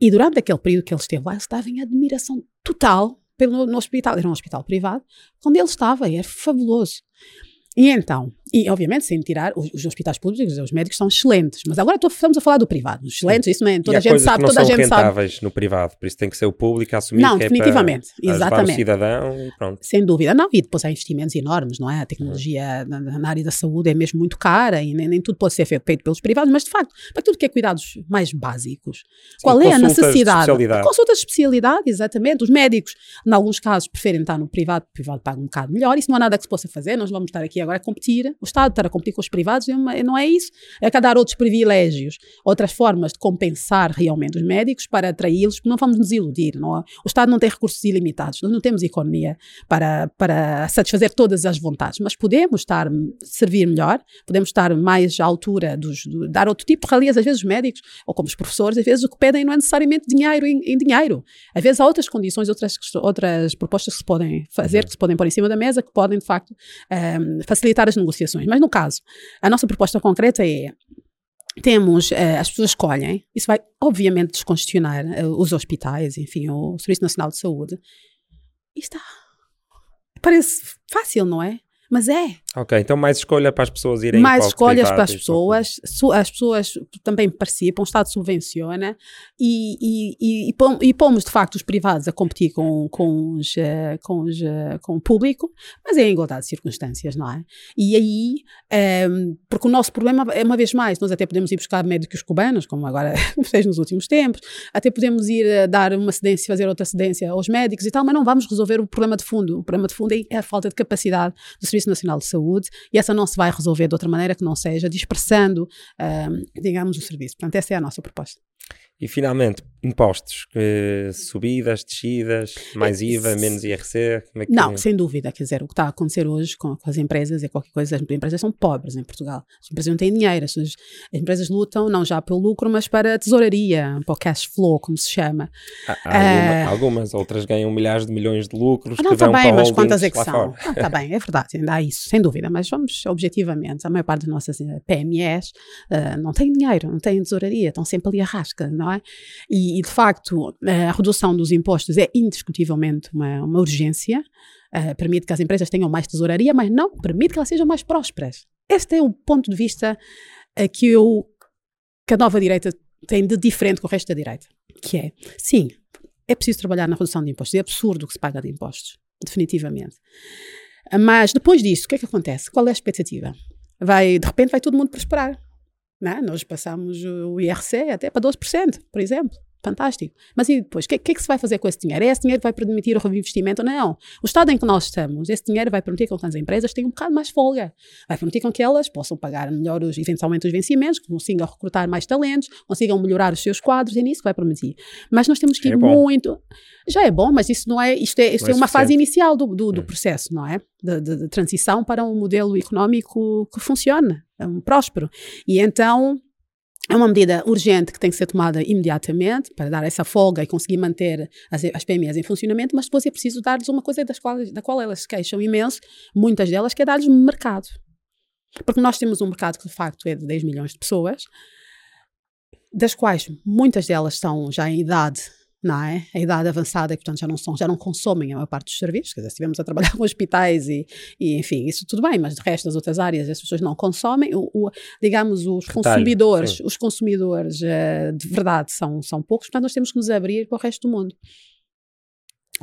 E durante aquele período que ele esteve lá, ele estava em admiração total pelo, no hospital. Era um hospital privado, onde ele estava, era fabuloso. E então, e obviamente sem tirar, os, os, hospitais públicos, os médicos são excelentes, mas agora estamos a falar do privado. Os excelentes, isso mesmo, toda e a gente sabe, toda a gente sabe. no privado, por isso tem que ser o público a assumir não, que definitivamente, é para exatamente. o cidadão e pronto. Sem dúvida, não, e depois há investimentos enormes, não é? A tecnologia uhum. na, na, área da saúde é mesmo muito cara e nem, nem, tudo pode ser feito pelos privados, mas de facto, para tudo que é cuidados mais básicos, Sim, qual é a necessidade? De consultas de especialidade, exatamente. Os médicos, em alguns casos, preferem estar no privado, o privado paga um bocado melhor, isso não há nada que se possa fazer, nós vamos estar aqui agora a competir o Estado estar a competir com os privados é não é isso. É que dar outros privilégios, outras formas de compensar realmente os médicos para atraí-los, porque não vamos nos iludir. Não é? O Estado não tem recursos ilimitados, nós não temos economia para, para satisfazer todas as vontades, mas podemos estar, servir melhor, podemos estar mais à altura dos, do, dar outro tipo de ralias, às vezes os médicos, ou como os professores, às vezes o que pedem não é necessariamente dinheiro em, em dinheiro. Às vezes há outras condições, outras, outras propostas que se podem fazer, que se podem pôr em cima da mesa, que podem, de facto, um, ehm, facilitar as negociações mas no caso, a nossa proposta concreta é temos, uh, as pessoas escolhem, isso vai obviamente descongestionar uh, os hospitais, enfim, o Serviço Nacional de Saúde. E está. Parece fácil, não é? Mas é. Ok, então mais escolha para as pessoas irem Mais para escolhas privado, para as pessoas, as pessoas também participam, o Estado subvenciona e, e, e, e pomos de facto os privados a competir com, com, os, eh, com, os, eh, com o público, mas é em igualdade de circunstâncias, não é? E aí, um, ehm, porque o nosso problema é uma vez mais, nós até podemos ir buscar médicos cubanos, como agora fez nos últimos tempos, até podemos ir eh, dar uma cedência, fazer outra cedência aos médicos e tal, mas não vamos resolver o problema de fundo. O problema de fundo é a falta de capacidade do Serviço Nacional de Saúde saúde e essa não se vai resolver de outra maneira que não seja dispersando, um, digamos, o serviço. Portanto, essa é a nossa proposta. E finalmente, impostos, subidas, descidas, mais IVA, menos IRC? É que... Não, sem dúvida. Quer dizer, o que está a acontecer hoje com, com, as empresas é qualquer coisa. As empresas são pobres em Portugal. As empresas não têm dinheiro. As, as empresas lutam não já pelo lucro, mas para a tesouraria, para o cash flow, como se chama. Há, há uh, algumas, outras ganham milhares de milhões de lucros. Não, está bem, mas quantas é que são? Está bem, é verdade, ainda há isso, sem dúvida. Mas vamos objetivamente, a maior parte das nossas eh, PMEs uh, não têm dinheiro, não têm tesouraria, estão sempre ali a rasca. Não é? E, e, de facto, a redução dos impostos é indiscutivelmente uma, uma urgência. Uh, permite que as empresas tenham mais tesouraria, mas não permite que elas sejam mais prósperas. Este é o ponto de vista uh, que, eu, que a nova direita tem de diferente com o resto da direita. Que é, sim, é preciso trabalhar na redução de impostos. É absurdo que se paga de impostos, definitivamente. Mas depois disso, o que é que acontece? Qual é a expectativa? Vai, de repente vai todo mundo prosperar. Não, é? nós passamos o IRC até para 12%, por exemplo fantástico. Mas e depois, o que, que, é que se vai fazer com esse dinheiro? É esse dinheiro que vai permitir o reinvestimento? Não. O estado em que nós estamos, esse dinheiro vai permitir com que as empresas tenham um bocado mais folga. Vai permitir com que elas possam pagar melhor, os, eventualmente, os vencimentos, consigam recrutar mais talentos, consigam melhorar os seus quadros, é nisso que vai permitir. Mas nós temos que ir é muito... Já é bom, mas isso não é... Isto é, isto é uma fase inicial do, do, do hum. processo, não é? De, de, de transição para um modelo económico que funcione, um próspero. E então é uma medida urgente que tem que ser tomada imediatamente para dar essa folga e conseguir manter as, as PMEs em funcionamento, mas depois é preciso dar-lhes uma coisa das qual, da qual elas se queixam imenso, muitas delas, que é dar-lhes mercado. Porque nós temos um mercado que de facto é de 10 milhões de pessoas, das quais muitas delas estão já em idade não é? A idade avançada, que portanto já não são, já não consomem a maior parte dos serviços, quer dizer, estivemos a trabalhar com hospitais e, e, enfim, isso tudo bem, mas de resto das outras áreas as pessoas não consomem, o, o digamos, os Retalho, consumidores, sim. os consumidores uh, de verdade são, são poucos, portanto nós temos que nos abrir para o resto do mundo.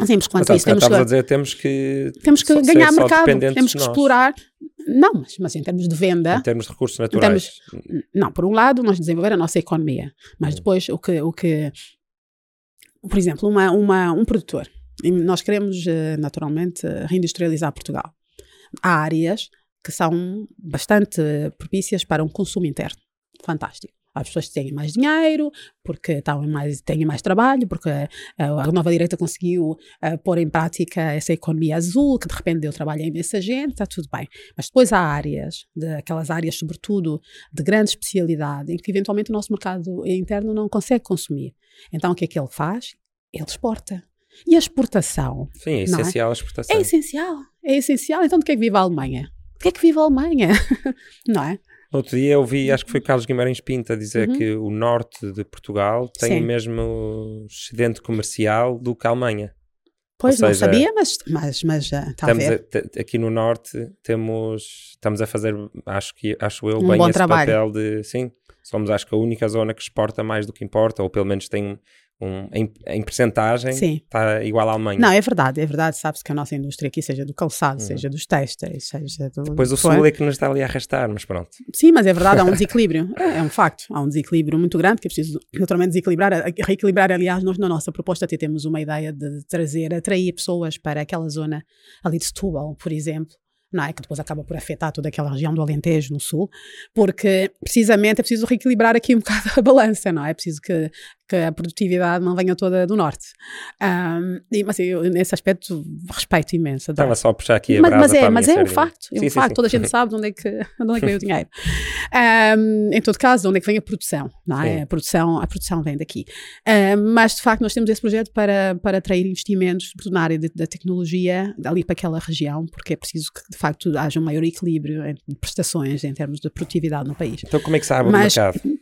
Simples quanto isso. Temos que, a dizer, temos que, temos que ganhar mercado, temos que explorar. Não, mas, mas em termos de venda. Em termos de recursos naturais. Termos, não, por um lado, nós desenvolver a nossa economia, mas hum. depois o que, o que por exemplo, uma, uma, um produtor. Nós queremos, eh, naturalmente, reindustrializar Portugal. Há áreas que são bastante propícias para um consumo interno. Fantástico. As pessoas têm mais dinheiro, porque estão mais, têm mais trabalho, porque a, eh, a nova direita conseguiu uh, pôr em prática essa economia azul, que de repente deu trabalho a imensa gente, está tudo bem. Mas depois há áreas, de, aquelas áreas, sobretudo, de grande especialidade, em que eventualmente o nosso mercado interno não consegue consumir. Então o que é que ele faz? Ele exporta. E a exportação? Sim, é, é? essencial é? a exportação. É essencial, é essencial. Então, de que é que vive a Alemanha? De que é que vive a Alemanha? não é? Outro dia eu vi, acho que foi Carlos Guimarães Pinto a dizer uhum. que o norte de Portugal tem Sim. o mesmo excedente comercial do que a Alemanha. Pois, seja, não sabia, mas, mas, mas já está a ver. A, aqui no norte temos, estamos a fazer, acho, que, acho eu, um bem esse trabalho. papel de, sim, somos acho que a única zona que exporta mais do que importa, ou pelo menos tem um, em, em percentagem está igual à Alemanha. Não, é verdade, é verdade. Sabe-se que a nossa indústria aqui, seja do calçado, uhum. seja dos textos, seja do. Depois o sul é que nos está ali a arrastar, mas pronto. Sim, mas é verdade, há um desequilíbrio. é, é, um facto. Há um desequilíbrio muito grande que é preciso naturalmente desequilibrar, reequilibrar. Aliás, nós na nossa proposta até temos uma ideia de trazer, atrair pessoas para aquela zona ali de Setúbal, por exemplo não é? que depois acaba por afetar toda aquela região do Alentejo no sul, porque precisamente é preciso reequilibrar aqui um bocado a balança, não é? É preciso que, que a produtividade não venha toda do norte. Um, e, mas eu, nesse aspecto, respeito imenso. Estava só a puxar aqui a mas, mas é, mas é um facto, é sim, um sim, facto, sim. toda a gente sabe de onde é que, de onde é que vem o dinheiro. Um, em todo caso, de onde é que vem a produção, não é? A produção, a produção vem daqui. Um, mas, de facto, nós temos esse projeto para, para atrair investimentos, na área da tecnologia, ali para aquela região, porque é preciso que, de facto, haja um maior equilíbrio de prestações em termos de produtividade no país. Então, como é que se abre mas, o mercado?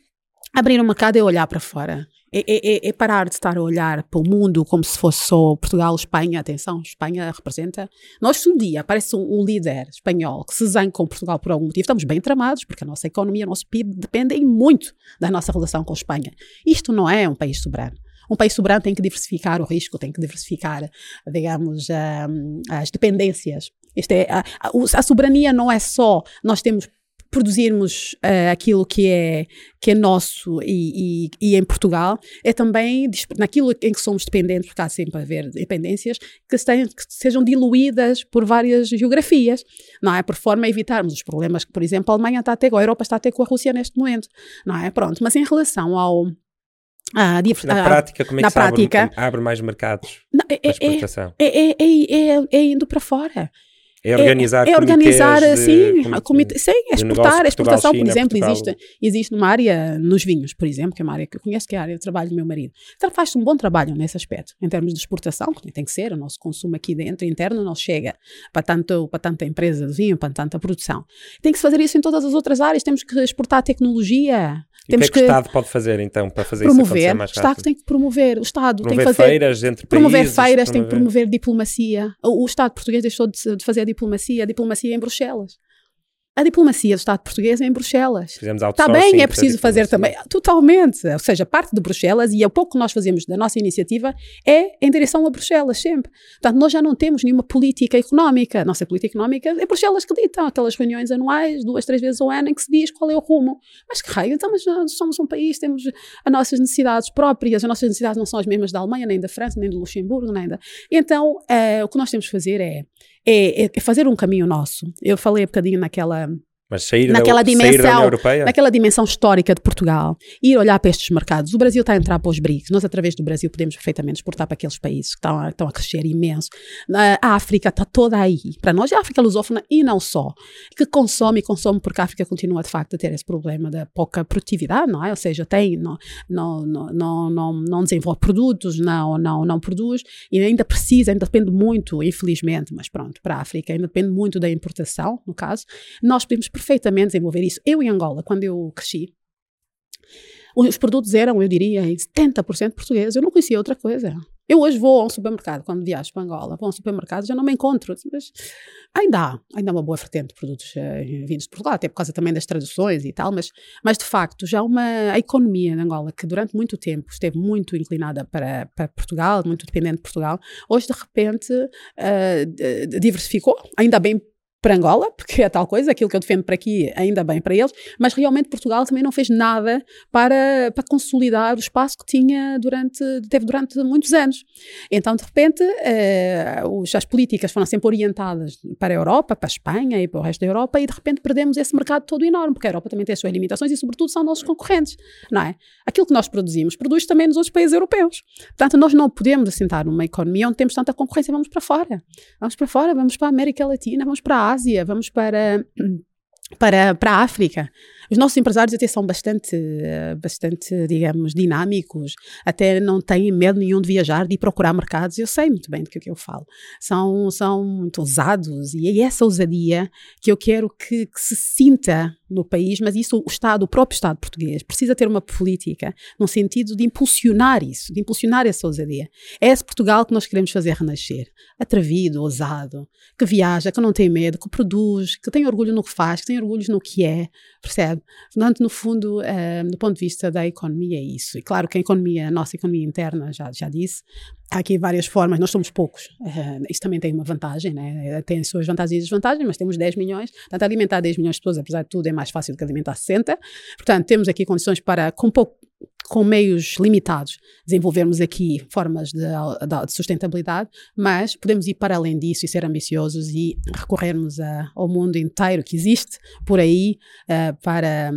Abrir o mercado é olhar para fora. É, é, é, é, parar de estar a olhar para o mundo como se fosse só Portugal, Espanha. Atenção, Espanha representa. Nós, se um dia aparece um, um, líder espanhol que se zangue com Portugal por algum motivo, estamos bem tramados, porque a nossa economia, o nosso PIB dependem muito da nossa relação com a Espanha. Isto não é um país soberano. Um país soberano tem que diversificar o risco, tem que diversificar, digamos, um, as dependências. Isto é, a, a, a soberania não é só nós temos produzirmos uh, aquilo que é, que é nosso e, e, e, em Portugal, é também naquilo em que somos dependentes, porque há sempre a haver dependências, que, que sejam diluídas por várias geografias, não é? Por forma a evitarmos os problemas que, por exemplo, a Alemanha está a ter, ou a Europa está a ter com a Rússia neste momento, não é? Pronto, mas em relação ao, na prática, como é que se prática, abre, abre, mais mercados não, é, é, é, é, é, é, indo para fora. É organizar, é, é organizar de, sim, comite, sim, é exportar, a exportação, China, por exemplo, existe, existe numa área nos vinhos, por exemplo, que é uma área que eu conheço, que é a área de trabalho do meu marido. Então faz um bom trabalho nesse aspecto, em termos de exportação, que tem que ser, o nosso consumo aqui dentro, interno, não chega para, tanto, para tanta empresa de vinho, para tanta produção. Tem que se fazer isso em todas as outras áreas, temos que exportar tecnologia, e temos o que é que o Estado pode fazer então para fazer promover, isso acontecer mais rápido? O Estado tem que promover, o Estado promover tem que fazer feiras entre promover países, feiras, promover... tem que promover diplomacia. O, o Estado português deixou de, de, fazer a diplomacia, a diplomacia é em Bruxelas. A diplomacia do Estado português é em Bruxelas. Fizemos Está bem, é preciso fazer também. Totalmente. Ou seja, parte de Bruxelas e o pouco que nós fazemos da nossa iniciativa é em direção a Bruxelas, sempre. Portanto, nós já não temos nenhuma política económica. A nossa política económica é Bruxelas que dita. Aquelas reuniões anuais, duas, três vezes ao ano, em que se diz qual é o rumo. Mas que raio, então, mas somos um país, temos as nossas necessidades próprias, as nossas necessidades não são as mesmas da Alemanha, nem da França, nem do Luxemburgo, nem da. Então, é, o que nós temos que fazer é, é, é fazer um caminho nosso. Eu falei um bocadinho naquela mas sair naquela da, dimensão, sair da União Europeia? naquela dimensão histórica de Portugal, ir olhar para estes mercados. O Brasil está a entrar para os BRICS. Nós, através do Brasil, podemos perfeitamente exportar para aqueles países que estão a, estão a crescer imenso. A África está toda aí. Para nós, a África lusófona e não só. Que consome e consome porque a África continua, de facto, a ter esse problema da pouca produtividade, não é? Ou seja, tem, não, não, não, não, não desenvolve produtos, não, não, não produz e ainda precisa, ainda depende muito, infelizmente, mas pronto, para a África ainda depende muito da importação, no caso. Nós podemos perfeitamente desenvolver isso. Eu em Angola, quando eu cresci, os produtos eram, eu diria, 70% portugueses. Eu não conhecia outra coisa. Eu hoje vou a um supermercado, quando viajo para Angola, vou a um supermercado, já não me encontro. Mas ainda há, ainda há uma boa vertente de produtos uh, vindos de Portugal, até por causa também das traduções e tal, mas, mas de facto já uma a economia em Angola, que durante muito tempo esteve muito inclinada para, para Portugal, muito dependente de Portugal, hoje de repente uh, diversificou, ainda bem para Angola, porque é tal coisa, aquilo que eu defendo para aqui, ainda bem para eles, mas realmente Portugal também não fez nada para, para consolidar o espaço que tinha durante, teve durante muitos anos. Então, de repente, eh, as políticas foram sempre orientadas para a Europa, para a Espanha e para o resto da Europa, e de repente perdemos esse mercado todo enorme, porque a Europa também tem as suas limitações e, sobretudo, são nossos concorrentes, não é? Aquilo que nós produzimos, produz também nos outros países europeus. Portanto, nós não podemos assentar numa economia onde temos tanta concorrência, vamos para fora. Vamos para fora, vamos para a América Latina, vamos para a Ásia, vamos para para, para a África. Os nossos empresários até são bastante, bastante, digamos, dinâmicos, até não têm medo nenhum de viajar, de procurar mercados. Eu sei muito bem do que, é que eu falo. São, são muito ousados e é essa ousadia que eu quero que, que se sinta no país, mas isso o Estado, o próprio Estado português, precisa ter uma política no sentido de impulsionar isso, de impulsionar essa ousadia. É esse Portugal que nós queremos fazer renascer. Atrevido, ousado, que viaja, que não tem medo, que produz, que tem orgulho no que faz, que tem orgulho no que é, percebe? Portanto, no fundo, uh, do ponto de vista da economia, é isso. E claro que a economia, a nossa economia interna, já, já disse, há aqui várias formas, nós somos poucos. Uh, isso também tem uma vantagem, né? tem as suas vantagens e desvantagens, mas temos 10 milhões. Portanto, alimentar 10 milhões de pessoas, apesar de tudo, é mais fácil do que alimentar 60. Portanto, temos aqui condições para, com pouco com meios limitados, desenvolvermos aqui formas de, de, sustentabilidade, mas podemos ir para além disso e ser ambiciosos e recorrermos a, ao mundo inteiro que existe por aí uh, para,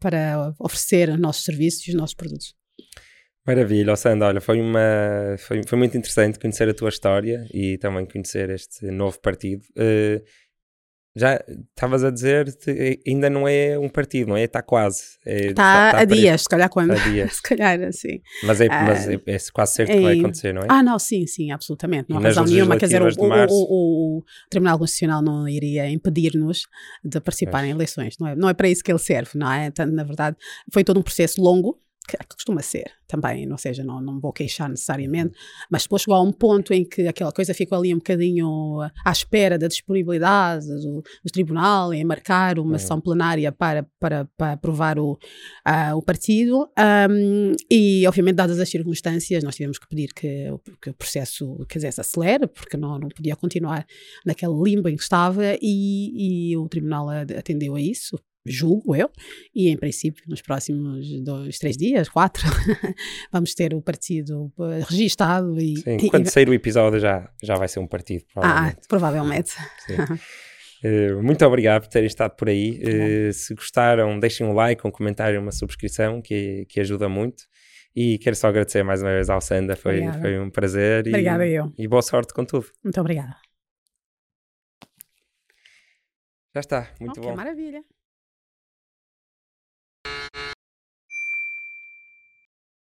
para oferecer nossos serviços e os nossos produtos. Maravilha, Sandra, olha, foi, uma, foi, foi muito interessante conhecer a tua história e também conhecer este novo partido. Uh, já estavas a dizer que ainda não é um partido, não é? Está quase. Está é, tá, tá a dias, se calhar quando. A dias. se calhar, assim. Mas é, mas é, é quase certo que vai acontecer, não é? Ah, não, sim, sim, absolutamente. Não há razão nenhuma. Quer dizer, o, o, o, Tribunal Constitucional não iria impedir-nos de participar em eleições. Não é, não é para isso que ele serve, não é? Então, na verdade, foi todo um processo longo que costuma ser também, ou seja, não, não vou queixar necessariamente, mas depois chegou a um ponto em que aquela coisa ficou ali um bocadinho à espera da disponibilidade do, do tribunal em marcar uma uhum. sessão plenária para, para, para aprovar o, uh, o partido um, e obviamente dadas as circunstâncias nós tivemos que pedir que, que o processo quer dizer, se acelere, porque não, não podia continuar naquele limbo em que estava e, e o tribunal atendeu a isso julgo eu, e em princípio nos próximos dois, três dias, quatro, vamos ter o partido eh, registado e... Sim, e, quando sair o episódio já, já vai ser um partido, provavelmente. Ah, provavelmente. Uh, muito obrigado por terem estado por aí. Uh, se gostaram, deixem um like, um comentário, uma subscrição, que, que ajuda muito. E quero só agradecer mais uma vez ao Sanda, foi, foi um prazer. Obrigada e, eu. E boa sorte com tudo. Muito obrigada. Já está, muito ok, bom. maravilha. you.